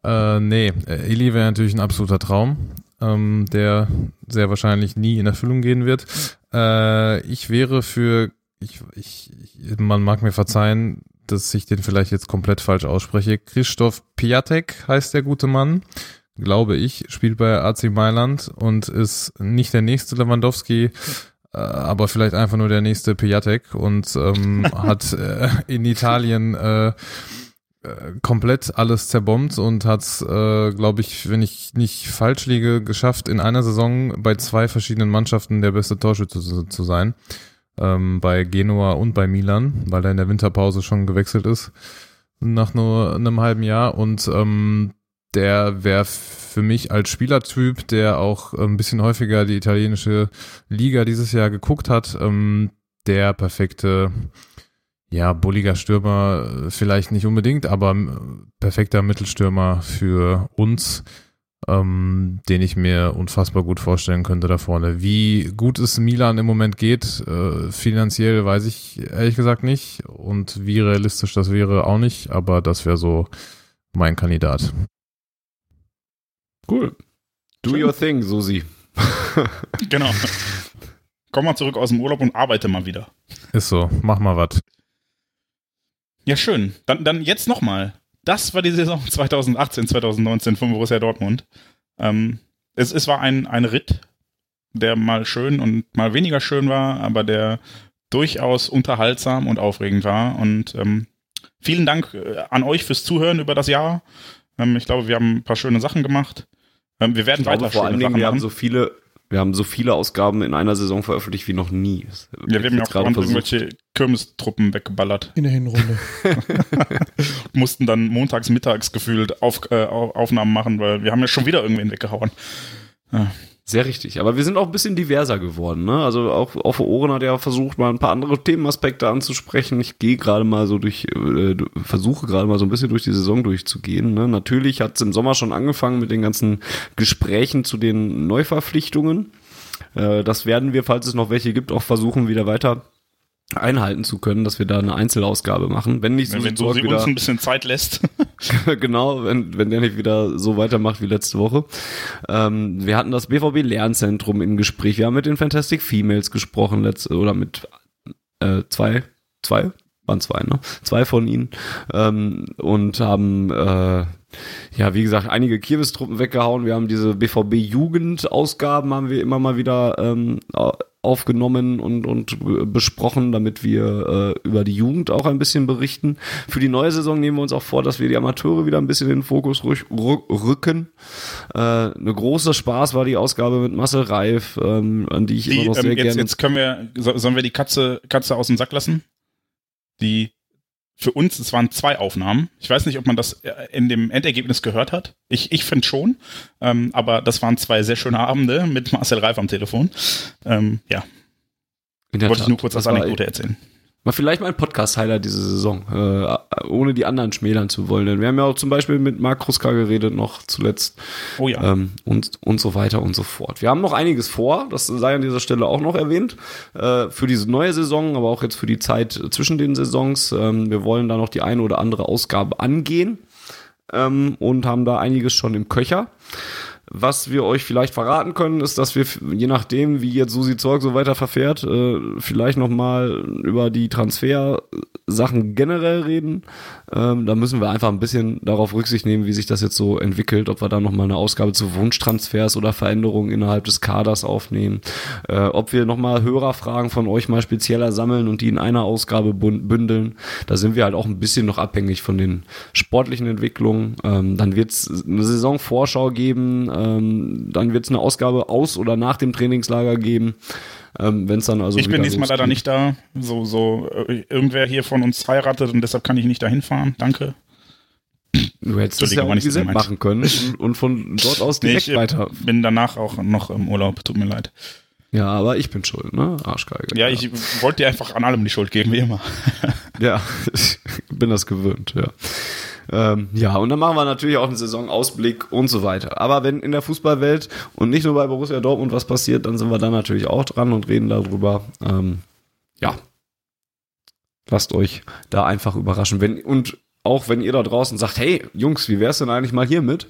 Äh, nee, Eli wäre natürlich ein absoluter Traum, ähm, der sehr wahrscheinlich nie in Erfüllung gehen wird. Äh, ich wäre für, ich, ich, man mag mir verzeihen, dass ich den vielleicht jetzt komplett falsch ausspreche. Christoph Piatek heißt der gute Mann glaube ich, spielt bei AC Mailand und ist nicht der nächste Lewandowski, äh, aber vielleicht einfach nur der nächste Piatek und ähm, hat äh, in Italien äh, äh, komplett alles zerbombt und hat, äh, glaube ich, wenn ich nicht falsch liege, geschafft, in einer Saison bei zwei verschiedenen Mannschaften der beste Torschütze zu, zu sein. Ähm, bei Genua und bei Milan, weil er in der Winterpause schon gewechselt ist nach nur einem halben Jahr und ähm, der wäre für mich als Spielertyp, der auch ein bisschen häufiger die italienische Liga dieses Jahr geguckt hat, ähm, der perfekte, ja, bulliger Stürmer vielleicht nicht unbedingt, aber perfekter Mittelstürmer für uns, ähm, den ich mir unfassbar gut vorstellen könnte da vorne. Wie gut es Milan im Moment geht, äh, finanziell weiß ich ehrlich gesagt nicht und wie realistisch das wäre auch nicht, aber das wäre so mein Kandidat. Cool. Do Schön. your thing, Susi. genau. Komm mal zurück aus dem Urlaub und arbeite mal wieder. Ist so, mach mal was. Ja, schön. Dann, dann jetzt nochmal. Das war die Saison 2018, 2019 von Borussia Dortmund. Ähm, es, es war ein, ein Ritt, der mal schön und mal weniger schön war, aber der durchaus unterhaltsam und aufregend war. Und ähm, vielen Dank äh, an euch fürs Zuhören über das Jahr. Ähm, ich glaube, wir haben ein paar schöne Sachen gemacht. Ähm, wir werden ich weiter glaube, vor allen Dingen, wir haben so viele, wir haben so viele Ausgaben in einer Saison veröffentlicht wie noch nie. Ja, wir haben ja auch gerade irgendwelche Kirmestruppen weggeballert. In der Hinrunde. Mussten dann montags, mittags gefühlt auf, äh, Aufnahmen machen, weil wir haben ja schon wieder irgendwen weggehauen. Ja. Sehr richtig. Aber wir sind auch ein bisschen diverser geworden. Ne? Also auch auf Ohren hat er versucht, mal ein paar andere Themenaspekte anzusprechen. Ich gehe gerade mal so durch, äh, versuche gerade mal so ein bisschen durch die Saison durchzugehen. Ne? Natürlich hat es im Sommer schon angefangen mit den ganzen Gesprächen zu den Neuverpflichtungen. Äh, das werden wir, falls es noch welche gibt, auch versuchen, wieder weiter einhalten zu können, dass wir da eine Einzelausgabe machen. Wenn nicht so, wenn so sie uns ein bisschen Zeit lässt. genau, wenn, wenn der nicht wieder so weitermacht wie letzte Woche. Ähm, wir hatten das BVB Lernzentrum im Gespräch. Wir haben mit den Fantastic Females gesprochen, letzte, oder mit äh, zwei, zwei? Waren zwei, ne? Zwei von ihnen. Ähm, und haben äh, ja, wie gesagt, einige Kirmes-Truppen weggehauen. Wir haben diese BVB-Jugend-Ausgaben haben wir immer mal wieder ähm, aufgenommen und, und besprochen, damit wir äh, über die Jugend auch ein bisschen berichten. Für die neue Saison nehmen wir uns auch vor, dass wir die Amateure wieder ein bisschen in den Fokus rücken. Äh, eine große Spaß war die Ausgabe mit Marcel Reif, ähm, an die ich die, immer noch sehr ähm, jetzt, gerne... Jetzt können wir, sollen wir die Katze, Katze aus dem Sack lassen? Die für uns, es waren zwei Aufnahmen. Ich weiß nicht, ob man das äh, in dem Endergebnis gehört hat. Ich, ich finde schon. Ähm, aber das waren zwei sehr schöne Abende mit Marcel Reif am Telefon. Ähm, ja. Wollte ich nur kurz als Anekdote erzählen. Mal vielleicht mal ein Podcast-Highlight diese Saison, äh, ohne die anderen schmälern zu wollen. Denn wir haben ja auch zum Beispiel mit Marc Kruska geredet noch zuletzt. Oh ja. Ähm, und, und so weiter und so fort. Wir haben noch einiges vor, das sei an dieser Stelle auch noch erwähnt, äh, für diese neue Saison, aber auch jetzt für die Zeit zwischen den Saisons. Ähm, wir wollen da noch die eine oder andere Ausgabe angehen ähm, und haben da einiges schon im Köcher. Was wir euch vielleicht verraten können, ist, dass wir, je nachdem, wie jetzt Susi Zorg so weiter verfährt, äh, vielleicht nochmal über die Transfer-Sachen generell reden. Ähm, da müssen wir einfach ein bisschen darauf Rücksicht nehmen, wie sich das jetzt so entwickelt, ob wir da nochmal eine Ausgabe zu Wunschtransfers oder Veränderungen innerhalb des Kaders aufnehmen, äh, ob wir nochmal Hörerfragen von euch mal spezieller sammeln und die in einer Ausgabe bündeln. Da sind wir halt auch ein bisschen noch abhängig von den sportlichen Entwicklungen. Ähm, dann wird es eine Saisonvorschau geben, ähm, dann wird es eine Ausgabe aus oder nach dem Trainingslager geben. Ähm, wenn es dann also ich bin diesmal leider nicht da. So, so, äh, irgendwer hier von uns heiratet und deshalb kann ich nicht dahin fahren. Danke. Du hättest es ja auch gemeint. machen können und von dort aus Nee, direkt ich äh, weiter. bin danach auch noch im Urlaub. Tut mir leid. Ja, aber ich bin schuld, ne? Arschgeige. Ja, ich wollte dir einfach an allem die Schuld geben, wie immer. Ja, ich bin das gewöhnt, ja. Ähm, ja, und dann machen wir natürlich auch einen Saisonausblick und so weiter. Aber wenn in der Fußballwelt und nicht nur bei Borussia Dortmund was passiert, dann sind wir da natürlich auch dran und reden darüber. Ähm, ja. Lasst euch da einfach überraschen. Wenn, und auch wenn ihr da draußen sagt, hey, Jungs, wie wär's denn eigentlich mal hier mit?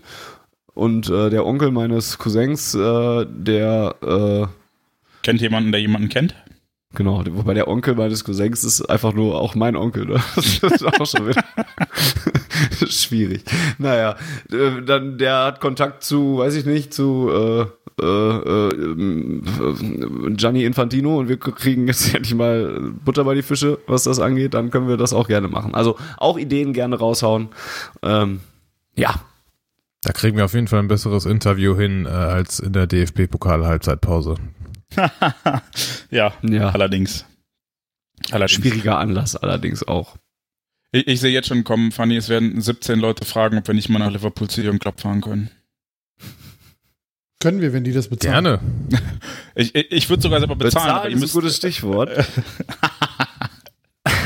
Und äh, der Onkel meines Cousins, äh, der äh, Kennt jemanden, der jemanden kennt? Genau, wobei der Onkel meines Cousins ist einfach nur auch mein Onkel. Ne? Das ist auch schon wieder schwierig. Naja, äh, dann der hat Kontakt zu, weiß ich nicht, zu äh, äh, äh, Gianni Infantino und wir kriegen jetzt endlich mal Butter bei die Fische, was das angeht. Dann können wir das auch gerne machen. Also auch Ideen gerne raushauen. Ähm, ja, Da kriegen wir auf jeden Fall ein besseres Interview hin äh, als in der DFB-Pokal-Halbzeitpause. Ja, Ja. allerdings. Allerdings. schwieriger Anlass allerdings auch. Ich, ich sehe jetzt schon kommen, Fanny, es werden 17 Leute fragen, ob wir nicht mal nach Liverpool zu Jürgen Klopp fahren können. Können wir, wenn die das bezahlen. Gerne. Ich, ich, ich würde sogar selber bezahlen, aber ihr ist ein gutes Stichwort.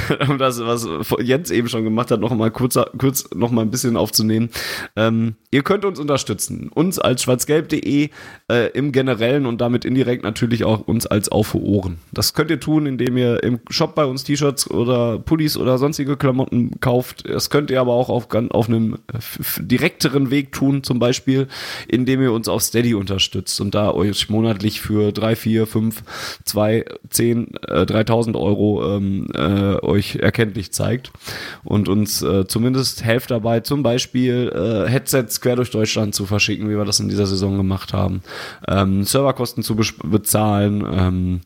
um das, was Jens eben schon gemacht hat, noch mal kurz, kurz noch mal ein bisschen aufzunehmen. Ähm, ihr könnt uns unterstützen. Uns als schwarzgelb.de äh, im Generellen und damit indirekt natürlich auch uns als Auf Ohren. Das könnt ihr tun, indem ihr im Shop bei uns T-Shirts oder Pullis oder sonstige Klamotten kauft. Das könnt ihr aber auch auf, auf einem direkteren Weg tun, zum Beispiel, indem ihr uns auf Steady unterstützt und da euch monatlich für drei, vier, fünf, zwei, zehn, äh, 3000 Euro ähm, äh, euch erkenntlich zeigt und uns äh, zumindest helft dabei, zum Beispiel äh, Headsets quer durch Deutschland zu verschicken, wie wir das in dieser Saison gemacht haben, ähm, Serverkosten zu bezahlen, ähm,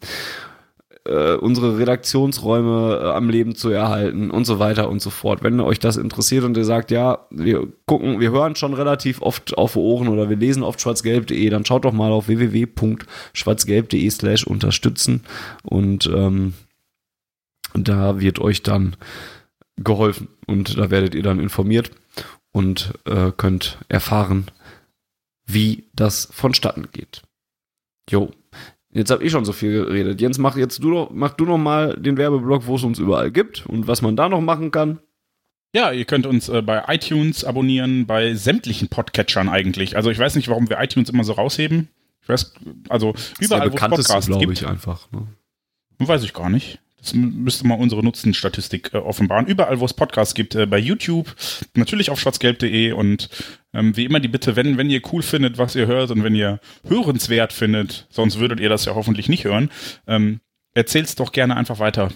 äh, unsere Redaktionsräume äh, am Leben zu erhalten und so weiter und so fort. Wenn euch das interessiert und ihr sagt, ja, wir gucken, wir hören schon relativ oft auf Ohren oder wir lesen oft schwarzgelb.de, dann schaut doch mal auf www.schwarzgelb.de slash unterstützen und ähm, da wird euch dann geholfen und da werdet ihr dann informiert und äh, könnt erfahren, wie das vonstatten geht. Jo. Jetzt habe ich schon so viel geredet. Jens, mach jetzt du noch, mach du noch mal den Werbeblock, wo es uns überall gibt und was man da noch machen kann. Ja, ihr könnt uns äh, bei iTunes abonnieren, bei sämtlichen Podcatchern eigentlich. Also ich weiß nicht, warum wir iTunes immer so rausheben. Ich weiß, also überall, wo es Podcasts glaube gibt, ich einfach. Ne? weiß ich gar nicht. Das müsste mal unsere Nutzenstatistik äh, offenbaren. Überall, wo es Podcasts gibt, äh, bei YouTube, natürlich auf schwarzgelb.de und ähm, wie immer die Bitte, wenn, wenn ihr cool findet, was ihr hört und wenn ihr hörenswert findet, sonst würdet ihr das ja hoffentlich nicht hören, ähm, erzählt's doch gerne einfach weiter.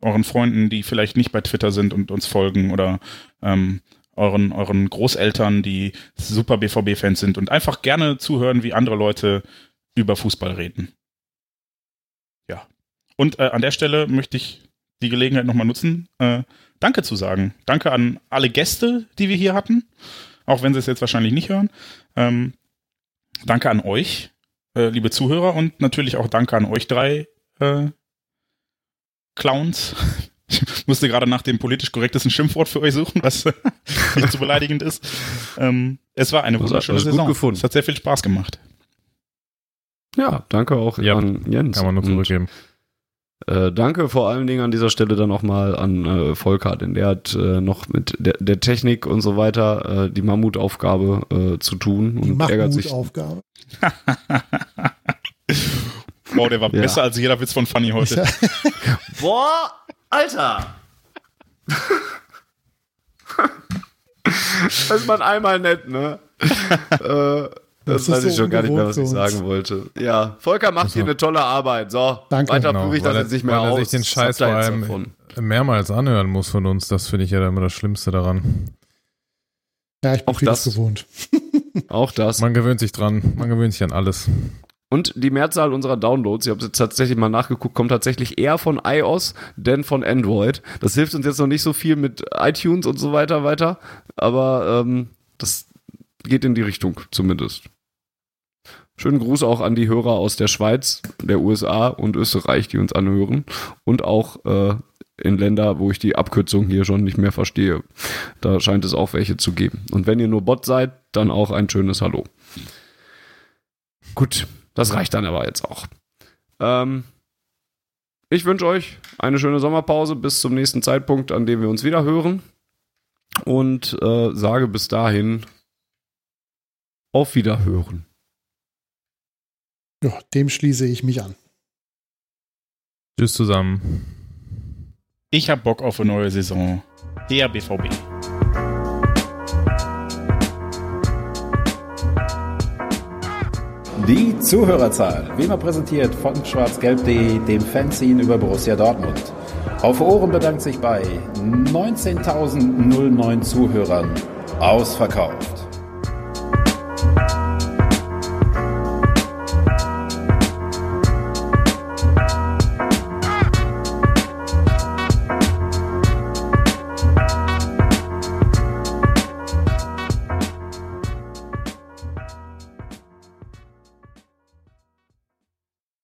Euren Freunden, die vielleicht nicht bei Twitter sind und uns folgen oder ähm, euren, euren Großeltern, die super BVB-Fans sind und einfach gerne zuhören, wie andere Leute über Fußball reden. Und äh, an der Stelle möchte ich die Gelegenheit nochmal nutzen, äh, Danke zu sagen. Danke an alle Gäste, die wir hier hatten, auch wenn sie es jetzt wahrscheinlich nicht hören. Ähm, danke an euch, äh, liebe Zuhörer, und natürlich auch danke an euch drei äh, Clowns. Ich musste gerade nach dem politisch korrektesten Schimpfwort für euch suchen, was nicht zu beleidigend ist. Ähm, es war eine wunderschöne Saison. gefunden. Es hat sehr viel Spaß gemacht. Ja, danke auch Ja, an Jens. Kann man nur Und zurückgeben. Äh, danke vor allen Dingen an dieser Stelle dann nochmal an äh, Volker, denn der hat äh, noch mit der, der Technik und so weiter äh, die Mammutaufgabe äh, zu tun Die und ärgert sich. Mammutaufgabe. Wow, der war Ja. besser als jeder Witz von Funny heute. Boah, Alter! das ist man einmal nett, ne? äh, das, Das ist weiß ich so schon gar nicht mehr, was ich sagen wollte. Ja, Volker macht hier eine tolle Arbeit. So, Danke. weiter Genau, führe ich das weil jetzt nicht mehr weil er aus. sich den Scheiß vor jetzt allem mehrmals anhören muss von uns. Das finde ich ja immer das Schlimmste daran. Ja, ich bin Auch das. gewohnt. Auch das. Man gewöhnt sich dran. Man gewöhnt sich an alles. Und die Mehrzahl unserer Downloads, ich habe jetzt tatsächlich mal nachgeguckt, kommt tatsächlich eher von iOS denn von Android. Das hilft uns jetzt noch nicht so viel mit iTunes und so weiter weiter, aber ähm, das geht in die Richtung zumindest. Schönen Gruß auch an die Hörer aus der Schweiz, der USA und Österreich, die uns anhören. Und auch äh, in Länder, wo ich die Abkürzung hier schon nicht mehr verstehe. Da scheint es auch welche zu geben. Und wenn ihr nur Bot seid, dann auch ein schönes Hallo. Gut, das reicht dann aber jetzt auch. Ähm, ich wünsche euch eine schöne Sommerpause bis zum nächsten Zeitpunkt, an dem wir uns wieder hören. Und äh, sage bis dahin auf Wiederhören. Ja, dem schließe ich mich an. Tschüss zusammen. Ich hab Bock auf eine neue Saison. Der BVB. Die Zuhörerzahl, wie immer präsentiert von schwarzgelb.de, dem Fanzine über Borussia Dortmund. Auf Ohren bedankt sich bei 19.009 Zuhörern ausverkauft.